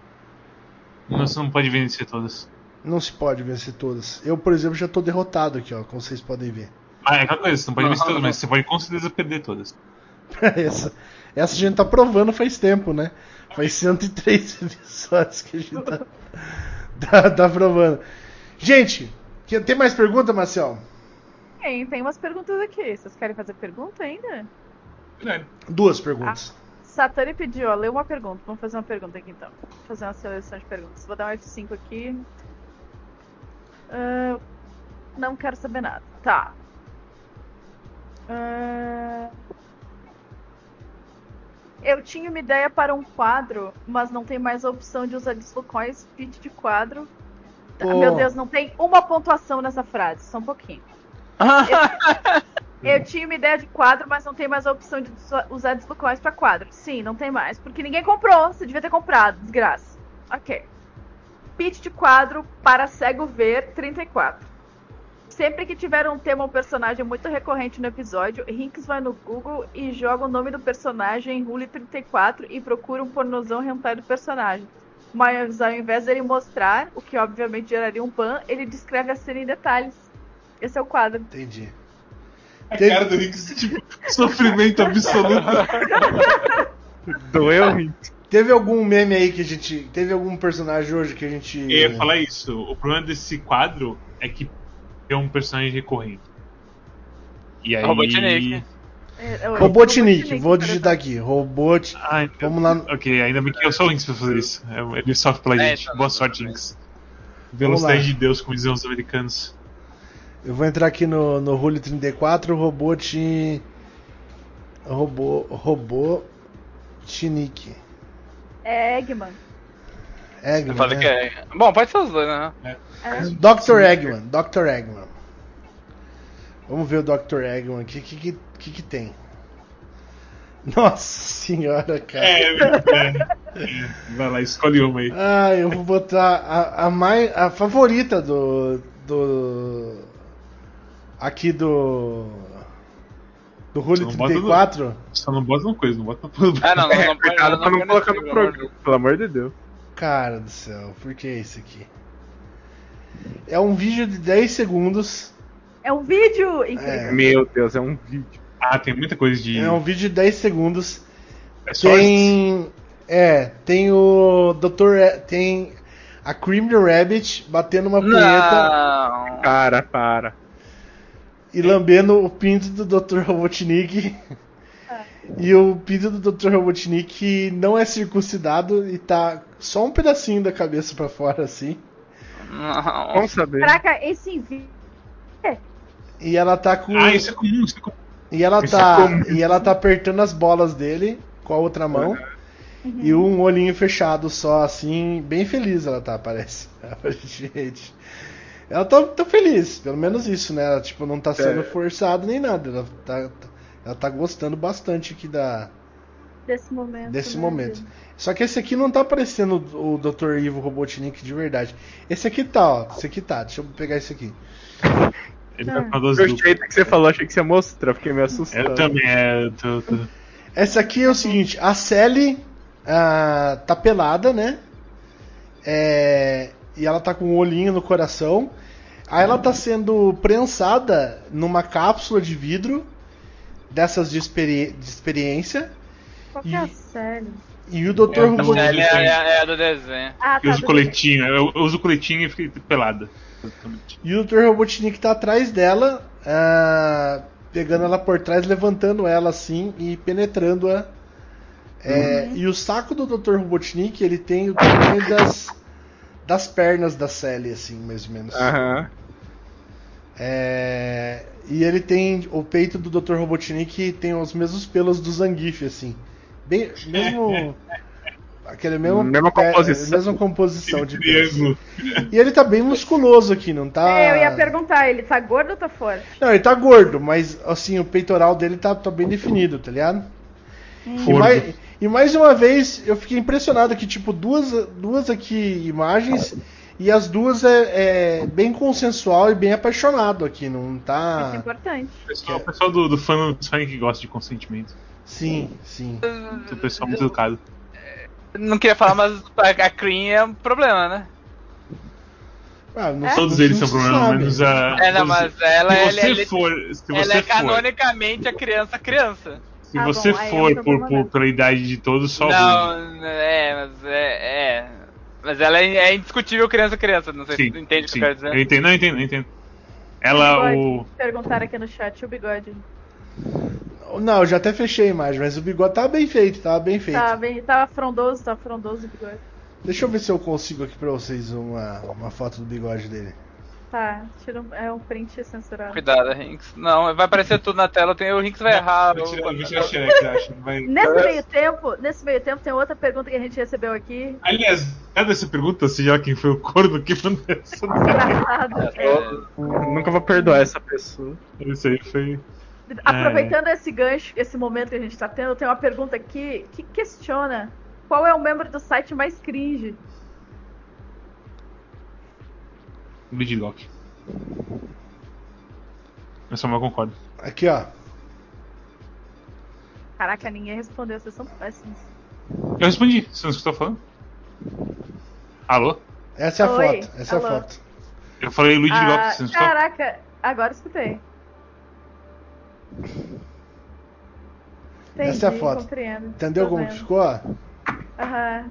Não, Você não pode vencer todas. Não se pode vencer todas. Eu, por exemplo, já tô derrotado aqui, ó, como vocês podem ver. Ah, é aquela coisa, você não pode vencer todas, mas você pode com certeza perder todas. <laughs> essa, essa a gente tá provando faz tempo, né? Faz 103 <laughs> episódios que a gente tá, tá, tá provando. Gente, tem mais pergunta, Marcel? Tem, tem umas perguntas aqui. Vocês querem fazer pergunta ainda? Duas perguntas. Satani pediu, ó, lê uma pergunta. Vamos fazer uma pergunta aqui então. Vou fazer uma seleção de perguntas. Vou dar um F5 aqui. Ah, não quero saber nada. Tá. Ah, eu tinha uma ideia para um quadro, mas não tem mais a opção de usar dislocões, fit de quadro. Ah, Pô. Meu Deus, não tem uma pontuação nessa frase, só um pouquinho. <laughs> Eu tinha uma ideia de quadro, mas não tem mais a opção de usa- usar dislocões para quadro. Sim, não tem mais. Porque ninguém comprou. Você devia ter comprado. Desgraça. Ok. Pitch de quadro para cego ver 34. Sempre que tiver um tema ou personagem muito recorrente no episódio, Rinks vai no Google e joga o nome do personagem em Rule 34 e procura um pornozão hentai do personagem. Mas ao invés dele mostrar, o que obviamente geraria um ban, ele descreve a cena em detalhes. Esse é o quadro. Entendi. A Teve- cara do Rick, tipo, sofrimento absoluto. Doeu, Hint. Teve algum meme aí que a gente. Teve algum personagem hoje que a gente. Eu ia falar isso. O problema desse quadro é que é um personagem recorrente. E aí. Robotnik. É, é Robotnik, vou por digitar aqui. Robot. Ah, então- Vamos lá. Ok, ainda bem que eu sou o Inks pra fazer isso. É, Ele sofre pela É, gente. então, Boa não, sorte, Inks. Velocidade de Deus, como diziam os americanos. Eu vou entrar aqui no, no Rule 34, Robot. Robô. Robotnik. É Eggman. Eggman. Eu falei né? que é. Bom, pode ser os dois, né? É. Dr. Eggman, Dr. Eggman. Vamos ver o Dr. Eggman aqui. O que, que, que, que tem? Nossa senhora, cara. É, é, é. Vai lá, escolhe uma aí. Ah, eu vou botar a, a, mais, a favorita do. do. Aqui do. Do Rule Não bota 34. Só não bota uma coisa, não bota tudo. Ah, não, não, não, <laughs> pode Cuidado pra não pode colocar nesse, no pelo amor de programa, pelo amor de Deus. Cara do céu, por que isso aqui? É um vídeo de 10 segundos. É um vídeo incrível. É. Meu Deus, é um vídeo. Ah, tem muita coisa de. É um vídeo de 10 segundos. É só Tem. É, tem o Dr. E- Tem a Cream the Rabbit batendo uma punheta Não. Para, para. e lambendo o pinto do Dr. Robotnik. <laughs> E o pinto do Dr. Robotnik não é circuncidado e tá só um pedacinho da cabeça pra fora assim. Não. Vamos saber. Caraca, esse vídeo. E ela tá com. Ah, isso é comum, isso é comum. E ela Isso tá. é comum. E ela tá apertando as bolas dele com a outra mão. E um olhinho fechado só, assim, bem feliz ela tá, parece. <laughs> Gente. Ela tá, tá feliz, pelo menos isso, né? Ela, tipo, não tá sendo É. forçado nem nada. Ela tá, ela tá gostando bastante aqui da, Desse momento. desse né, momento. Só que esse aqui não tá parecendo o Dr. Ivo Robotnik de verdade. Esse aqui tá, ó. Esse aqui tá. Deixa eu pegar esse aqui. Ele Ah. tá com a dose Do jeito que você falou, achei que você ia mostrar, fiquei meio assustado. Eu também, é. eu Tô, tô... Essa aqui é o seguinte, a Sally ah, tá pelada, né? É, e ela tá com um olhinho no coração. Aí ela tá sendo prensada numa cápsula de vidro dessas de, experi- de experiência. Qual que é a E- série? E o Dr. É, Robotnik. É, é, é, é do desenho. Ah, Eu tá. uso tudo coletinho, eu, eu uso coletinho e fico pelada. E o Dr. Robotnik tá atrás dela, ah, pegando ela por trás, levantando ela assim e penetrando-a. É, E o saco do Dr. Robotnik, ele tem o tamanho das, das pernas da Sally, assim, mais ou menos. Aham. É, e ele tem o peito do Dr. Robotnik tem os mesmos pelos do Zangief, assim. Bem, mesmo. <laughs> Aquele mesmo. Mesma composição. mesma composição de pelos. Triângulo. E ele tá bem musculoso aqui, não tá? É, eu ia perguntar, ele tá gordo ou tá forte? Não, ele tá gordo, mas assim, o peitoral dele tá, tá bem definido, tá ligado? E Gordo. mais, e mais uma vez, eu fiquei impressionado que, tipo, duas, duas aqui imagens e as duas é, é bem consensual e bem apaixonado aqui, não Isso é tá. importante. O pessoal, o pessoal do, do fã Sonic gosta de consentimento. Sim, sim. O pessoal muito educado. Não queria falar, mas a a Cream é um problema, né? Ah, não, Todos não eles são se problema, sabe. menos a. É, não, todos- mas ela, se ela, você ela- for. Se ela é for. canonicamente a criança criança. Se Ah, você bom, é um for problema por, por, pela idade de todos, só. Não, é, mas é. é. Mas ela é, é indiscutível criança criança, não sei se Sim, tu entende o que sim. eu quero dizer. Eu entendo, não, eu entendo, eu entendo. Ela, o. Bigode. Perguntaram aqui no chat, o bigode. Não, eu já até fechei a imagem, mas o bigode tava bem feito, tava bem feito. Tá bem, tava frondoso, tava frondoso o bigode. Deixa eu ver se eu consigo aqui pra vocês uma, uma foto do bigode dele. Tá, tira um, é um print censurado. Cuidado, Rinks. Não, vai aparecer tudo na tela, tem, o Rinks vai errar. Vou tirar, o- vou tirar a xereca, acho. Vai... Nesse meio tempo, nesse meio tempo tem outra pergunta que a gente recebeu aqui. Aliás, cada essa pergunta, seja lá quem foi o corno que mandou essa. É, Nunca vou perdoar essa pessoa. Isso aí foi. Aproveitando esse gancho, esse momento que a gente tá tendo, tem uma pergunta aqui que questiona qual é o membro do site mais cringe. Gridlock. Eu só mal concordo. Aqui, ó. Caraca, ninguém respondeu, vocês são péssimos. Eu respondi, você não escutou falando? Alô? Essa é a Oi, foto. Essa é alô. a foto. Eu falei Luigi Ah, Locke, você não escutou? caraca, agora escutei. Entendi, Essa é a foto. compreendo. Entendeu Tô como vendo. que ficou? Aham.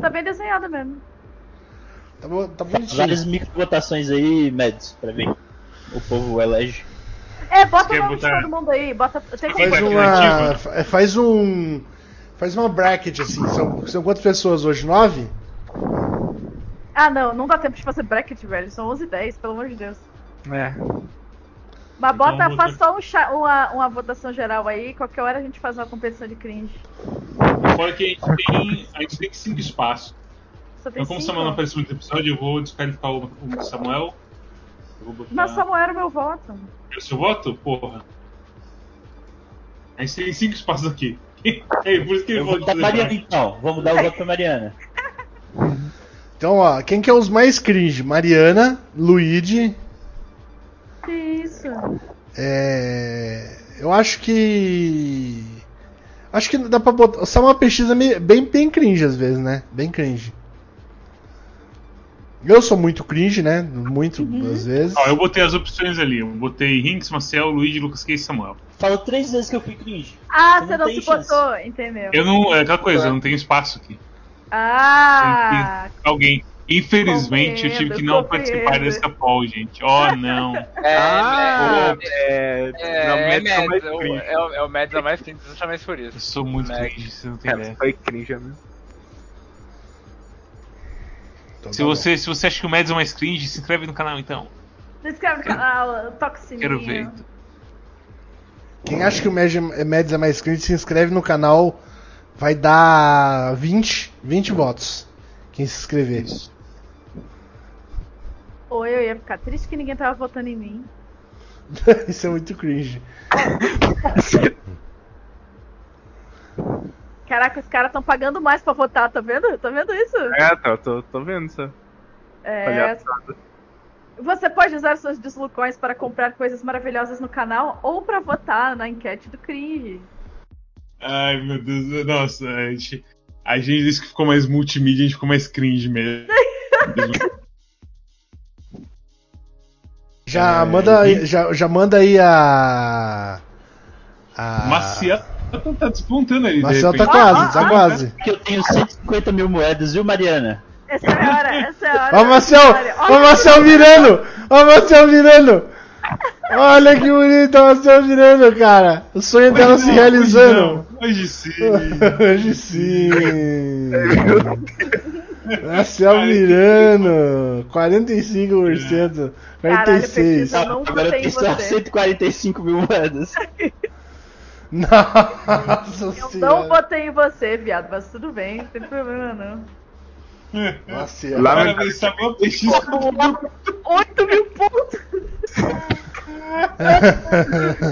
Tá bem desenhado mesmo. Tá, bo- tá bonitinho. Várias microvotações aí, Mads, pra ver. O povo elege. É, bota o nome de botar- todo mundo aí. Bota, tem como Faz uma. fa- Faz um. Faz uma bracket assim. São, são quantas pessoas hoje? Nove? Ah, não, não dá tempo de fazer bracket, velho. São 11 e 10, pelo amor de Deus. É. Mas bota, vamos faz só um cha- uma, uma votação geral aí. Qualquer hora a gente faz uma competição de cringe. Fora que a gente tem. A gente tem cinco espaços. Só tem Então, como o cinco. Samuel não apareceu no episódio, eu vou desqualificar o, o Samuel. Eu botar. Mas Samuel era o meu voto. O seu voto? Porra. A gente tem cinco espaços aqui. <laughs> É por isso que Eu vou dar Mariana fazer então. Vamos dar o voto pra Mariana. <laughs> Então, ó, quem que é os mais cringe? Mariana, Luigi. Que isso? É. Eu acho que. Acho que dá pra botar. Só uma pesquisa bem, bem cringe às vezes, né? Bem cringe. Eu sou muito cringe, né? Muito, às vezes. Ó, eu botei as opções ali. Eu botei Rinks, Marcel, Luigi, Lucas Case e Samuel. Falou três vezes que eu fui cringe. Ah, Você você não não se chance. botou, entendeu? Eu não. É aquela coisa, eu não tenho espaço aqui. Ah! Alguém. Infelizmente, eu tive que não Compreendo, participar dessa poll, gente. Oh, <laughs> não. É, Ah, é, é. é, é, é o mais Mads, é, o- cringe. é, o- é o Mads é o mais cringe, justamente por Eu isso. sou muito cringe, você não tem <laughs> Cara, ideia. foi cringe mesmo. Então Se tá bom. você, se você acha que o Mads é mais cringe, se inscreve no canal então. Se inscreve no canal, toca o sininho. Quero ver. Quem acha que o Mads é Mads é mais cringe, se inscreve no canal vai dar 20, 20 votos. Quem se inscrever. Ou eu ia ficar triste que ninguém tava votando em mim. <laughs> Isso é muito cringe. <laughs> Caraca, os caras estão pagando mais pra votar, tá vendo? Tá vendo isso? É, tá, tô, tô vendo isso. É. Palhaçada. Você pode usar suas deslucões para comprar coisas maravilhosas no canal ou pra votar na enquete do Cringe. Ai, meu Deus. Nossa, a gente, a gente disse que ficou mais multimídia, a gente ficou mais cringe mesmo. <laughs> Já É, manda aí, e- já, já manda aí a. a Maciel tá despontando aí. de Marcel tá quase, tá quase. Que eu tenho 150 mil moedas, viu, Mariana? Essa é a hora, essa é a hora. Ó o Marcel! Olha, Ó o Marcel virando! Ó o Marcel virando! Olha que bonito, o Marcel virando, cara! O sonho dela se não, realizando! Hoje sim. <laughs> Hoje sim! Marcel virando! 45%! Caralho, 46%! Pepita, eu não Agora eu votei em tenho só você. 145 mil moedas. <laughs> Nossa Eu senhora! não votei em você, viado, mas tudo bem, não tem problema não. Marcel. Lá- Parabéns, Samuel PX. 8 mil pontos!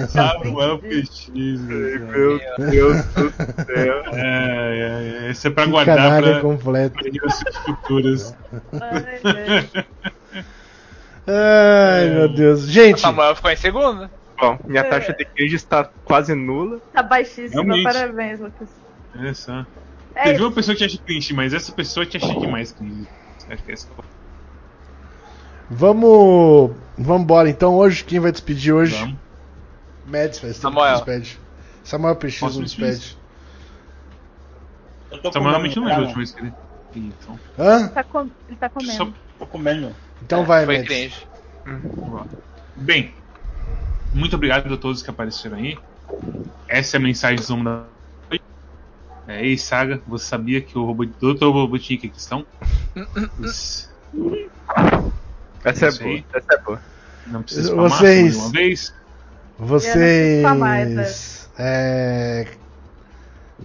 Samuel PX. velho. Meu Deus do céu. <laughs> É, é, é. Esse é pra Que guardar pra, completo. pra gerações futuras. Ai. Ai, meu Deus. O Gente, Samuel ficou em segundo. Bom, minha taxa de cringe está quase nula. Tá baixíssima, Realmente. parabéns, Lucas. Olha só. É Teve isso. uma pessoa que te acha cringe, mas essa pessoa te acha demais cringe. Acho que é essa. vamos. Vamos embora. Então, hoje, quem vai despedir hoje? Vamos. Mads faz tempo que Samuel. despede. Samuel PX Posso não despede. Samuel realmente não a calma. última vez que ele. Então, Hã? Tá com... Ele tá comendo. só Tô comendo. Então vai, Foi Mads. lá. Bem, muito obrigado a todos que apareceram aí. Essa é a mensagem do Zoom da. É, Ei, Saga, você sabia que o robô, Dr. Robotnik aqui estão? Essa é Isso boa. aí. Essa é boa. Não precisa Vocês- falar uma vez. Vocês. Mais, é,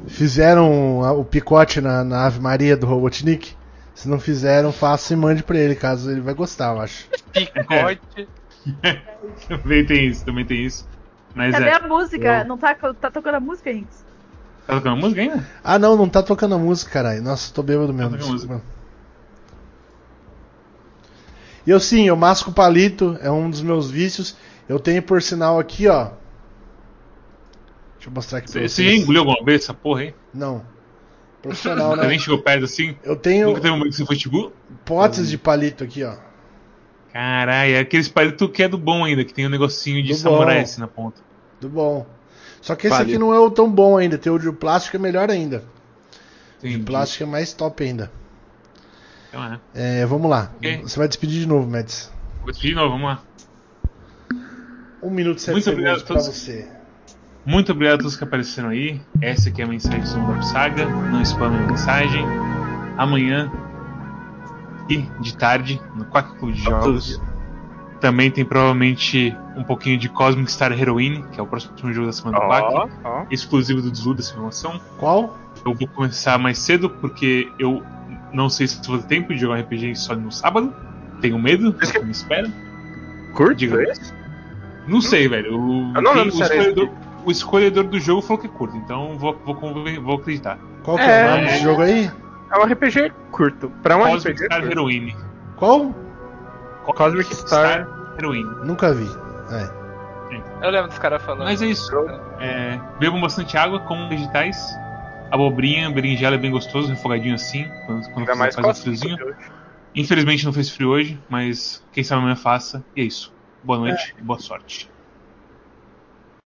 fizeram o picote na, na Ave Maria do Robotnik? Se não fizeram, faça e mande pra ele, caso ele vai gostar, eu acho. Picote. <laughs> também tem isso, também tem isso. Mas Cadê é. a música? eu- Não tá, tá tocando a música, Hinks? Tá tocando música ainda? Ah, não, não tá tocando a música, caralho. Nossa, tô bêbado mesmo. E eu sim, eu masco palito, é um dos meus vícios. Eu tenho por sinal aqui, ó. Deixa eu mostrar aqui pra Você, vocês. você engoliu alguma vez essa porra aí? Não. <laughs> Profissional, né? nem chegou perto assim? Eu tenho Nunca teve um momento que você foi tipo. potes de palito aqui, ó. Caralho, é aqueles palitos que é do bom ainda, que tem um negocinho de Do samurai bom. assim na ponta. Do bom. Só que esse aqui não é o tão bom ainda. Tem o de plástico é melhor ainda. De Entendi. plástico é mais top ainda. Então é. É, vamos lá. Ok. Você vai despedir de novo, Mads. Vou despedir de novo, vamos lá. Um minuto e sete Muito obrigado a todos. você. Muito obrigado a todos que apareceram aí. Essa aqui é a mensagem do Saga. Não spamem a mensagem. Amanhã e de tarde, no Quack Club de Jogos, também tem provavelmente um pouquinho de Cosmic Star Heroine, que é o próximo jogo da semana do Ó, Quack, ó. exclusivo do Desludo dessa informação. Qual? Eu vou começar mais cedo porque eu não sei se vou ter tempo de jogar um RPG só no sábado. Tenho medo, é que me espera. Curto Diga. Não sei, velho. O, Eu não lembro o escolhedor, o escolhedor do jogo falou que é curto, então vou, vou, vou acreditar. Qual que é, É. o nome desse jogo aí? É um RPG curto. Pra um Cosmic RPG Star curto. Heroine. Qual? Cosmic Star. Heroine. Nunca vi. É. Eu lembro dos caras falando. Mas é isso. É, bebam bastante água, comam vegetais. Abobrinha, berinjela é bem gostoso, refogadinho assim, quando, quando Ainda fizer- mais faz um friozinho. Infelizmente não fez frio hoje, mas quem sabe amanhã faça. E é isso. Boa noite e boa sorte.